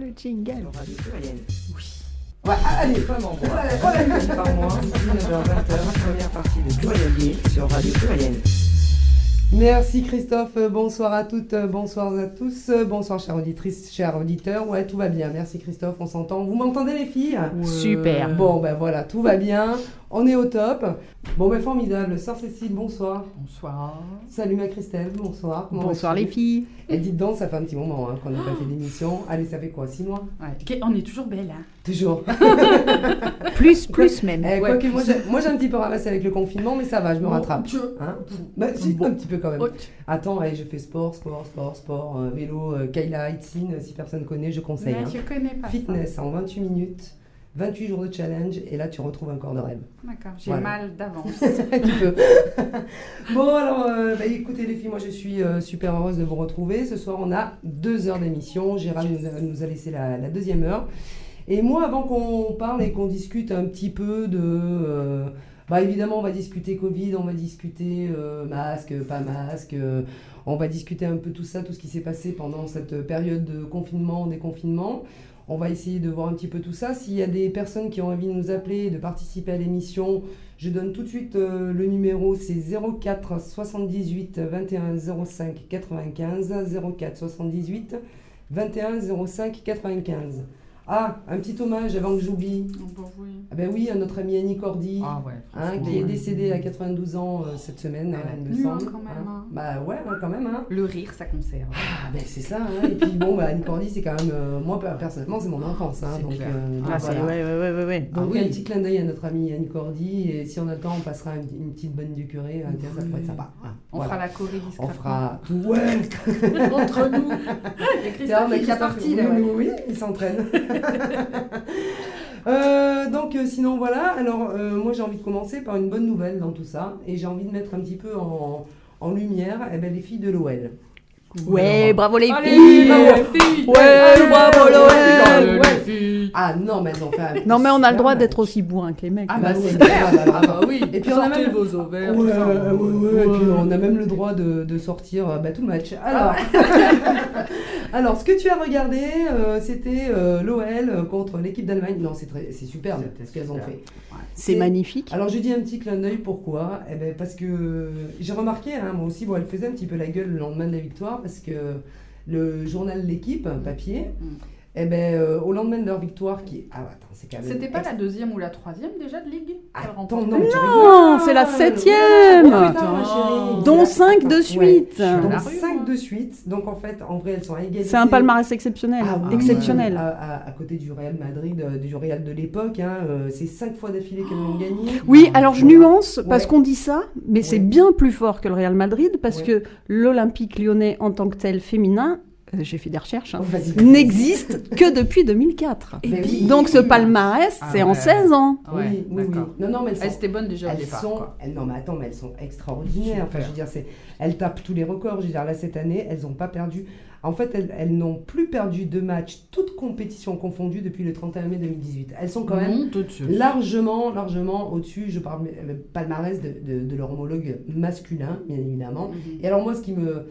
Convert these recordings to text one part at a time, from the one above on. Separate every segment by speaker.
Speaker 1: Le jingle.
Speaker 2: Sur Radio Pluriel. Oui. Ouais, allez, femme en bois. Par mois, 19h-20h, première partie de Plurielier sur Radio Pluriel. Merci Christophe, bonsoir à toutes, bonsoir à tous, bonsoir chère auditrice, chers auditeurs. Ouais, tout va bien, merci Christophe, on s'entend. Vous m'entendez les filles?
Speaker 1: Super.
Speaker 2: Bon, ben voilà, tout va bien, on est au top. Bon, ben formidable. Sœur Cécile, bonsoir.
Speaker 3: Bonsoir.
Speaker 2: Salut ma Christelle, bonsoir. Comment
Speaker 1: Bonsoir les filles.
Speaker 2: Et dites donc, ça fait un petit moment hein, qu'on n'a pas fait d'émission. Allez, ça fait quoi, six mois
Speaker 3: Ouais. On est toujours belle, hein
Speaker 2: Toujours.
Speaker 1: Plus, plus même.
Speaker 2: Eh,
Speaker 3: Ouais,
Speaker 2: moi, j'ai- moi j'ai un petit peu ramassé avec le confinement, mais ça va, je me rattrape.
Speaker 3: Dieu.
Speaker 2: Hein bah, si,
Speaker 3: Bon.
Speaker 2: un petit peu quand même. Attends, allez, je fais sport, sport, sport, sport, euh, vélo, euh, Kayla, Itzin, si personne connaît, je conseille.
Speaker 3: mais
Speaker 2: hein.
Speaker 3: je connais pas.
Speaker 2: Fitness en 28 minutes, 28 jours de challenge, et là tu retrouves un corps de rêve.
Speaker 3: D'accord, j'ai
Speaker 2: Voilà.
Speaker 3: mal d'avance.
Speaker 2: tu peux. bon, alors, euh, bah, écoutez les filles, moi je suis euh, super heureuse de vous retrouver. Ce soir, on a deux heures d'émission. Gérald nous a, nous a laissé la, la deuxième heure. Et moi, avant qu'on parle et qu'on discute un petit peu de... euh, bah évidemment, on va discuter Covid, on va discuter euh, masque, pas masque, euh, on va discuter un peu tout ça, tout ce qui s'est passé pendant cette période de confinement, déconfinement. On va essayer de voir un petit peu tout ça. S'il y a des personnes qui ont envie de nous appeler, de participer à l'émission, je donne tout de suite euh, le numéro, c'est 04 78 21 05 95. 04 78 21 05 95. Ah, un petit hommage avant que j'oublie.
Speaker 3: Oh, bon, oui.
Speaker 2: Ah ben oui, à notre ami Annie Cordy.
Speaker 3: Ah ouais,
Speaker 2: Hein, qui est
Speaker 3: ouais.
Speaker 2: décédée à 92 ans euh, cette semaine,
Speaker 3: Elle
Speaker 2: hein, me
Speaker 3: hein,
Speaker 2: semble.
Speaker 3: quand même,
Speaker 2: hein.
Speaker 3: hein.
Speaker 2: Bah ouais, hein, quand même. Hein.
Speaker 3: Le rire, ça conserve.
Speaker 2: Ah ben c'est ça. Hein. Et puis bon, bah, Annie Cordy, c'est quand même, euh, moi personnellement, c'est mon enfance. Hein,
Speaker 3: C'est
Speaker 2: donc euh, donc
Speaker 1: Ah, c'est
Speaker 2: voilà.
Speaker 1: ouais, ouais, ouais, ouais, ouais.
Speaker 2: Donc
Speaker 3: Ah oui.
Speaker 2: un petit clin d'œil à notre amie Annie Cordy. Et si on a le temps, on passera une, une petite bonne du curé. tiens, ça pourrait être sympa.
Speaker 3: On
Speaker 2: Voilà.
Speaker 3: fera la Corée discrètement.
Speaker 2: On fera tout. Ouais.
Speaker 3: Entre nous. Et
Speaker 2: Tiens,
Speaker 3: Christophe,
Speaker 2: mais
Speaker 3: il est
Speaker 2: Christophe,
Speaker 3: parti,
Speaker 2: oui,
Speaker 3: là. ouais.
Speaker 2: oui, oui, il s'entraîne. Euh, donc euh, sinon voilà, alors euh, moi j'ai envie de commencer par une bonne nouvelle dans tout ça. Et j'ai envie de mettre un petit peu en, en lumière eh ben, les filles de l'OL.
Speaker 1: Ouais,
Speaker 2: Alors,
Speaker 1: bravo les
Speaker 3: Allez,
Speaker 1: filles.
Speaker 3: les filles.
Speaker 1: Ouais,
Speaker 3: Allez,
Speaker 1: bravo, l'OL.
Speaker 3: les filles.
Speaker 2: Ah non mais elles ont fait un
Speaker 1: Non mais on a le droit d'être aussi bourrin que les mecs.
Speaker 3: Ah
Speaker 2: Bah
Speaker 3: bah
Speaker 2: oui,
Speaker 3: c'est
Speaker 2: bah,
Speaker 3: clair.
Speaker 2: bah,
Speaker 3: Ah bah. Oui
Speaker 2: Et puis on a
Speaker 3: Sortez
Speaker 2: même-
Speaker 3: vos ovaires,
Speaker 2: Ouais,
Speaker 3: tout ça.
Speaker 2: ouais, ouais, ouais, et puis on a même le droit de, de sortir bah, tout le match. Alors, alors ce que tu as regardé, euh, c'était euh, l'OL contre l'équipe d'Allemagne. Non, c'est très- c'est superbe ce qu'elles ont fait.
Speaker 1: C'est magnifique.
Speaker 2: Alors je dis un petit clin d'œil, pourquoi? Eh ben, Parce que j'ai remarqué, hein, moi aussi, bon, elle faisait un petit peu la gueule le lendemain de la victoire, parce que le journal L'équipe, papier,
Speaker 3: Mm.
Speaker 2: Eh ben, euh, au lendemain de leur victoire, qui... Ah attends, c'est quand même...
Speaker 3: C'était pas la deuxième ou la troisième déjà de Ligue
Speaker 2: Attends, non,
Speaker 1: c'est la
Speaker 2: Oh,
Speaker 1: septième.
Speaker 2: oh, putain.
Speaker 1: Dont 5 de
Speaker 2: Ouais.
Speaker 1: suite.
Speaker 3: rue,
Speaker 2: 5
Speaker 3: moi.
Speaker 2: de suite. Donc en fait, en vrai, elles sont à égalité.
Speaker 1: C'est un palmarès exceptionnel.
Speaker 2: Ah oui,
Speaker 1: exceptionnel.
Speaker 2: À, à- à côté du Real Madrid, euh, du Real de l'époque, hein, euh, c'est 5 fois d'affilée qu'elles l'ont gagné.
Speaker 1: Oui, alors je
Speaker 2: Voilà.
Speaker 1: nuance parce
Speaker 2: Ouais.
Speaker 1: qu'on dit ça, mais c'est
Speaker 2: Ouais.
Speaker 1: bien plus fort que le Real Madrid parce
Speaker 2: Ouais.
Speaker 1: que l'Olympique lyonnais en tant que tel féminin, j'ai fait des recherches, hein,
Speaker 2: Oh,
Speaker 1: n'existe que depuis 2004.
Speaker 2: Mais oui.
Speaker 1: Donc ce palmarès,
Speaker 3: Ah
Speaker 1: c'est en
Speaker 3: ouais.
Speaker 1: 16 ans.
Speaker 3: Ah ouais,
Speaker 2: oui, oui, oui.
Speaker 3: d'accord.
Speaker 2: Non, non, mais elles
Speaker 3: Elles
Speaker 2: sont,
Speaker 3: étaient bonnes déjà au
Speaker 2: elles
Speaker 3: départ.
Speaker 2: sont, elles- non, mais attends, mais elles sont extraordinaires. Enfin, je veux dire, elles tapent tous les records. Je veux dire, là, cette année, elles n'ont pas perdu. En fait, elles, elles n'ont plus perdu de match, toutes compétitions confondues, depuis le 31 mai 2018. Elles sont quand même
Speaker 3: au-dessus.
Speaker 2: largement, largement au-dessus, je parle euh, palmarès de, de, de leur homologue masculin, bien évidemment.
Speaker 3: Mhm.
Speaker 2: Et alors moi, ce qui me...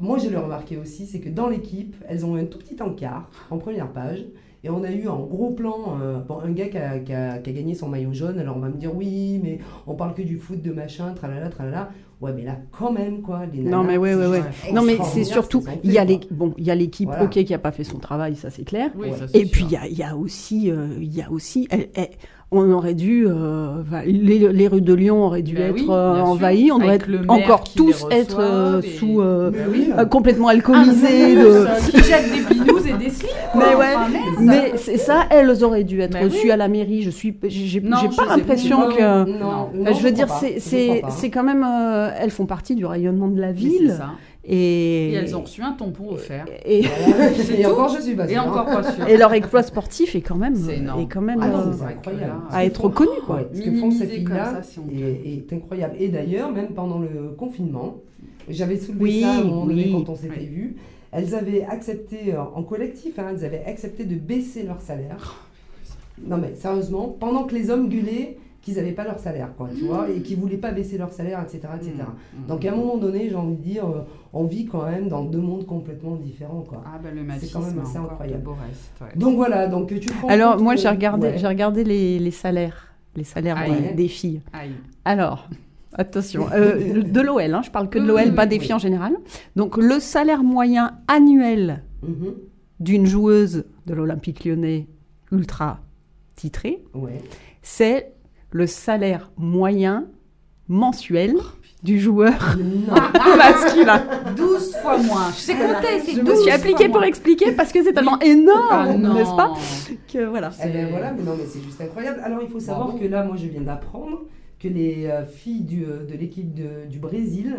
Speaker 2: Moi, je l'ai remarqué aussi, c'est que dans l'équipe, elles ont eu un tout petit encart en première page. Et on a eu en gros plan euh, bon, un gars qui a, qui a- qui a gagné son maillot jaune. Alors on va me dire, oui, mais on parle que du foot, de machin, tralala, tralala. Ouais, mais là, quand même, quoi, les nanas,
Speaker 1: Non, mais ouais,
Speaker 2: c'est
Speaker 1: ouais, ouais. Non mais c'est surtout, il y a les, bon, il y a l'équipe,
Speaker 2: Voilà.
Speaker 1: ok, qui a pas fait son travail, ça c'est clair.
Speaker 3: Oui,
Speaker 2: Ouais.
Speaker 3: ça, c'est
Speaker 1: Et puis il y a, il y a aussi, euh, il y a aussi, elle- elle- on aurait dû, euh, les, les rues de Lyon auraient dû
Speaker 3: Ben
Speaker 1: être
Speaker 3: oui,
Speaker 1: euh, envahies, on devrait
Speaker 3: Avec maire
Speaker 1: encore tous être euh,
Speaker 3: et-
Speaker 1: sous euh,
Speaker 2: oui,
Speaker 1: euh, complètement
Speaker 3: Ah,
Speaker 1: alcoolisés.
Speaker 3: plus,
Speaker 1: de-
Speaker 3: qui jette des binous et des slips. quoi.
Speaker 1: Mais ouais,
Speaker 3: Enfin, merde.
Speaker 1: Mais c'est ça, elles auraient dû être
Speaker 3: Mais
Speaker 1: reçues
Speaker 3: oui.
Speaker 1: à la mairie. Je suis, j'ai pas l'impression que.
Speaker 2: Non,
Speaker 3: Non.
Speaker 1: je veux
Speaker 2: je
Speaker 1: dire, c'est quand même, euh, elles font partie du rayonnement de la
Speaker 3: Mais
Speaker 1: ville. Et,
Speaker 3: Et elles ont reçu un tampon offert.
Speaker 1: et,
Speaker 3: tout.
Speaker 2: encore, je suis pas
Speaker 3: Et
Speaker 2: sûre, hein.
Speaker 3: encore pas sûr.
Speaker 1: et leur exploit sportif est quand même,
Speaker 3: C'est énorme.
Speaker 1: est quand même
Speaker 2: Ah non,
Speaker 1: euh,
Speaker 2: incroyable.
Speaker 1: à être reconnu, quoi.
Speaker 2: Ouais, ce que font ces filles-là
Speaker 3: si
Speaker 2: est, est incroyable. Et d'ailleurs, même pendant le confinement, j'avais soulevé
Speaker 1: Oui,
Speaker 2: ça à un moment donné
Speaker 1: oui.
Speaker 2: quand on s'était
Speaker 3: Oui.
Speaker 2: vu. Elles avaient accepté, euh, en collectif, hein, elles avaient accepté de baisser leur salaire. Non mais sérieusement, pendant que les hommes gueulaient qu'ils n'avaient pas leur salaire, quoi, tu vois, et qui voulaient pas baisser leur salaire, etc., etc.
Speaker 3: Mm, mm,
Speaker 2: Donc à un moment donné, j'ai envie de dire, euh, on vit quand même dans deux mondes complètement différents, quoi.
Speaker 3: Ah bah le
Speaker 2: C'est quand même assez incroyable.
Speaker 3: de beau reste, ouais.
Speaker 2: Donc voilà, donc tu
Speaker 1: Alors, moi, j'ai regardé,
Speaker 2: ouais.
Speaker 1: j'ai regardé les, les salaires, les salaires des,
Speaker 2: ouais.
Speaker 1: des filles.
Speaker 3: Aïe.
Speaker 1: Alors, attention, euh, de l'OL, hein, je parle que de l'OL,
Speaker 3: oui,
Speaker 1: pas des
Speaker 2: oui.
Speaker 1: filles en général. Donc, le salaire moyen annuel
Speaker 2: Mhm.
Speaker 1: d'une joueuse de l'Olympique lyonnais ultra titrée,
Speaker 2: Ouais.
Speaker 1: c'est le salaire moyen mensuel du joueur
Speaker 2: Non.
Speaker 1: masculin.
Speaker 3: 12 fois moins. Je sais compter, c'est
Speaker 1: Je
Speaker 3: 12
Speaker 1: me suis
Speaker 3: fois
Speaker 1: appliquée pour
Speaker 3: moins.
Speaker 1: expliquer parce que c'est tellement
Speaker 3: Ah
Speaker 1: énorme,
Speaker 3: non.
Speaker 1: n'est-ce pas que voilà.
Speaker 2: Eh ben
Speaker 3: C'est-
Speaker 2: voilà, mais non, mais c'est juste incroyable. Alors il faut savoir
Speaker 3: Bravo.
Speaker 2: que là, moi, je viens d'apprendre que les euh, filles du, euh, de l'équipe de- du Brésil,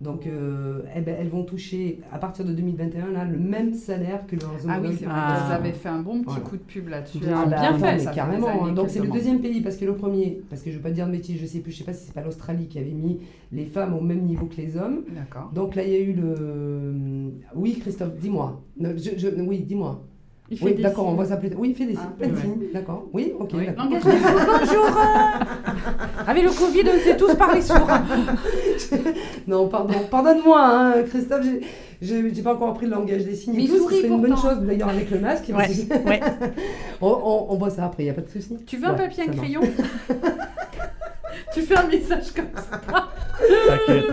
Speaker 2: donc, euh, eh ben, elles vont toucher à partir de 2021 là le même salaire que leurs
Speaker 3: Ah oui,
Speaker 2: homologues
Speaker 3: c'est vrai
Speaker 1: Ah.
Speaker 3: qu'ils avaient fait un bon petit
Speaker 2: Voilà.
Speaker 3: coup de pub là-dessus.
Speaker 1: Ah
Speaker 3: bien
Speaker 2: non,
Speaker 3: fait, ça
Speaker 2: carrément. hein.
Speaker 3: années
Speaker 2: Donc c'est le deuxième pays parce que le premier, parce que je veux pas dire de bêtises, je sais plus, je sais pas si c'est pas l'Australie qui avait mis les femmes au même niveau que les hommes.
Speaker 3: D'accord.
Speaker 2: Donc là il y a eu le, oui Christophe, dis-moi, je- oui dis-moi.
Speaker 3: Il fait
Speaker 2: Oui d'accord, on voit ça plus tard. Oui il fait des
Speaker 3: Ah,
Speaker 2: signes, plein de
Speaker 3: ouais.
Speaker 2: signes, d'accord. Oui ok.
Speaker 3: Oui.
Speaker 2: d'accord.
Speaker 3: Langage des signes, bonjour. Avec le Covid, on s'est tous parlé sourd.
Speaker 2: Non, pardon, pardonne-moi, hein, Christophe, j'ai- j'ai pas encore appris le langage des signes.
Speaker 3: Mais
Speaker 2: tout, ce qui
Speaker 3: souris
Speaker 2: serait une bonne chose d'ailleurs avec le masque.
Speaker 1: Ouais, ouais.
Speaker 2: on, on, on voit ça après, il n'y a pas de souci.
Speaker 3: Tu veux un papier, un crayon? Tu fais un message comme ça.
Speaker 4: T'inquiète.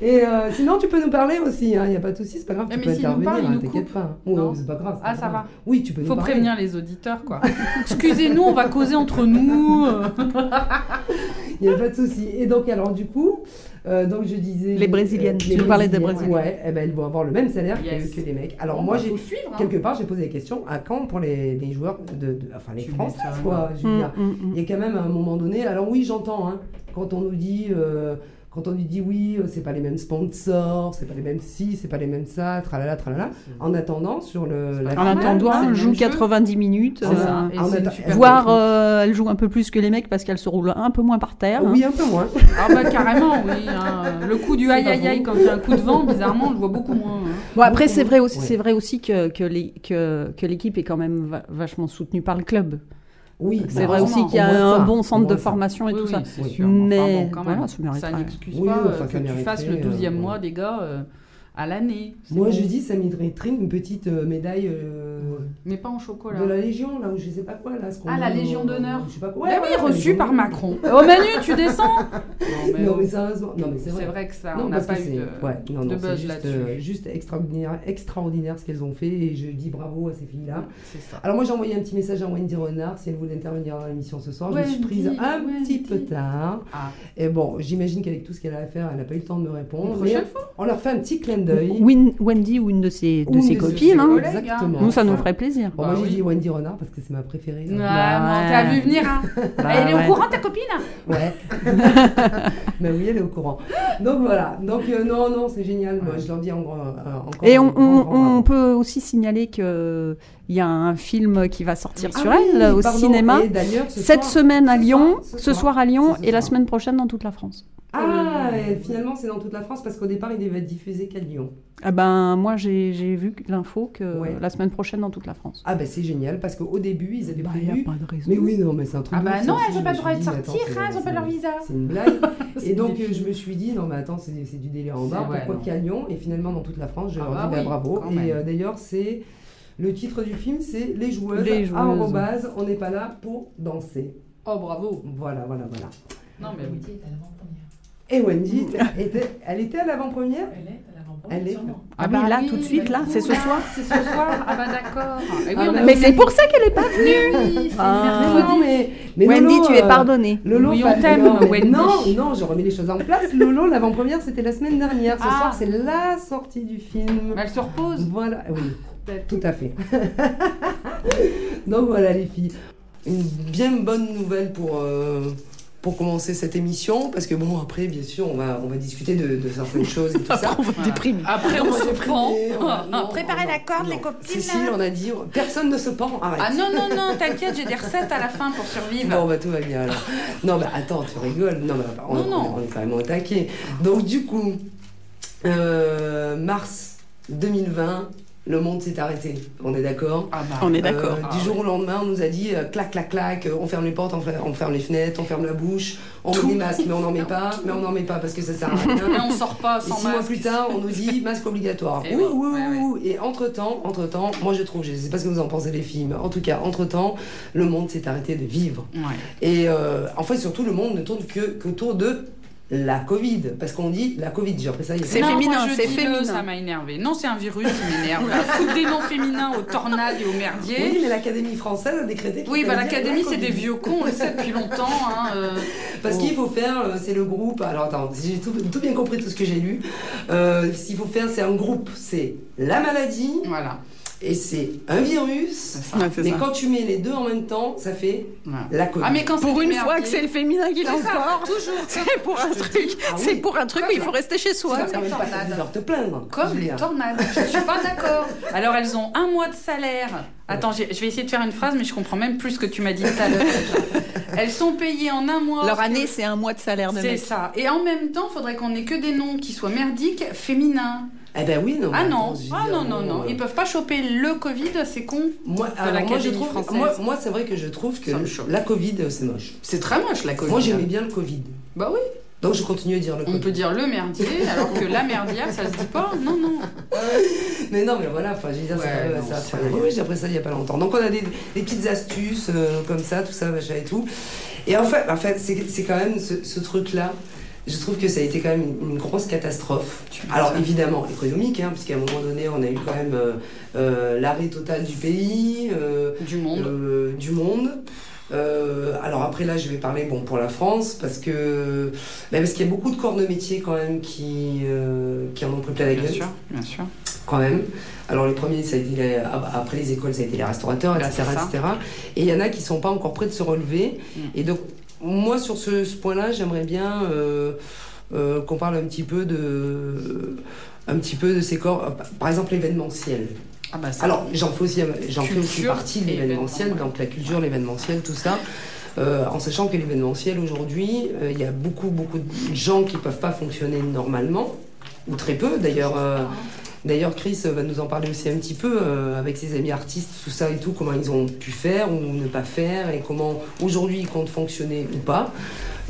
Speaker 2: Et euh, sinon, tu peux nous parler aussi, il n'y a pas de souci, c'est pas grave,
Speaker 3: Mais
Speaker 2: tu
Speaker 3: mais
Speaker 2: peux
Speaker 3: nous
Speaker 2: intervenir,
Speaker 3: parle, il
Speaker 2: hein,
Speaker 3: nous
Speaker 2: t'inquiète pas.
Speaker 3: Non.
Speaker 2: c'est pas grave.
Speaker 3: Ah,
Speaker 2: pas
Speaker 3: ça
Speaker 2: grave.
Speaker 3: va.
Speaker 2: Oui, tu peux
Speaker 3: Faut
Speaker 2: nous parler.
Speaker 3: prévenir les auditeurs, quoi. Excusez-nous, on va causer entre nous.
Speaker 2: Il n'y a pas de souci. Et donc, alors, du coup, euh, donc je disais.
Speaker 1: Les Brésiliennes, tu nous parlais des Brésiliennes.
Speaker 2: Ouais, eh ben, elles vont avoir le même salaire que-
Speaker 3: Yes.
Speaker 2: que, les mecs. Alors, moi,
Speaker 3: bah,
Speaker 2: j'ai.
Speaker 3: suivre. hein.
Speaker 2: Quelque part, j'ai posé la question à quand pour les, les joueurs, de, de- enfin les
Speaker 3: Tu m'étonnes.
Speaker 2: quoi, je veux
Speaker 1: Mm,
Speaker 2: dire.
Speaker 1: mm, mm.
Speaker 2: Il y a quand même un moment donné. Alors oui, j'entends. Hein, quand on nous dit, euh, quand on nous dit oui, euh, c'est pas les mêmes sponsors, c'est pas les mêmes ci, c'est pas les mêmes ça, tralala, tralala. En attendant, sur le. la
Speaker 1: En attendant, elle joue
Speaker 3: jeu.
Speaker 1: 90 minutes.
Speaker 3: C'est ça.
Speaker 1: euh, Voire, euh, elle joue un peu plus que les mecs parce qu'elle se roule un peu moins par terre. hein.
Speaker 2: Oui, un peu moins.
Speaker 3: Ah bah carrément, oui. hein. Le coup du aïe aïe aïe quand il y a un coup de vent, bizarrement, on le voit beaucoup moins. hein.
Speaker 1: Bon, après,
Speaker 2: Beaucoup
Speaker 1: c'est vrai aussi, c'est vrai aussi que, que, les- que, que l'équipe est quand même va- vachement soutenue par le club.
Speaker 2: Oui,
Speaker 1: C'est
Speaker 2: bah,
Speaker 1: vrai aussi qu'il y a un
Speaker 2: ça,
Speaker 1: bon centre de
Speaker 2: ça.
Speaker 1: formation et
Speaker 3: Oui,
Speaker 1: tout
Speaker 3: oui,
Speaker 1: ça.
Speaker 3: sûr. mais enfin, bon, quand
Speaker 1: voilà,
Speaker 3: même,
Speaker 1: ça
Speaker 3: ça n'excuse pas
Speaker 2: enfin,
Speaker 3: euh, que tu fasses le 12e
Speaker 2: euh,
Speaker 3: mois des gars euh, à l'année.
Speaker 2: Moi,
Speaker 3: bon.
Speaker 2: je dis, ça mériterait une petite euh, médaille euh,
Speaker 3: Mais pas en chocolat.
Speaker 2: de la Légion, là, où je sais pas quoi, là. ce qu'on
Speaker 3: Ah, la Légion
Speaker 2: euh,
Speaker 3: d'honneur.
Speaker 2: Je sais pas quoi.
Speaker 3: Mais
Speaker 2: Ouais,
Speaker 3: oui,
Speaker 2: ouais, la
Speaker 3: reçu
Speaker 2: Légion
Speaker 3: par. Macron. Oh Manu, tu descends Non mais,
Speaker 2: Non, mais sérieusement, non, mais c'est vrai.
Speaker 3: vrai que ça,
Speaker 2: Non,
Speaker 3: on n'a pas eu de...
Speaker 2: ouais, non,
Speaker 3: de buzz
Speaker 2: juste,
Speaker 3: là-dessus.
Speaker 2: euh, juste extraordinaire, extraordinaire ce qu'elles ont fait et je dis bravo à ces filles-là.
Speaker 3: C'est ça.
Speaker 2: Alors moi j'ai envoyé un petit message à Wendy Renard si elle voulait intervenir dans l'émission ce soir. je me suis
Speaker 3: Wendy,
Speaker 2: prise un petit peu tard.
Speaker 3: Ah,
Speaker 2: Et bon, j'imagine qu'avec tout ce qu'elle a à faire, elle n'a pas eu le temps de me répondre.
Speaker 3: une prochaine fois
Speaker 2: on leur fait un petit clin d'œil.
Speaker 1: Wendy ou une de ses, de ses copines. hein.
Speaker 3: hein.
Speaker 2: Exactement.
Speaker 1: Nous, ça nous ferait plaisir.
Speaker 2: Bon,
Speaker 3: Bah
Speaker 2: moi j'ai
Speaker 3: oui.
Speaker 2: dit Wendy Renard parce que c'est ma préférée.
Speaker 3: Ouais,
Speaker 2: hein.
Speaker 3: bon, t'as vu venir, hein
Speaker 1: Bah
Speaker 3: Elle est
Speaker 1: ouais.
Speaker 3: au courant, ta copine
Speaker 2: Ouais. Mais oui, elle est au courant. Donc voilà. Donc euh, non, non, c'est génial. Moi, je leur dis en, grand- euh, encore.
Speaker 1: Et on,
Speaker 2: grand,
Speaker 1: on-
Speaker 2: grand bravo.
Speaker 1: on peut aussi signaler qu'il y a un film qui va sortir
Speaker 2: Ah
Speaker 1: sur
Speaker 2: oui,
Speaker 1: elle au
Speaker 2: pardon.
Speaker 1: cinéma.
Speaker 2: Ce
Speaker 1: Cette
Speaker 2: soir-
Speaker 1: semaine à
Speaker 2: ce
Speaker 1: Lyon,
Speaker 2: soir, ce
Speaker 1: ce
Speaker 2: soir.
Speaker 1: soir à Lyon et la semaine prochaine dans toute la France.
Speaker 2: Ah, et finalement, c'est dans toute la France parce qu'au départ, il devait être diffusé qu'à Lyon.
Speaker 1: Ah ben moi j'ai vu l'info que
Speaker 2: Ouais.
Speaker 1: la semaine prochaine dans toute la France.
Speaker 2: Ah, ben c'est génial parce qu'au début, ils avaient
Speaker 1: Bah,
Speaker 2: prévu.
Speaker 1: a pas de raison.
Speaker 2: Mais oui, non, mais c'est un truc.
Speaker 3: Ah
Speaker 2: de
Speaker 3: bah
Speaker 2: ouf,
Speaker 3: non, elles
Speaker 2: aussi.
Speaker 3: ont pas
Speaker 2: Je
Speaker 3: le droit
Speaker 2: me
Speaker 3: de
Speaker 2: suis dit,
Speaker 3: sortir, hein, elles ont pas leur visa.
Speaker 2: C'est une blague. Et donc, euh, je me suis dit, non, mais attends, c'est du délire en bas.
Speaker 3: Ouais,
Speaker 2: Pourquoi qu'à Lyon Et finalement, dans toute la France, je
Speaker 3: Ah
Speaker 2: leur
Speaker 3: bah
Speaker 2: dis, bah,
Speaker 3: oui,
Speaker 2: bravo. Et euh, d'ailleurs, c'est. Le titre du film, c'est Les joueuses.
Speaker 1: Les
Speaker 2: À
Speaker 1: joueuses.
Speaker 2: arrobase, on n'est pas là pour danser.
Speaker 3: Oh bravo
Speaker 2: Voilà, voilà, voilà.
Speaker 3: Non mais oui.
Speaker 5: Est à l'avant-première.
Speaker 2: Et Wendy, était, elle était à l'avant-première?
Speaker 5: Elle est à l'avant-première.
Speaker 2: Elle est-
Speaker 5: sûrement.
Speaker 1: Ah oui, là, tout de suite, là, c'est ce soir
Speaker 3: C'est ce soir Ah bah d'accord. Oui,
Speaker 2: Ah
Speaker 3: on
Speaker 2: bah
Speaker 1: Mais c'est pour ça qu'elle est pas venue. Ah.
Speaker 2: Mais
Speaker 3: mercredi.
Speaker 2: non, mais, mais
Speaker 1: Wendy,
Speaker 2: Lolo,
Speaker 1: tu es
Speaker 2: euh,
Speaker 1: pardonnée.
Speaker 2: Lolo,
Speaker 3: Oui, on t'aime, Wendy.
Speaker 2: Non, non, je remets les choses en place. Lolo, l'avant-première, c'était la semaine dernière. Ce
Speaker 3: Ah.
Speaker 2: soir, c'est la sortie du film.
Speaker 3: Mais elle se repose.
Speaker 2: Voilà, oui, tout à fait. Donc voilà, les filles. Une bien bonne nouvelle pour, euh, pour commencer cette émission. Parce que bon, après, bien sûr, on va, on va discuter de, de certaines choses et tout ça.
Speaker 1: on va
Speaker 3: Voilà.
Speaker 1: déprimer.
Speaker 3: Après on se prend.
Speaker 2: on va- non,
Speaker 3: Préparez
Speaker 2: non,
Speaker 3: la corde,
Speaker 2: non.
Speaker 3: les copines.
Speaker 2: Cécile,
Speaker 3: là.
Speaker 2: on a dit, personne ne se pend, arrête.
Speaker 3: Ah non, non, non, t'inquiète, j'ai des recettes à la fin pour survivre.
Speaker 2: Bon, bah tout va bien alors. Non, bah attends, tu rigoles. Non, bah, on,
Speaker 3: Non, non.
Speaker 2: on est quand même au taquet. Donc, du coup, euh, mars 2020, le monde s'est arrêté. On est d'accord
Speaker 3: Ah bah.
Speaker 1: On est
Speaker 2: Euh,
Speaker 1: d'accord.
Speaker 3: Ah
Speaker 2: du jour
Speaker 3: ouais.
Speaker 2: au lendemain, on nous a dit euh, clac, clac, clac, euh, on ferme les portes, on ferme, on ferme les fenêtres, on ferme la bouche, on met des masques, mais on n'en met pas, mais on n'en met pas parce que ça sert à rien.
Speaker 3: Mais on sort pas
Speaker 2: Et
Speaker 3: sans
Speaker 2: six mois
Speaker 3: masque.
Speaker 2: plus tard, on nous dit masque obligatoire.
Speaker 3: Et
Speaker 2: oui,
Speaker 3: oui,
Speaker 2: oui,
Speaker 3: ouais,
Speaker 2: oui,
Speaker 3: ouais.
Speaker 2: oui. Et entre-temps, entre-temps, moi je trouve, je sais pas ce que vous en pensez les filles, mais en tout cas, entre-temps, le monde s'est arrêté de vivre.
Speaker 3: Ouais.
Speaker 2: Et euh, en fait, surtout, le monde ne tourne que qu'autour de la Covid. Parce qu'on dit la Covid, j'ai appris ça il y a
Speaker 1: C'est féminin, c'est féminin.
Speaker 3: Ça m'a énervé. Non, c'est un virus qui m'énerve. Foutre des noms féminins aux tornades et aux merdiers.
Speaker 2: Oui, mais l'Académie française a décrété
Speaker 3: Oui, bah l'académie,
Speaker 2: la
Speaker 3: c'est des vieux cons, on le sait depuis longtemps. Hein, euh.
Speaker 2: Parce
Speaker 3: Oh.
Speaker 2: qu'il faut faire, euh, c'est le groupe. Alors attends, j'ai tout, tout bien compris tout ce que j'ai lu. Euh, ce qu'il faut faire, c'est un groupe. C'est la maladie
Speaker 3: Voilà.
Speaker 2: Et c'est un virus.
Speaker 1: Ouais,
Speaker 2: Mais
Speaker 1: ça.
Speaker 2: quand tu mets les deux en même temps, ça fait la Covid.
Speaker 3: Ah, mais quand
Speaker 1: Pour une fois que c'est le féminin qui l'emporte,
Speaker 3: toujours.
Speaker 1: c'est pour un truc,
Speaker 2: ah oui.
Speaker 1: c'est pour un truc où il faut rester chez soi.
Speaker 2: vas quand même pas
Speaker 3: tornade.
Speaker 2: devoir te plaindre.
Speaker 3: Comme les tornades. Je suis pas d'accord. Alors elles ont un mois de salaire. Attends, je vais essayer de faire une phrase, mais je comprends même plus ce que tu m'as dit tout à l'heure. Elles sont payées en un mois.
Speaker 1: Leur année, c'est un mois de salaire de
Speaker 3: C'est ça. Et en même temps, faudrait qu'on ait que des noms qui soient merdiques, féminins.
Speaker 2: Eh ben oui, non.
Speaker 3: Ah non, ah non, non, non.
Speaker 2: euh,
Speaker 3: Ils peuvent pas choper le Covid, c'est con.
Speaker 2: Moi, alors, moi, je trouve, moi, moi c'est vrai que je trouve que la Covid, euh, c'est moche.
Speaker 3: C'est très moche la Covid.
Speaker 2: Moi, j'aimais bien le Covid.
Speaker 3: Bah oui.
Speaker 2: Donc, je continue à dire le
Speaker 3: On peut dire le merdier, alors que la merdière, ça se dit pas. Non, non.
Speaker 2: Mais non, mais voilà, enfin, je veux dire,
Speaker 3: Ouais,
Speaker 2: c'est
Speaker 3: non,
Speaker 2: pas- ça. oui, j'ai appris ça il y a pas longtemps. Donc, on a des, des petites astuces euh, comme ça, tout ça, machin et tout. Et en fait, en fait c'est quand même ce, ce truc-là. Je trouve que ça a été quand même une, une grosse catastrophe. Alors évidemment économique, hein, puisqu'à un moment donné, on a eu quand même euh, euh, l'arrêt total du pays,
Speaker 3: Du monde.
Speaker 2: du monde. Euh, alors après là, je vais parler bon pour la France parce que parce qu'il y a beaucoup de corps de métier quand même qui euh, qui en ont pris plein la
Speaker 3: Bien
Speaker 2: gueule
Speaker 3: sûr, bien sûr.
Speaker 2: quand même. Alors les premiers, ça a été les- après les écoles, ça a été les restaurateurs, etc.. Et il y en a qui sont pas encore prêts de se relever.
Speaker 3: Mm.
Speaker 2: Et donc moi sur ce, ce point-là, j'aimerais bien euh, qu'on parle un petit peu de un petit peu de ces corps, par exemple l'événementiel.
Speaker 3: Ah bah.
Speaker 2: Alors, j'en fais aussi, j'en fais aussi
Speaker 3: Culture
Speaker 2: partie de l'événementiel,
Speaker 3: ouais.
Speaker 2: donc la culture, l'événementiel, tout ça. Euh, en sachant que l'événementiel aujourd'hui, euh, il y a beaucoup, beaucoup de gens qui peuvent pas fonctionner normalement, ou très peu. D'ailleurs, euh, d'ailleurs, Chris va nous en parler aussi un petit peu avec ses amis artistes, tout ça et tout, comment ils ont pu faire ou ne pas faire, et comment aujourd'hui ils comptent fonctionner ou pas.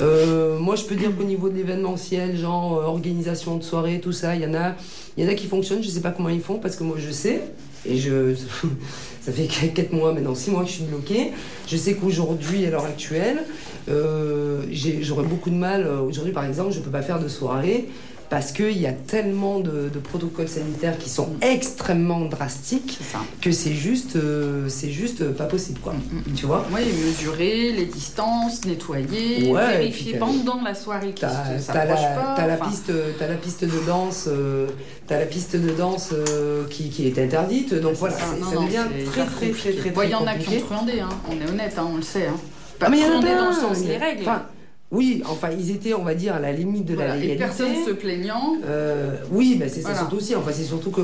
Speaker 2: Euh, moi, je peux dire qu'au niveau de l'événementiel, genre euh, organisation de soirée, tout ça, il y en a, il y en a qui fonctionnent. Je sais pas comment ils font parce que moi, je sais et je, ça fait 4 mois maintenant, 6 mois que je suis bloquée. Je sais qu'aujourd'hui, à l'heure actuelle, euh, j'aurais beaucoup de mal. euh, Aujourd'hui, par exemple, je peux pas faire de soirée parce qu'il y a tellement de, de protocoles sanitaires qui sont extrêmement drastiques que c'est juste, euh, c'est juste pas possible, quoi.
Speaker 3: Mm, mm,
Speaker 2: Tu vois
Speaker 3: Oui, mesurer les distances, nettoyer,
Speaker 2: Ouais,
Speaker 3: vérifier
Speaker 2: puis
Speaker 3: pendant la soirée qui
Speaker 2: t'as
Speaker 3: s'approche
Speaker 2: la,
Speaker 3: pas.
Speaker 2: piste, t'as la piste de danse, euh, t'as la piste de danse euh, qui, qui est interdite. Donc voilà,
Speaker 3: ça.
Speaker 2: c'est-
Speaker 3: Non,
Speaker 2: ça
Speaker 3: non,
Speaker 2: devient très très très très très
Speaker 3: Il y en a qui
Speaker 2: compliqué.
Speaker 3: ont truandé, hein. on est honnête, hein, on le sait. Hein. Pas
Speaker 2: Ah, mais
Speaker 3: truandé dans le sens, les règles.
Speaker 2: enfin, oui, enfin ils étaient, on va dire, à la limite de
Speaker 3: Voilà,
Speaker 2: la
Speaker 3: et
Speaker 2: légalité.
Speaker 3: personne se plaignant.
Speaker 2: Euh, oui, mais c'est ça
Speaker 3: Voilà.
Speaker 2: surtout aussi. Enfin, c'est surtout que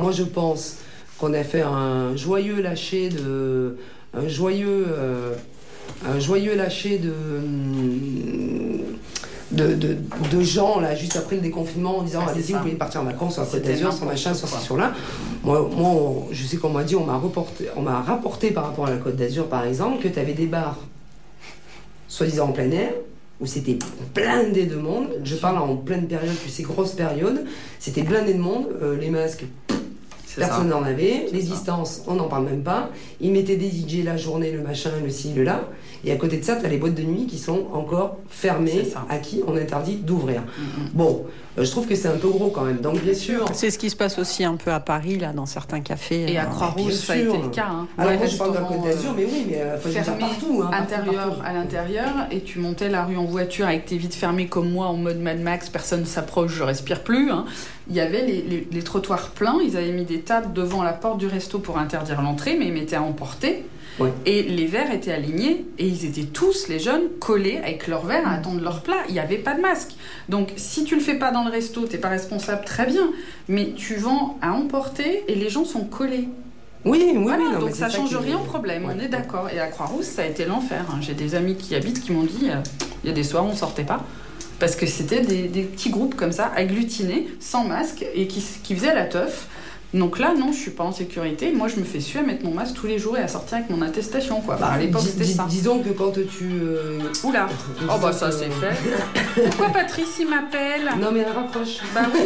Speaker 2: moi, je pense qu'on a fait un joyeux lâcher de, un joyeux, euh, un joyeux lâcher de, de, de, de gens là juste après le déconfinement en disant
Speaker 3: Ah,
Speaker 2: allez-y vous pouvez partir en vacances sur la Côte d'Azur, sur machin, sur sur là. Moi, moi, on- je sais qu'on m'a dit, on m'a reporté, on m'a rapporté par rapport à la Côte d'Azur par exemple que tu avais des bars soi-disant en plein air, où c'était blindé de monde. Je parle en pleine période, tu sais, grosse période. C'était blindé de monde. Euh, les masques, personne n'en avait. Les
Speaker 3: ça.
Speaker 2: distances, on n'en parle même pas. Ils mettaient des DJ la journée, le machin, le ci, le là. Et à côté de ça, tu as les boîtes de nuit qui sont encore fermées, à qui on interdit d'ouvrir.
Speaker 3: Mm, mm.
Speaker 2: Bon, euh, je trouve que c'est un peu gros quand même. Donc, bien sûr.
Speaker 1: C'est ce qui se passe aussi un peu à Paris, là, dans certains cafés.
Speaker 3: Et à
Speaker 1: euh,
Speaker 3: Croix-Rouge,
Speaker 2: bien
Speaker 3: ça a
Speaker 2: sûr.
Speaker 3: été le cas. Hein.
Speaker 2: Alors,
Speaker 3: Ouais,
Speaker 2: moi, je parle de la Côte d'Azur,
Speaker 3: euh,
Speaker 2: mais oui, mais euh, faut dire
Speaker 3: fermé
Speaker 2: partout. Hein, partout,
Speaker 3: intérieur
Speaker 2: partout.
Speaker 3: à l'intérieur et tu montais la rue en voiture avec tes vitres fermées comme moi en mode Mad Max, personne ne s'approche, je respire plus. hein. Il y avait les, les- les trottoirs pleins, ils avaient mis des tables devant la porte du resto pour interdire l'entrée, mais ils mettaient à emporter. Et les verres étaient alignés et ils étaient tous, les jeunes, collés avec leurs verres à attendre leur plat. Il n'y avait pas de masque. Donc si tu le fais pas dans le resto, t'es pas responsable, très bien. Mais tu vends à emporter et les gens sont collés.
Speaker 2: Oui, oui,
Speaker 3: Voilà,
Speaker 2: oui. non,
Speaker 3: donc ça
Speaker 2: c'est
Speaker 3: change rien au problème, on est d'accord. Et à Croix-Rousse, ça a été l'enfer. hein. J'ai des amis qui habitent qui m'ont dit euh, il y a des soirs, on sortait pas. Parce que c'était des, des petits groupes comme ça, agglutinés, sans masque, et qui, qui faisaient la teuf. Donc là, non, je suis pas en sécurité. Moi, je me fais suer à mettre mon masque tous les jours et à sortir avec mon attestation, quoi. À l'époque, c'était ça.
Speaker 2: Disons que quand tu. euh,
Speaker 3: Oula. Oh bah ça c'est fait. Pourquoi Patrice il m'appelle
Speaker 2: Non, mais raccroche.
Speaker 3: Bah oui.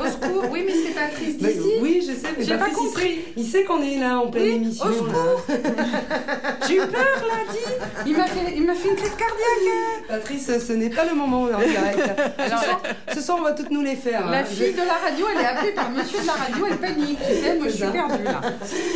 Speaker 3: Au secours. Oui, mais c'est Patrice d'ici.
Speaker 2: oui, je sais, mais
Speaker 3: J'ai pas compris.
Speaker 2: Il sait qu'on est là en pleine
Speaker 3: Oui,
Speaker 2: émission.
Speaker 3: au secours. J'ai eu peur dis. Il m'a fait, il m'a fait une crise cardiaque.
Speaker 2: Patrice, ce n'est pas le moment, on est en direct.
Speaker 3: Alors,
Speaker 2: ce, soir, ce soir, on va toutes nous les faire.
Speaker 3: La
Speaker 2: hein.
Speaker 3: fille de la radio, elle est appelée par monsieur de la radio, elle Tu sais, moi je suis perdue là.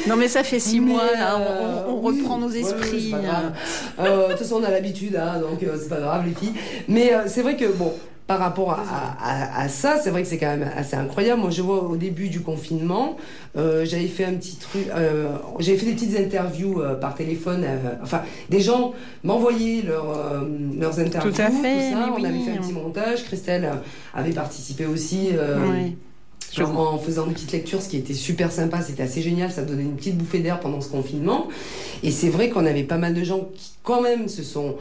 Speaker 1: Non, mais ça fait six
Speaker 2: Mais,
Speaker 1: mois, là,
Speaker 2: euh,
Speaker 1: on, on
Speaker 2: oui,
Speaker 1: reprend nos
Speaker 2: ouais,
Speaker 1: esprits. hein.
Speaker 2: Euh, De toute façon, on a l'habitude, hein, donc euh, c'est pas grave, les filles. Mais euh, c'est vrai que, bon, par rapport à, à- à ça, c'est vrai que c'est quand même assez incroyable. Moi, je vois au début du confinement, euh, j'avais fait un petit truc, euh, j'avais fait des petites interviews euh, par téléphone. euh, enfin, des gens m'envoyaient leurs, euh, leurs interviews,
Speaker 1: Tout à fait,
Speaker 2: ça. On avait
Speaker 1: oui.
Speaker 2: fait un petit montage. Christelle avait participé aussi. euh, En, faisant une petite lecture, ce qui était super sympa, c'était assez génial, ça donnait une petite bouffée d'air pendant ce confinement. Et c'est vrai qu'on avait pas mal de gens qui, quand même, se sont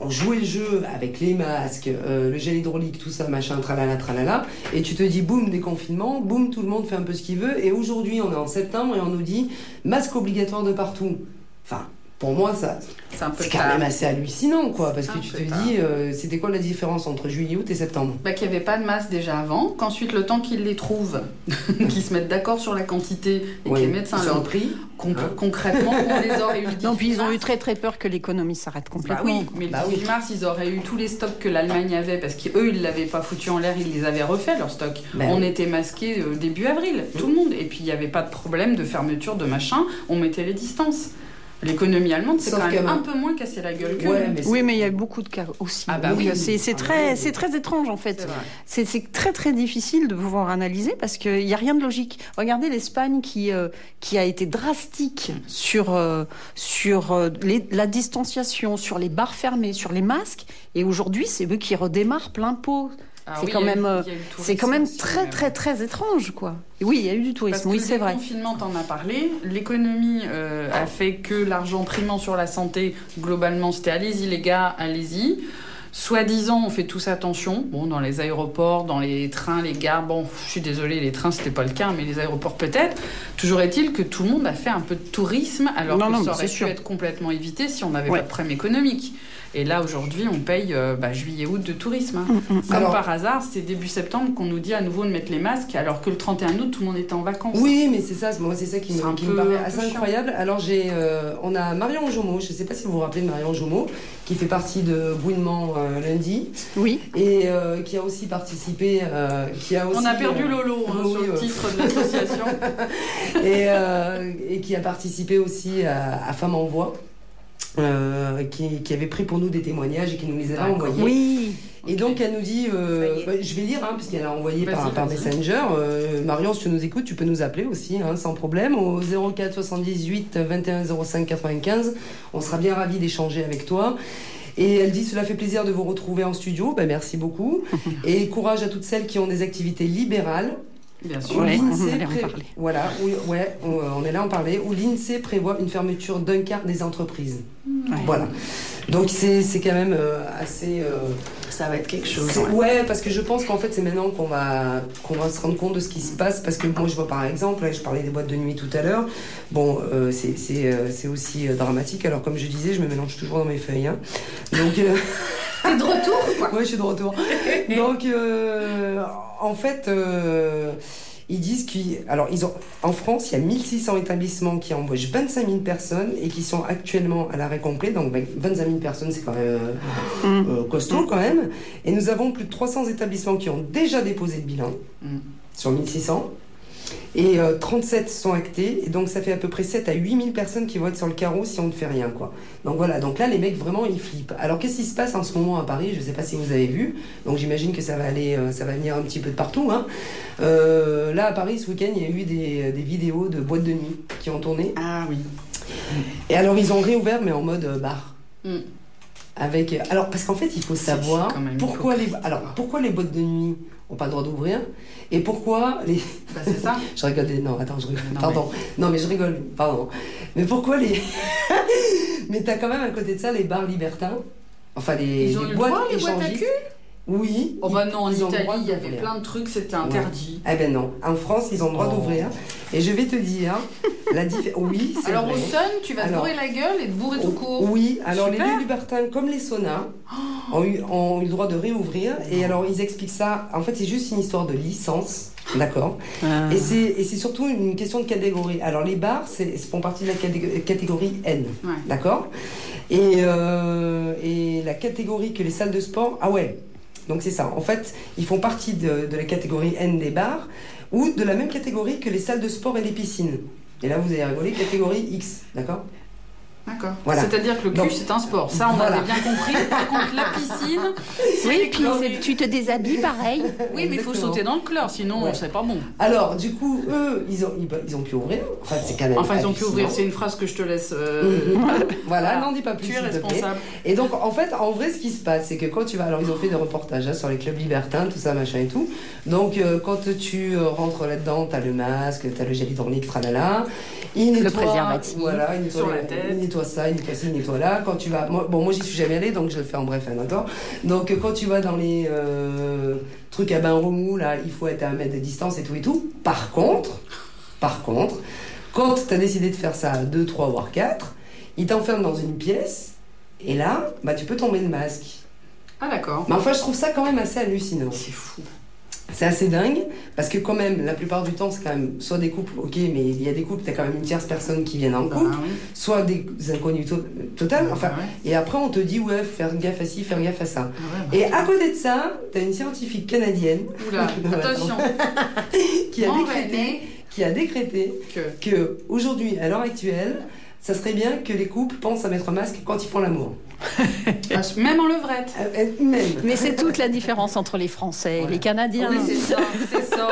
Speaker 2: ont joué le jeu avec les masques, euh, le gel hydraulique, tout ça, machin, tralala, tralala. Et tu te dis, boum, déconfinement, boum, tout le monde fait un peu ce qu'il veut. Et aujourd'hui, on est en septembre et on nous dit, masque obligatoire de partout. Enfin, pour moi, ça,
Speaker 3: C'est
Speaker 2: quand même assez hallucinant, quoi. Parce que tu te
Speaker 3: tard.
Speaker 2: dis, euh, c'était quoi la différence entre juillet, août et septembre?
Speaker 3: Bah, qu'il n'y avait pas de masse déjà avant, qu'ensuite le temps qu'ils les trouvent, qu'ils se mettent d'accord sur la quantité et
Speaker 2: Ouais,
Speaker 3: que les médecins leur
Speaker 2: prix
Speaker 3: con-
Speaker 2: Hein
Speaker 3: concrètement on les aurait eu le
Speaker 1: Non, puis ils ont
Speaker 3: 18
Speaker 1: eu très très peur que l'économie s'arrête
Speaker 3: Bah
Speaker 1: complètement.
Speaker 3: oui, mais le
Speaker 2: Bah
Speaker 3: 18
Speaker 2: oui.
Speaker 3: mars, ils auraient eu tous les stocks que l'Allemagne avait parce qu'eux, ils l'avaient pas foutu en l'air, ils les avaient refait leurs stocks.
Speaker 2: Ben
Speaker 3: on
Speaker 2: oui.
Speaker 3: était masqués euh, début avril, tout le monde. Et puis il n'y avait pas de problème de fermeture de machin, on mettait les distances. L'économie allemande, c'est quand même un peu moins cassé la gueule que
Speaker 2: Ouais, mais
Speaker 1: Oui, mais il y a eu beaucoup de cas aussi.
Speaker 3: Ah bah
Speaker 2: oui.
Speaker 1: euh, c'est
Speaker 2: Ah
Speaker 1: très, c'est très étrange en fait.
Speaker 3: C'est
Speaker 1: très très difficile de pouvoir analyser parce qu'il n'y a rien de logique. Regardez l'Espagne qui, euh, qui a été drastique sur, euh, sur euh, les- la distanciation, sur les bars fermés, sur les masques. Et aujourd'hui, c'est eux qui redémarrent plein pot.
Speaker 3: Ah
Speaker 1: C'est
Speaker 3: oui,
Speaker 1: quand même, euh,
Speaker 3: le
Speaker 1: C'est quand même
Speaker 3: aussi,
Speaker 1: très
Speaker 3: mais-
Speaker 1: très très étrange quoi. Et oui, il y a eu du tourisme, oui
Speaker 3: le
Speaker 1: c'est vrai.
Speaker 3: confinement, t'en as parlé. L'économie euh, a fait que l'argent primant sur la santé, globalement, c'était allez-y les gars, allez-y. Soi-disant, on fait tous attention. Bon, dans les aéroports, dans les trains, les gares, bon, je suis désolée, les trains, c'était pas le cas, mais les aéroports peut-être. Toujours est-il que tout le monde a fait un peu de tourisme, alors
Speaker 1: Non,
Speaker 3: que
Speaker 1: non,
Speaker 3: ça aurait
Speaker 1: c'est
Speaker 3: pu
Speaker 1: sûr.
Speaker 3: être complètement évité si on n'avait
Speaker 1: Ouais.
Speaker 3: pas de problème économique. Et là, aujourd'hui, on paye euh, bah, juillet-août de tourisme. hein.
Speaker 1: Mm, mm.
Speaker 3: Comme
Speaker 2: Alors-
Speaker 3: par hasard, c'est début septembre qu'on nous dit à nouveau de mettre les masques, alors que le 31 août, tout le monde était en vacances.
Speaker 2: Oui, mais c'est ça, moi c'est ça qui me, qui
Speaker 3: peu-
Speaker 2: me paraît assez
Speaker 3: chiant.
Speaker 2: incroyable. Alors j'ai, euh, on a Marion Jomo, je ne sais pas si vous vous rappelez de Marion Jomo, qui fait partie de Bouinement euh, lundi
Speaker 1: Oui.
Speaker 2: et euh, qui a aussi participé, euh, qui a aussi,
Speaker 3: On a perdu
Speaker 2: euh,
Speaker 3: Lolo hein,
Speaker 2: oui,
Speaker 3: sur le titre de l'association.
Speaker 2: et, euh, et qui a participé aussi à, à Femmes en Voix. Euh, qui, qui avait pris pour nous des témoignages et qui nous les avait envoyés.
Speaker 1: Oui.
Speaker 2: Et donc elle nous dit, euh, bah, je vais lire hein, puisqu'elle a envoyé par, par. Messenger. Euh, Marion, si tu nous écoutes, tu peux nous appeler aussi, hein, sans problème, au 04 78 21 05 95. On sera bien ravis d'échanger avec toi. Et elle dit, cela fait plaisir de vous retrouver en studio. Ben, merci beaucoup. Et courage à toutes celles qui ont des activités libérales.
Speaker 3: Bien sûr.
Speaker 1: Ouais, on allait en
Speaker 2: pré-
Speaker 1: parler.
Speaker 2: Voilà, où- ouais, on, est là à en parler. Où l'INSEE prévoit une fermeture d'un quart des entreprises.
Speaker 1: Ouais.
Speaker 2: Voilà. Donc c'est c'est quand même euh, assez. euh,
Speaker 3: Ça va être quelque chose.
Speaker 2: ouais, parce que je pense qu'en fait, c'est maintenant qu'on va, qu'on va se rendre compte de ce qui se passe. Parce que moi, je vois par exemple, là, je parlais des boîtes de nuit tout à l'heure. Bon, euh, c'est c'est, euh, c'est aussi euh, dramatique. Alors, comme je disais, je me mélange toujours dans mes feuilles. hein. Donc, euh,
Speaker 3: T'es de retour quoi?
Speaker 2: Ouais, je suis de retour. Donc, euh, en fait, euh, ils disent qu'ils. Alors, ils ont, en France, il y a 1600 établissements qui embauchent 25 000 personnes et qui sont actuellement à l'arrêt complet. Donc, 25 000 personnes, c'est quand même. euh,
Speaker 1: Mm.
Speaker 2: costaud quand même. Et nous avons plus de 300 établissements qui ont déjà déposé le bilan
Speaker 3: Mm.
Speaker 2: sur 1600. Et euh, 37 sont actés. Et donc ça fait à peu près 7 à 8000 personnes qui vont être sur le carreau si on ne fait rien. quoi. Donc voilà, donc là les mecs vraiment ils flippent. Alors qu'est-ce qui se passe en ce moment à Paris? Je ne sais pas si vous avez vu. Donc j'imagine que ça va aller, euh, ça va venir un petit peu de partout. hein. Euh, là à Paris ce week-end il y a eu des, des vidéos de boîtes de nuit qui ont tourné.
Speaker 3: Ah oui.
Speaker 2: Et alors ils ont réouvert mais en mode euh, bar.
Speaker 3: Mm.
Speaker 2: Avec, alors parce qu'en fait il faut savoir pourquoi les, alors pourquoi les boîtes de nuit n'ont pas le droit d'ouvrir. Et pourquoi les,
Speaker 3: Bah, c'est ça.
Speaker 2: je rigole, non attends je rigole,
Speaker 3: Non,
Speaker 2: pardon, non mais je rigole, pardon, mais pourquoi les, mais t'as quand même à côté de ça les bars libertins, enfin les,
Speaker 3: Ils ont
Speaker 2: les
Speaker 3: eu le
Speaker 2: boîtes
Speaker 3: droit, les boîtes à
Speaker 2: échangistes.
Speaker 3: cul?
Speaker 2: Oui.
Speaker 3: Oh bah non, en Italie, il y avait plein de trucs, c'était interdit.
Speaker 2: Eh ben non. En France, ils ont le droit
Speaker 1: Oh.
Speaker 2: d'ouvrir. Et je vais te dire, la différence. Oui, c'est
Speaker 3: Alors
Speaker 2: vrai.
Speaker 3: au Sun, tu vas te
Speaker 2: Alors-
Speaker 3: bourrer la gueule et te bourrer tout court.
Speaker 2: Oui, alors
Speaker 3: Super.
Speaker 2: les lieux libertins, comme les saunas, ont eu, ont eu le droit de réouvrir. Et alors, ils expliquent ça. En fait, c'est juste une histoire de licence. D'accord?
Speaker 1: Ah.
Speaker 2: Et c'est surtout une question de catégorie. Alors, les bars c'est- font partie de la catég- catégorie N.
Speaker 3: Ouais.
Speaker 2: D'accord? Et, euh, et la catégorie que les salles de sport. Ah ouais Donc, c'est ça. En fait, ils font partie de, la catégorie N des bars ou de la même catégorie que les salles de sport et les piscines. Et là, vous allez rigoler, catégorie X. D'accord?
Speaker 3: D'accord.
Speaker 2: Voilà.
Speaker 3: C'est-à-dire que le cul, c'est un sport. Ça, on
Speaker 2: Voilà.
Speaker 3: avait bien compris. Par contre, la piscine, c'est
Speaker 1: Oui, puis tu te déshabilles pareil.
Speaker 3: Oui, mais il faut sauter dans le chlore, sinon
Speaker 2: Ouais.
Speaker 3: c'est pas bon.
Speaker 2: Alors, du coup, eux, ils ont, ils, ils ont pu ouvrir. Enfin, c'est quand même.
Speaker 3: Enfin, ils ont pu ouvrir. C'est une phrase que je te laisse. euh,
Speaker 2: Mhm. voilà,
Speaker 3: Voilà.
Speaker 2: n'en dis pas plus.
Speaker 3: Tu es responsable.
Speaker 2: Et donc, en fait, en vrai, ce qui se passe, c'est que quand tu vas. Alors, ils ont fait des reportages hein, sur les clubs libertins, tout ça, machin et tout. Donc, euh, quand tu euh, rentres là-dedans, t'as le masque, t'as le gel hydroalcoolique, tralala. Il nettoie,
Speaker 1: préservatif.
Speaker 2: Voilà, il nettoie,
Speaker 3: Sur la tête.
Speaker 2: Nettoie ça, il nettoie ci, il nettoie là. Quand tu vas. Moi, bon, moi, j'y suis jamais allée, donc je le fais en bref, hein, d'accord Donc, euh, quand tu vas dans les euh, trucs à bain remous, là, il faut être à un mètre de distance et tout et tout. Par contre, par contre, quand tu as décidé de faire ça à 2, 3 voire 4, ils t'enferment dans une pièce et là, bah, tu peux tomber le masque.
Speaker 3: Ah, d'accord.
Speaker 2: Mais enfin, je trouve ça quand même assez hallucinant.
Speaker 3: C'est fou.
Speaker 2: C'est assez dingue parce que, quand même, la plupart du temps, c'est quand même soit des couples, ok, mais il y a des couples, tu as quand même une tierce personne qui vient en
Speaker 3: Bah,
Speaker 2: couple,
Speaker 3: oui.
Speaker 2: soit des inconnus to- total. Enfin,
Speaker 3: Ah ouais.
Speaker 2: et après, on te dit, ouais, faire gaffe à ci, faire gaffe à ça.
Speaker 3: Ah ouais,
Speaker 2: Et à côté de ça, tu as une scientifique canadienne
Speaker 3: bah. Attention.
Speaker 2: qui a décrété, qui a décrété
Speaker 3: que.
Speaker 2: que aujourd'hui, à l'heure actuelle, ça serait bien que les couples pensent à mettre un masque quand ils font l'amour.
Speaker 3: Ah, Même en levrette.
Speaker 2: Même.
Speaker 1: Mais c'est toute la différence entre les Français et
Speaker 2: Voilà.
Speaker 1: les Canadiens.
Speaker 3: Oui, c'est ça, c'est ça.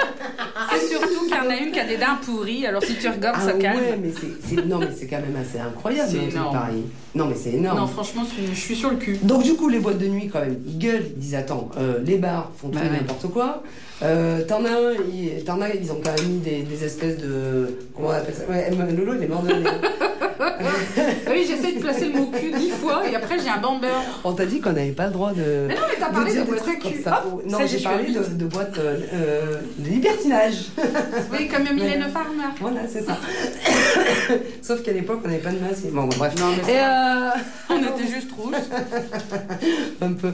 Speaker 3: C'est surtout qu'il y en a une qui a des dents pourries, alors si tu regardes,
Speaker 2: Ah
Speaker 3: ça calme.
Speaker 2: ouais, mais c'est, c'est- non, mais c'est quand même assez incroyable.
Speaker 3: C'est
Speaker 2: pareil. Non, mais c'est énorme.
Speaker 3: Non, franchement, je suis, je suis sur le cul.
Speaker 2: Donc du coup, les boîtes de nuit, quand même, ils gueulent, ils disent attends, euh, les bars font tout
Speaker 1: Bah
Speaker 2: et
Speaker 1: ouais.
Speaker 2: n'importe quoi. Euh, t'en as un, ils, t'en as, ils ont quand même mis des, des espèces de, comment on appelle ça? Ouais, euh, Lolo, il est mort de.
Speaker 3: Oui, j'essaie de placer le mot cul dix fois et après j'ai un bamber.
Speaker 2: On t'a dit qu'on n'avait pas le droit de.
Speaker 3: Mais non, mais t'as
Speaker 2: de
Speaker 3: parlé de
Speaker 2: des
Speaker 3: boîte à
Speaker 2: comme
Speaker 3: cul.
Speaker 2: ça. Non,
Speaker 3: ça,
Speaker 2: j'ai parlé de, de euh, euh, de libertinage.
Speaker 3: Oui, comme Mylène Farmer.
Speaker 2: Voilà, c'est ça. Sauf qu'à l'époque, on n'avait pas de masque. Bon, bon, bref.
Speaker 3: Non, mais
Speaker 2: Et euh,
Speaker 3: on était juste rouges.
Speaker 2: un peu.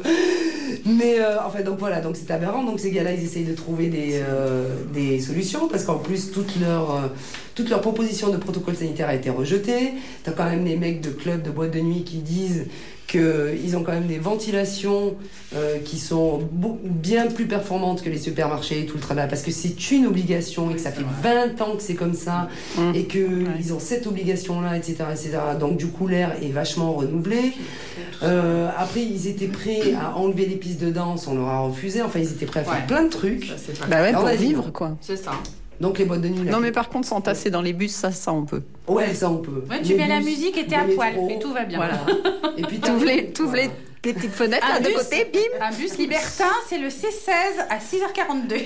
Speaker 2: Mais euh, en fait, donc voilà, donc c'est aberrant. Donc ces gars-là, ils essayent de trouver des, euh, des solutions parce qu'en plus, toute leur, euh, toute leur proposition de protocole sanitaire a été rejetée. T'as quand même des mecs de clubs, de boîtes de nuit qui disent qu'ils ont quand même des ventilations euh, qui sont bien plus performantes que les supermarchés et tout le travail parce que c'est une obligation et que ça fait 20 ans que c'est comme ça
Speaker 1: Mmh.
Speaker 2: et qu'ils ont cette obligation-là, etc., etc. Donc du coup, l'air est vachement renouvelé. Euh, après, ils étaient prêts à enlever les pistes de danse, on leur a refusé. Enfin, ils étaient prêts à faire
Speaker 3: Ouais.
Speaker 2: plein de trucs.
Speaker 3: Ça,
Speaker 1: Bah ouais, pour vivre quoi.
Speaker 3: C'est ça.
Speaker 2: Donc les boîtes de nuit.
Speaker 1: Non mais par contre s'entasser dans les bus, ça, ça on peut.
Speaker 2: Ouais, ça on peut.
Speaker 3: Ouais, tu
Speaker 2: Les
Speaker 3: mets la musique et t'es à poil et tout va bien.
Speaker 1: Voilà.
Speaker 2: Et puis
Speaker 1: T'ouvres les, t'ouvres les,
Speaker 2: voilà.
Speaker 1: Les petites fenêtres
Speaker 3: Un
Speaker 1: là, de
Speaker 3: bus.
Speaker 1: côté, bim
Speaker 3: Un bus libertin, c'est le C16 à 6h42.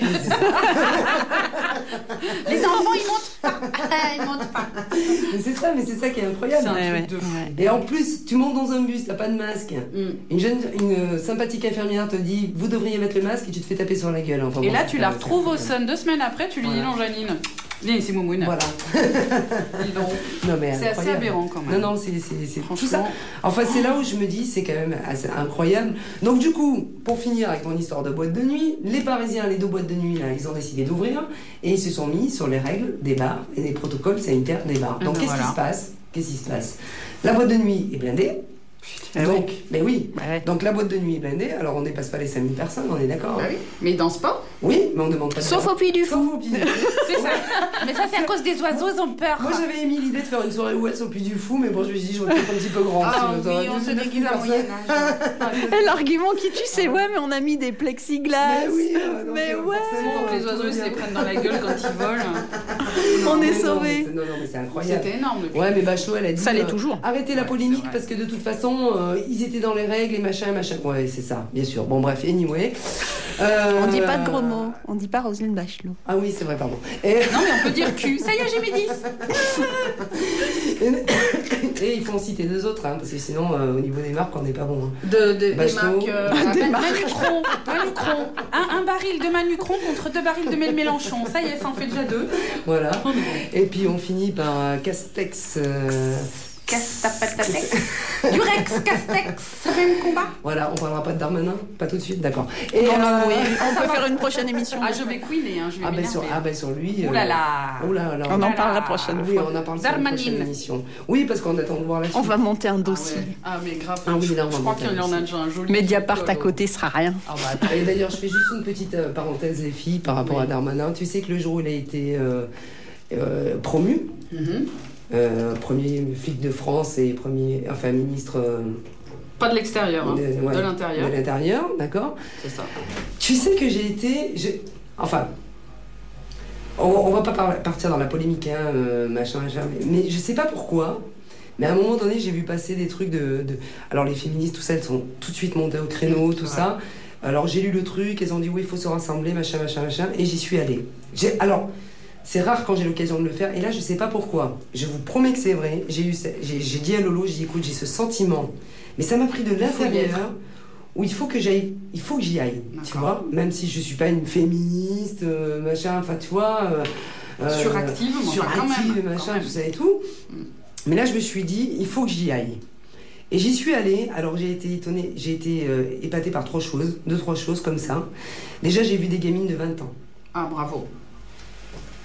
Speaker 3: Les enfants, ils montent pas. Ils montent pas.
Speaker 2: Mais c'est ça, mais c'est ça qui est incroyable.
Speaker 3: C'est un
Speaker 1: Ouais,
Speaker 3: truc
Speaker 1: ouais,
Speaker 3: de fou.
Speaker 1: ouais.
Speaker 2: Et en plus, tu montes dans un bus, t'as pas de masque.
Speaker 3: Mm.
Speaker 2: Une jeune, une euh, sympathique infirmière te dit, vous devriez mettre le masque et tu te fais taper sur la gueule. Enfin,
Speaker 3: Et
Speaker 2: bon,
Speaker 3: là, tu la retrouves au. Sun deux semaines après, tu lui dis non, Janine. Viens ici, Moumoune.
Speaker 2: Voilà.
Speaker 3: Dis donc.
Speaker 2: Non mais
Speaker 3: C'est assez aberrant quand même.
Speaker 2: Non, non, c'est c'est- c'est tout ça. Enfin, c'est là où je me dis, c'est quand même assez incroyable. Donc, du coup, pour finir avec mon histoire de boîte de nuit, les Parisiens, les deux boîtes de nuit, là, ils ont décidé d'ouvrir et ils se sont mis sur les règles des bars et des protocoles sanitaires des bars. Donc,
Speaker 3: Ah,
Speaker 2: qu'est-ce
Speaker 3: voilà.
Speaker 2: qui se passe? Qu'est-ce qui se passe? La boîte de nuit est blindée.
Speaker 1: Ah
Speaker 2: donc, mais oui.
Speaker 1: Bah ouais.
Speaker 2: Donc, la boîte de nuit est blindée. Alors, on dépasse pas les 5000 personnes, on est d'accord
Speaker 3: Bah oui. Mais ils dansent pas.
Speaker 2: Oui, mais on demande pas de
Speaker 1: Sauf au Puy du
Speaker 2: Sauf
Speaker 1: Fou.
Speaker 2: au Puy du Fou.
Speaker 3: C'est ça. Mais ça, c'est à cause des oiseaux, ils ont peur.
Speaker 2: Moi, j'avais émis l'idée de faire une soirée ouest au Puy du Fou, mais bon, je me suis dit, je vais peut-être un petit peu grand.
Speaker 3: Ah oui, on se déguise à
Speaker 1: l'argument qui tue, c'est ouais, mais on a mis des plexiglas.
Speaker 2: Mais oui, euh, donc,
Speaker 1: mais
Speaker 2: euh,
Speaker 1: ouais.
Speaker 3: Pour que les oiseaux se les prennent dans la gueule quand ils volent.
Speaker 1: On est sauvés.
Speaker 2: Non, non, mais c'est incroyable.
Speaker 3: C'était énorme.
Speaker 2: Ouais, mais Bachelot, elle a dit.
Speaker 1: Ça l'est
Speaker 2: euh,
Speaker 1: toujours.
Speaker 2: Arrêtez la polémique parce que de toute façon, euh, ils étaient dans les règles et machin, machin. Ouais, c'est ça, bien sûr. Bon, bref, anyway. Euh,
Speaker 1: On dit pas de gros mots. On dit pas Roselyne Bachelot.
Speaker 2: Ah oui, c'est vrai, pardon. Et,
Speaker 3: Non, mais on peut dire cul. Ça y est, j'ai mis 10.
Speaker 2: et il faut en citer deux autres, hein, parce que sinon, euh, au niveau des marques, on n'est pas bon. hein.
Speaker 3: De, de- des
Speaker 2: Bachelot.
Speaker 3: marques. euh,
Speaker 1: Des
Speaker 3: Ma- Manucron, Manucron. Un, un baril de Manucron contre deux barils de Mel Mélenchon. Ça y est, ça en fait déjà deux.
Speaker 2: Voilà. Et puis on finit par euh, Castex.
Speaker 3: Castapatatec. Durex, Castex, même combat.
Speaker 2: Voilà, on parlera pas de Darmanin, pas tout de suite, d'accord. Et
Speaker 1: Non, non,
Speaker 2: euh,
Speaker 1: oui, on peut faire une prochaine émission.
Speaker 3: Ah, je vais couiner, hein, je vais
Speaker 2: ah, ben sur, ah ben sur lui.
Speaker 3: Ouh là là.
Speaker 2: Ouh là là.
Speaker 1: On en parle la prochaine
Speaker 2: Oui,
Speaker 1: fois.
Speaker 2: on en parle sur la prochaine émission. Oui, parce qu'on attend de voir la suite.
Speaker 1: On va monter un
Speaker 3: Ah,
Speaker 1: dossier.
Speaker 3: ouais. Ah, mais grave.
Speaker 2: Ah oui,
Speaker 3: je,
Speaker 2: là, on
Speaker 3: je crois qu'il y en a déjà un joli.
Speaker 1: Mediapart à côté sera rien.
Speaker 2: Ah bah. Et d'ailleurs, je fais juste une petite euh, parenthèse, les filles, par rapport
Speaker 3: Oui.
Speaker 2: à Darmanin. Tu sais que le jour où il a été euh, euh, promu,
Speaker 3: Mhm.
Speaker 2: Euh, premier flic de France et premier, enfin ministre euh,
Speaker 3: Pas de l'extérieur, hein,
Speaker 2: de, ouais,
Speaker 3: de l'intérieur.
Speaker 2: de l'intérieur, d'accord
Speaker 3: C'est ça.
Speaker 2: Tu sais que j'ai été. Enfin. On, on va pas par- partir dans la polémique, hein, euh, machin, machin, mais, mais je sais pas pourquoi. Mais à un moment donné, j'ai vu passer des trucs de, de- Alors, les féministes, tout ça, elles sont tout de suite montées au créneau, tout
Speaker 3: Ouais.
Speaker 2: ça. Alors, j'ai lu le truc, elles ont dit oui, il faut se rassembler, machin, machin, machin, et j'y suis allée. J'ai- Alors, c'est rare quand j'ai l'occasion de le faire, et là, je sais pas pourquoi. Je vous promets que c'est vrai. J'ai eu, j'ai dit à Lolo, j'ai dit écoute, j'ai ce sentiment, mais ça m'a pris de l'intérieur où il faut que j'aille, il faut que j'y aille, tu vois, même si je suis pas une féministe, euh, machin, enfin tu vois, euh, euh,
Speaker 3: Suractive,
Speaker 2: suractive,
Speaker 3: même,
Speaker 2: machin, tout ça et tout. Mais là, je me suis dit, il faut que j'y aille. Et j'y suis allée, alors j'ai été étonnée, j'ai été épatée par trois choses, deux, trois choses comme ça. Déjà, j'ai vu des gamines de 20 ans.
Speaker 3: Ah, bravo.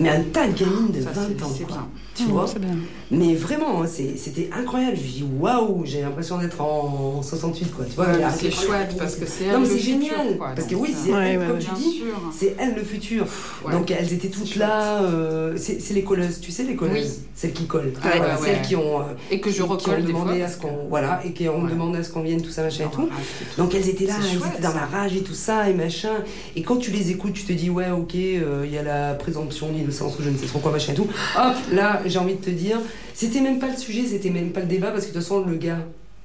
Speaker 2: Mais un tas de gamines de
Speaker 3: Ça,
Speaker 2: 20
Speaker 3: c'est-
Speaker 2: ans, quoi. Tu vois
Speaker 1: C'est bien.
Speaker 2: Mais vraiment, hein, c'était incroyable. Je me dis, waouh, j'ai l'impression d'être en 68, quoi. Tu vois,
Speaker 3: Ouais, mais c'est chouette parce que c'est
Speaker 2: Non,
Speaker 3: elle
Speaker 2: mais
Speaker 3: le
Speaker 2: c'est génial.
Speaker 3: quoi,
Speaker 2: parce que oui,
Speaker 3: euh,
Speaker 2: c'est
Speaker 1: Ouais,
Speaker 2: elle,
Speaker 1: ouais,
Speaker 2: comme
Speaker 1: ouais.
Speaker 2: tu dis, c'est elle le futur.
Speaker 3: Ouais.
Speaker 2: Donc elles étaient toutes là. euh, c'est les colleuses, tu sais, les colleuses,
Speaker 3: Oui.
Speaker 2: celles qui collent.
Speaker 3: Ah ouais,
Speaker 2: Voilà,
Speaker 3: ouais.
Speaker 2: Celles qui ont, euh,
Speaker 3: Et que je
Speaker 2: qui ont
Speaker 3: recolle des fois.
Speaker 2: demandé à ce qu'on voilà et qui ont demandé à ce qu'on vienne tout ça machin et tout.
Speaker 3: Ah,
Speaker 2: Donc elles étaient là, elles étaient dans la rage et tout ça et machin. Et quand tu les écoutes, tu te dis ouais ok, il y a la présomption je ne sais trop quoi machin et tout. Hop, là j'ai envie de te dire, c'était même pas le sujet, c'était même pas le débat parce que de toute façon le gars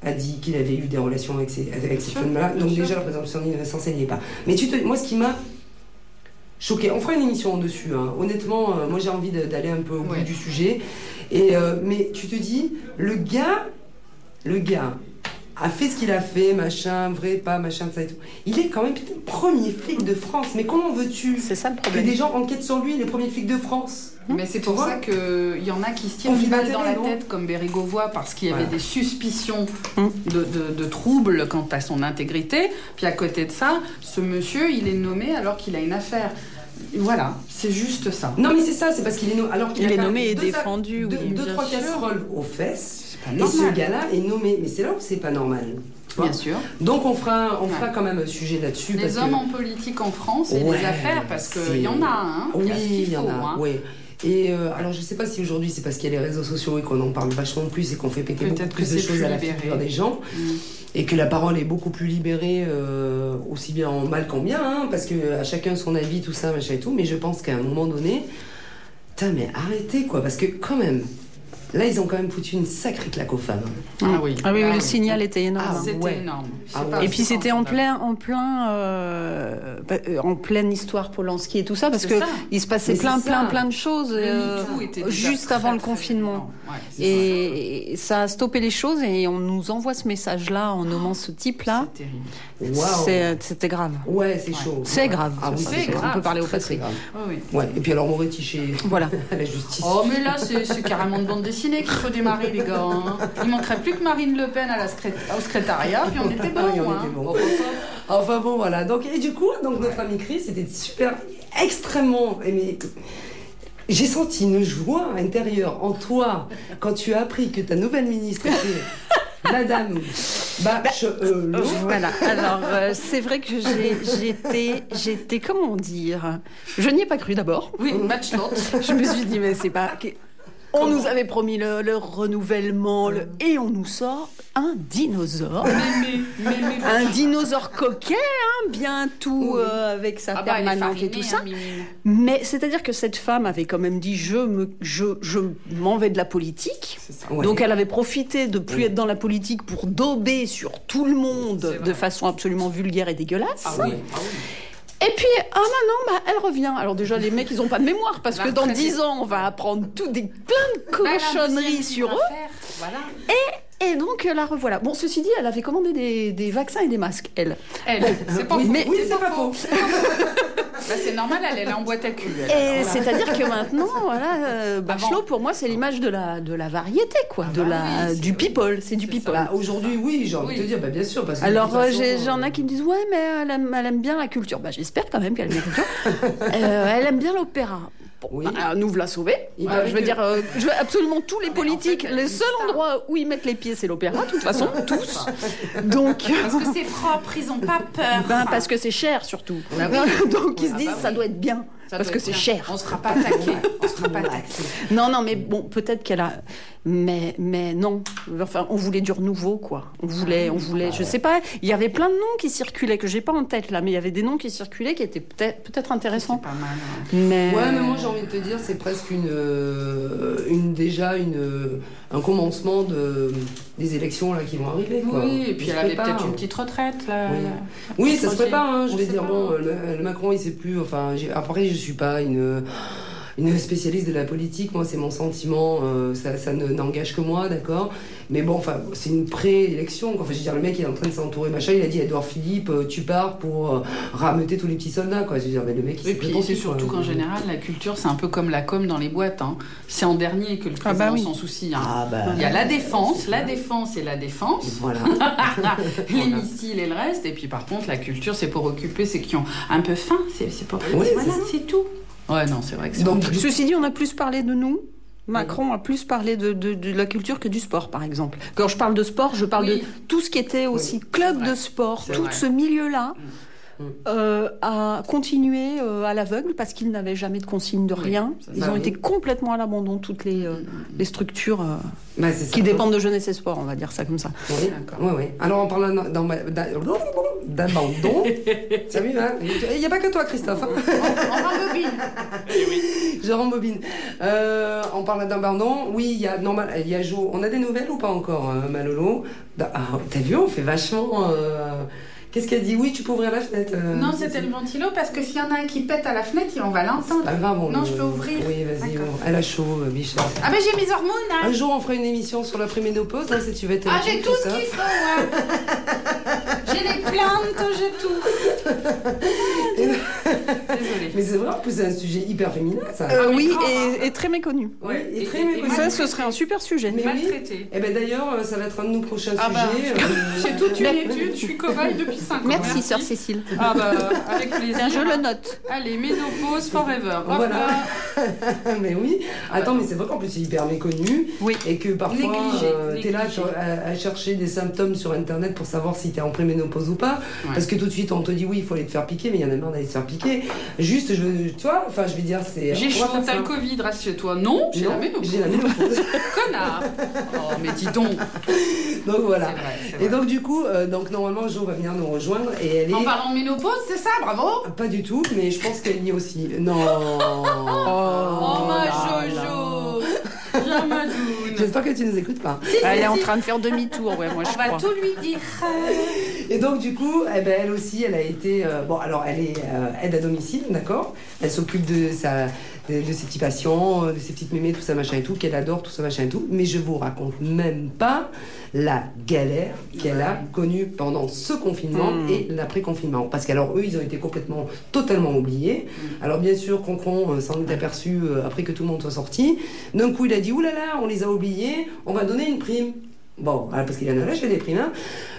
Speaker 2: a dit qu'il avait eu des relations avec ces, avec ces femmes-là. Donc déjà la présomption d'innocence elle n'y est pas. Mais tu te, moi ce qui m'a choqué, on fera une émission dessus. hein. Honnêtement, euh, moi j'ai envie d'aller un peu au
Speaker 3: Ouais.
Speaker 2: bout du sujet. Et euh, mais tu te dis, le gars, le gars a fait ce qu'il a fait, machin, vrai, pas, machin, ça et tout. Il est quand même putain, premier flic de France. Mais comment veux-tu
Speaker 1: C'est ça le
Speaker 2: que des gens enquêtent sur lui, les premiers flics de France
Speaker 3: Mais c'est pour ça qu'il y en a qui se tirent une balle dans la tête, comme Bérégovoy, parce qu'il y avait
Speaker 2: Voilà.
Speaker 3: des suspicions
Speaker 1: Hum.
Speaker 3: de, de- de troubles quant à son intégrité. Puis à côté de ça, ce monsieur, il est nommé alors qu'il a une affaire. Voilà, c'est juste ça.
Speaker 2: Non, mais c'est ça, c'est parce qu'il est nommé. Alors qu'il
Speaker 1: Il
Speaker 2: a
Speaker 1: est nommé et
Speaker 2: deux-
Speaker 1: défendu,
Speaker 2: Deux,
Speaker 1: oui,
Speaker 2: deux,
Speaker 1: bien
Speaker 2: trois
Speaker 1: sûr.
Speaker 2: casseroles aux fesses.
Speaker 3: Pas
Speaker 2: Et
Speaker 3: normal.
Speaker 2: ce gars-là est nommé. Mais c'est là où c'est pas normal.
Speaker 3: Bien sûr.
Speaker 2: Donc on fera, on
Speaker 3: Ouais.
Speaker 2: fera quand même un sujet là-dessus. parce
Speaker 3: Les
Speaker 2: que-
Speaker 3: hommes en politique en France et
Speaker 2: Ouais,
Speaker 3: les affaires, parce qu'il y en a, hein.
Speaker 2: Oui,
Speaker 3: il y
Speaker 2: en a.
Speaker 3: hein.
Speaker 2: oui. Et euh, alors, je sais pas si aujourd'hui c'est parce qu'il y a les réseaux sociaux et qu'on en parle vachement plus et qu'on fait péter beaucoup plus de choses
Speaker 3: plus
Speaker 2: à la figure des gens
Speaker 3: Mm.
Speaker 2: et que la parole est beaucoup plus libérée, euh, aussi bien en mal qu'en bien, hein, parce que à chacun son avis, tout ça, machin et tout. Mais je pense qu'à un moment donné, putain, mais arrêtez quoi, parce que quand même, là ils ont quand même foutu une sacrée claque aux femmes.
Speaker 3: Ah oui.
Speaker 1: Ah oui, oui,
Speaker 3: Ah
Speaker 1: le signal était énorme.
Speaker 2: Ah.
Speaker 3: C'était
Speaker 2: Ouais.
Speaker 3: énorme.
Speaker 2: Ah ouais.
Speaker 1: Et puis c'était en plein, en plein, euh, bah, euh, en pleine histoire Polanski et tout ça, parce que
Speaker 3: ça.
Speaker 1: il se passait
Speaker 2: Mais
Speaker 1: plein, plein,
Speaker 2: ça.
Speaker 1: plein de choses
Speaker 3: Le
Speaker 1: euh, juste
Speaker 3: très,
Speaker 1: avant le confinement.
Speaker 3: Ouais,
Speaker 1: Et ça a stoppé les choses et on nous envoie ce message-là en nommant ce
Speaker 3: ça.
Speaker 1: type-là.
Speaker 3: C'est-
Speaker 1: C'était grave.
Speaker 2: Ouais, c'est chaud.
Speaker 1: C'est grave.
Speaker 2: Ah oui,
Speaker 3: C'est
Speaker 2: c'est
Speaker 3: grave.
Speaker 1: On peut parler au
Speaker 2: grave.
Speaker 3: Oui, oui.
Speaker 2: Ouais. Et puis alors Moretti chez
Speaker 1: Voilà.
Speaker 2: à la justice.
Speaker 3: Oh, mais là, c'est carrément de bande dessinée qu'il faut démarrer, les gars. hein. Il manquerait plus que Marine Le Pen à la secré- au secrétariat, puis on était bon.
Speaker 2: Oui, on
Speaker 3: hein.
Speaker 2: était bon. Enfin bon, voilà. Donc, et du coup, donc notre ami Chris, c'était super, extrêmement. Mais j'ai senti une joie intérieure en toi quand tu as appris que ta nouvelle ministre était Madame Bachelot.
Speaker 1: Voilà. Alors, euh, c'est vrai que j'ai- j'étais, j'étais, comment dire? Je n'y ai pas cru d'abord.
Speaker 3: Oui, match lot.
Speaker 1: Je me suis dit, mais c'est pas. On nous avait promis le, le renouvellement le- et on nous sort un dinosaure.
Speaker 3: Mais, mais, mais, mais-
Speaker 1: Un dinosaure coquet, hein, bien tout
Speaker 2: Oui.
Speaker 1: euh, avec sa
Speaker 3: Ah bah,
Speaker 1: permanente et tout ça.
Speaker 3: hein.
Speaker 1: Mais c'est-à-dire que cette femme avait quand même dit je me, je, je m'en vais de la politique.
Speaker 2: Ouais.
Speaker 1: Donc elle avait profité de plus être dans la politique pour dauber sur tout le monde de façon absolument vulgaire et dégueulasse.
Speaker 3: Ah oui, ah oui.
Speaker 1: Et puis, ah maintenant, bah, elle revient. Alors déjà, les mecs, ils ont pas de mémoire parce que dans. 10 ans, on va apprendre tout des, plein de
Speaker 3: Bah,
Speaker 1: cochonneries sur eux.
Speaker 3: à faire, Voilà.
Speaker 1: Et donc la revoilà. Bon, ceci dit, elle avait commandé des, des vaccins et des masques, elle.
Speaker 3: Elle, c'est pas
Speaker 1: Oui,
Speaker 3: faux.
Speaker 1: mais-
Speaker 2: Oui, c'est pas faux.
Speaker 3: Bah, c'est normal, elle, elle est en boîte à cul. elle.
Speaker 1: Et
Speaker 3: Voilà.
Speaker 1: c'est-à-dire que maintenant, voilà, euh, Bachelot, pour moi, c'est l'image de la, de la variété, quoi, de
Speaker 3: bah
Speaker 1: la,
Speaker 3: oui,
Speaker 1: du people, c'est du people.
Speaker 2: Bah, Aujourd'hui, oui, j'ai envie de te dire, bah, bien sûr. Parce que
Speaker 1: Alors, euh,
Speaker 2: euh,
Speaker 1: j'en ai qui me disent, ouais, mais elle aime, elle aime bien la culture. Bah, j'espère quand même qu'elle aime bien la culture. Euh, elle aime bien l'opéra. Bon,
Speaker 2: Oui.
Speaker 1: bah, nous voilà sauvés. Euh,
Speaker 2: paraît
Speaker 1: je veux
Speaker 2: que-
Speaker 1: dire, euh, je veux absolument tous les
Speaker 3: en fait,
Speaker 1: politiques, le seul endroit où ils mettent les pieds, c'est l'opéra, de toute façon, tous. Donc,
Speaker 3: Parce que c'est propre, ils ont pas peur.
Speaker 1: ben, parce que c'est cher surtout.
Speaker 3: Bah oui.
Speaker 1: Donc, ils se
Speaker 3: Ah
Speaker 1: disent,
Speaker 3: bah
Speaker 1: ça doit être bien.
Speaker 3: Ça
Speaker 1: parce que c'est cher.
Speaker 3: On sera pas attaqué. On sera pas attaqué.
Speaker 1: Non, non, mais bon, peut-être qu'elle a. Mais, mais non. Enfin, on voulait du renouveau, quoi. On voulait, on voulait. Je sais pas. Il y avait plein de noms qui circulaient que j'ai pas en tête là, mais il y avait des noms qui circulaient qui étaient peut-être, peut-être
Speaker 3: C'est
Speaker 1: intéressants.
Speaker 3: pas mal. ouais.
Speaker 1: Mais.
Speaker 2: Ouais, mais moi j'ai envie de te dire, c'est presque une, euh, une déjà une, euh, un commencement de, des élections là qui vont arriver. Quoi.
Speaker 3: Oui, et puis
Speaker 2: se
Speaker 3: avait peut-être une petite retraite là.
Speaker 2: Oui. Oui, ça se prépare. Hein, je
Speaker 3: On
Speaker 2: vais dire
Speaker 3: pas.
Speaker 2: bon, le, le Macron, il sait plus. Enfin, après, je suis pas une une spécialiste de la politique. Moi, c'est mon sentiment. euh, ça, ça ne n'engage que moi, d'accord. Mais bon, enfin, c'est une pré-élection. quoi. Enfin, je veux dire, le mec, il est en train de s'entourer, machin. Il a dit, Edouard Philippe, euh, tu pars pour euh, rameuter tous les petits soldats, quoi. Je veux dire, mais le mec, il
Speaker 3: Et
Speaker 2: s'est
Speaker 3: puis c'est surtout
Speaker 2: quoi.
Speaker 3: qu'en général, la culture, c'est un peu comme la com dans les boîtes. hein. C'est en dernier que le
Speaker 1: Ah
Speaker 3: président
Speaker 1: bah oui.
Speaker 3: s'en soucie. hein.
Speaker 2: Ah bah.
Speaker 3: Il y a la défense, la défense et la défense.
Speaker 2: Voilà.
Speaker 3: les missiles et le reste. Et puis par contre, la culture, c'est pour occuper ceux qui ont un peu faim. C'est c'est pour.
Speaker 2: Oui,
Speaker 3: voilà,
Speaker 2: c'est
Speaker 3: tout. Ouais, non, c'est vrai que c'est.
Speaker 2: Donc,
Speaker 1: Ceci dit, on a plus parlé de nous. Macron a plus parlé de, de- de la culture que du sport, par exemple. Quand je parle de sport, je parle
Speaker 3: Oui.
Speaker 1: de tout ce qui était aussi club de sport, tout
Speaker 3: vrai.
Speaker 1: ce milieu-là.
Speaker 2: Mm.
Speaker 1: Euh, a continué euh, à l'aveugle parce qu'ils n'avaient jamais de consigne de
Speaker 3: Oui,
Speaker 1: rien. Ils ont
Speaker 2: oui.
Speaker 1: été complètement à l'abandon, toutes les, euh, les structures euh,
Speaker 2: bah, c'est ça.
Speaker 1: qui dépendent de jeunesse et sport, on va dire ça comme ça.
Speaker 2: Oui,
Speaker 3: D'accord.
Speaker 2: ouais, ouais. Alors, en parlant d'abandon, ça vu, hein Il n'y a pas que toi, Christophe. hein
Speaker 3: On rembobine.
Speaker 2: Je rembobine. Euh, en parlant d'abandon, oui, il y a normal, il y a Jo. On a des nouvelles ou pas encore, euh, Malolo? Da- ah, T'as vu, on fait vachement. Qu'est-ce qu'elle dit Oui, tu peux ouvrir la fenêtre. euh,
Speaker 3: Non, c'était le ventilo parce que s'il y en a un qui pète à la fenêtre, on va l'entendre.
Speaker 2: Pas grave, on
Speaker 3: Non,
Speaker 2: le-
Speaker 3: je peux ouvrir.
Speaker 2: Oui, vas-y. Elle a chaud, euh, Bichette.
Speaker 3: Ah, mais j'ai mes hormones, hein.
Speaker 2: Un jour, on fera une émission sur la préménopause, hein, si tu veux être.
Speaker 3: Ah, j'ai tout ce qu'il faut, ouais. J'ai les plantes, j'ai tout. Désolée.
Speaker 2: Mais c'est vrai, en plus, c'est un sujet hyper féminin, ça.
Speaker 1: Euh,
Speaker 3: mais
Speaker 1: oui,
Speaker 3: grand,
Speaker 1: et, et très méconnu.
Speaker 2: Oui, et
Speaker 3: et-
Speaker 2: très
Speaker 3: et-
Speaker 2: méconnu.
Speaker 1: Ça, ce serait un super sujet.
Speaker 2: Mais oui.
Speaker 3: Maltraité.
Speaker 2: Eh ben d'ailleurs, ça va être un de nos prochains
Speaker 3: Ah bah,
Speaker 2: sujets. euh,
Speaker 3: J'ai toute une étude, je suis cobaye depuis 5 ans.
Speaker 1: Merci, sœur Cécile.
Speaker 3: Ah bah, avec plaisir.
Speaker 1: Je le note.
Speaker 3: Allez, ménopause forever. Hop
Speaker 2: Voilà.
Speaker 3: là.
Speaker 2: mais oui. Attends, mais c'est vrai qu'en plus c'est hyper méconnu
Speaker 1: Oui.
Speaker 2: et que parfois euh, t'es là
Speaker 3: négligé.
Speaker 2: tu- à, à chercher des symptômes sur internet pour savoir si t'es en préménopause ou pas.
Speaker 3: Ouais.
Speaker 2: Parce que tout de suite on te dit oui, il faut aller te faire piquer, mais il y en a marre d'aller se faire piquer. Juste, je veux, tu vois, enfin je vais dire c'est.
Speaker 3: J'ai chaud, t'as le Covid, reste chez toi. Non, j'ai la ménopause.
Speaker 2: J'ai la ménopause.
Speaker 3: Connard. Oh, mais dis donc.
Speaker 2: donc voilà.
Speaker 3: C'est vrai, c'est
Speaker 2: Et donc du coup, euh, donc normalement Jo va venir nous rejoindre et elle est.
Speaker 3: En parlant de ménopause, c'est ça, bravo.
Speaker 2: Pas du tout, mais je pense qu'elle y est aussi. Non.
Speaker 3: Oh, ma
Speaker 2: là
Speaker 3: Jojo.
Speaker 2: J'espère que tu nous écoutes pas.
Speaker 1: Elle est en train de faire demi-tour, ouais, moi je
Speaker 3: On va tout lui dire.
Speaker 2: Et donc du coup, eh ben, elle aussi, elle a été... euh, bon, alors elle est euh, aide à domicile, d'accord? Elle s'occupe de, sa, de, de ses petits patients, euh, de ses petites mémés, tout ça, machin et tout, qu'elle adore, tout ça, machin et tout. Mais je vous raconte même pas la galère qu'elle a connue pendant ce confinement
Speaker 1: Mm.
Speaker 2: et l'après-confinement. Parce qu'alors, eux, ils ont été complètement, totalement oubliés. Alors bien sûr, Concron euh, s'en est aperçu euh, après que tout le monde soit sorti. D'un coup, il a dit, oulala, là là, on les a oubliés, on va donner une prime. Bon, parce qu'il y en a là, j'ai des primes. hein.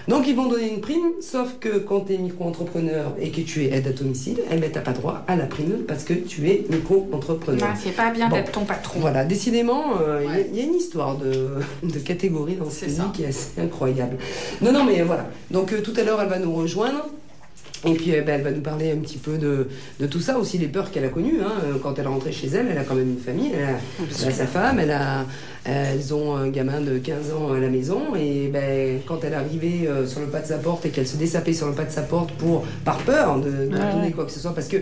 Speaker 2: Donc ils vont donner une prime, sauf que quand tu es micro-entrepreneur et que tu es aide à domicile, eh ben, t'as pas droit à la prime parce que tu es micro-entrepreneur.
Speaker 3: Ah, c'est pas bien
Speaker 2: Bon.
Speaker 3: d'être ton patron.
Speaker 2: Voilà, décidément, euh, il y a-
Speaker 3: Ouais.
Speaker 2: il y, a une histoire de, de catégorie dans ce pays qui est assez incroyable. Non, non, mais voilà. Donc euh, tout à l'heure, elle va nous rejoindre. Et puis euh, ben, elle va nous parler un petit peu de, de tout ça, aussi les peurs qu'elle a connues. hein. Euh, Quand elle est rentrée chez elle, elle a quand même une famille, elle a, elle a sa femme, elle a, elles ont un gamin de 15 ans à la maison. Et ben, quand elle est arrivée euh, sur le pas de sa porte et qu'elle se désapait sur le pas de sa porte pour, par peur de, de
Speaker 1: Ouais,
Speaker 2: donner
Speaker 1: ouais.
Speaker 2: quoi que ce soit, parce que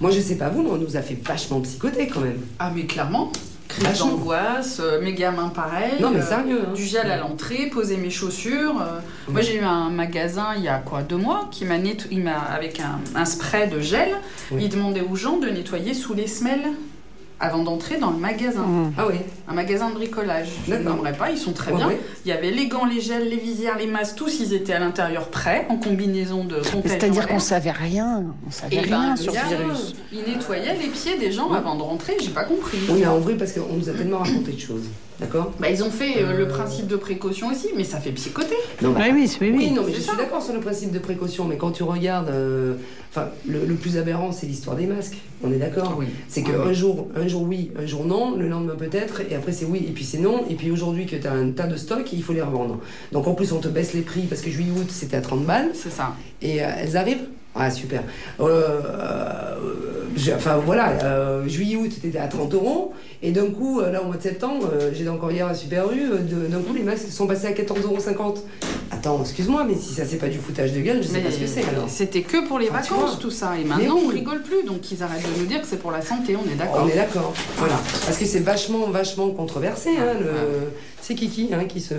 Speaker 2: moi je sais pas vous, mais on nous a fait vachement psychoter quand même.
Speaker 3: Ah, mais clairement. Crise
Speaker 2: Vachement.
Speaker 3: d'angoisse, euh, mes gamins pareil.
Speaker 2: Non mais
Speaker 3: euh,
Speaker 2: sérieux. hein.
Speaker 3: Du gel à l'entrée, poser mes chaussures. euh. Moi, j'ai eu un magasin il y a quoi, deux mois, qui m'a netto- il m'a avec un, un spray de gel.
Speaker 2: Oui.
Speaker 3: Il demandait aux gens de nettoyer sous les semelles. Avant d'entrer dans le magasin.
Speaker 1: Mmh.
Speaker 2: Ah oui.
Speaker 3: Un magasin de bricolage. Je ne nommerai pas, ils sont très
Speaker 2: Ouais,
Speaker 3: bien.
Speaker 2: ouais.
Speaker 3: Il y avait les gants, les gels, les visières, les masques, tous ils étaient à l'intérieur prêts, en combinaison de.
Speaker 1: C'est-à-dire qu'on savait rien. On savait
Speaker 3: Et
Speaker 1: rien
Speaker 3: ben,
Speaker 1: sur
Speaker 3: le
Speaker 1: virus.
Speaker 3: Il nettoyait les pieds des gens avant de rentrer, j'ai pas compris.
Speaker 2: Oui, mais en vrai, parce qu'on nous a tellement raconté de choses. D'accord
Speaker 3: Bah, ils ont fait euh,
Speaker 2: Euh.
Speaker 3: le principe de précaution aussi, mais ça fait psychoter.
Speaker 2: Non, bah,
Speaker 1: Oui, oui, oui,
Speaker 2: non, mais je
Speaker 3: ça.
Speaker 2: suis d'accord sur le principe de précaution, mais quand tu regardes, euh, enfin, le, le plus aberrant, c'est l'histoire des masques. On est d'accord
Speaker 3: Oui.
Speaker 2: C'est
Speaker 3: Ah
Speaker 2: qu'un
Speaker 3: oui.
Speaker 2: jour, un jour oui, un jour non, le lendemain peut-être, et après c'est oui, et puis c'est non, et puis aujourd'hui que tu as un tas de stocks, il faut les revendre. Donc en plus, on te baisse les prix parce que juillet-août c'était à 30 balles,
Speaker 3: C'est ça.
Speaker 2: et euh, elles arrivent. Ah, super. Euh, euh, j'ai- enfin voilà, euh, juillet-août était à 30 euros, et d'un coup, là au mois de septembre, j'étais encore hier à Super U, d'un coup les masques sont passés à 14,50 euros. Attends, excuse-moi, mais si ça c'est pas du foutage de gueule, je sais
Speaker 3: Mais
Speaker 2: pas ce que c'est alors.
Speaker 3: C'était que pour les
Speaker 2: Enfin,
Speaker 3: vacances, tout ça. Et maintenant,
Speaker 2: oui.
Speaker 3: on rigole plus. Donc, ils arrêtent de nous dire que c'est pour la santé, on est d'accord.
Speaker 2: On est d'accord, voilà. Parce que c'est vachement, vachement controversé. Hein, le... C'est Kiki hein, qui se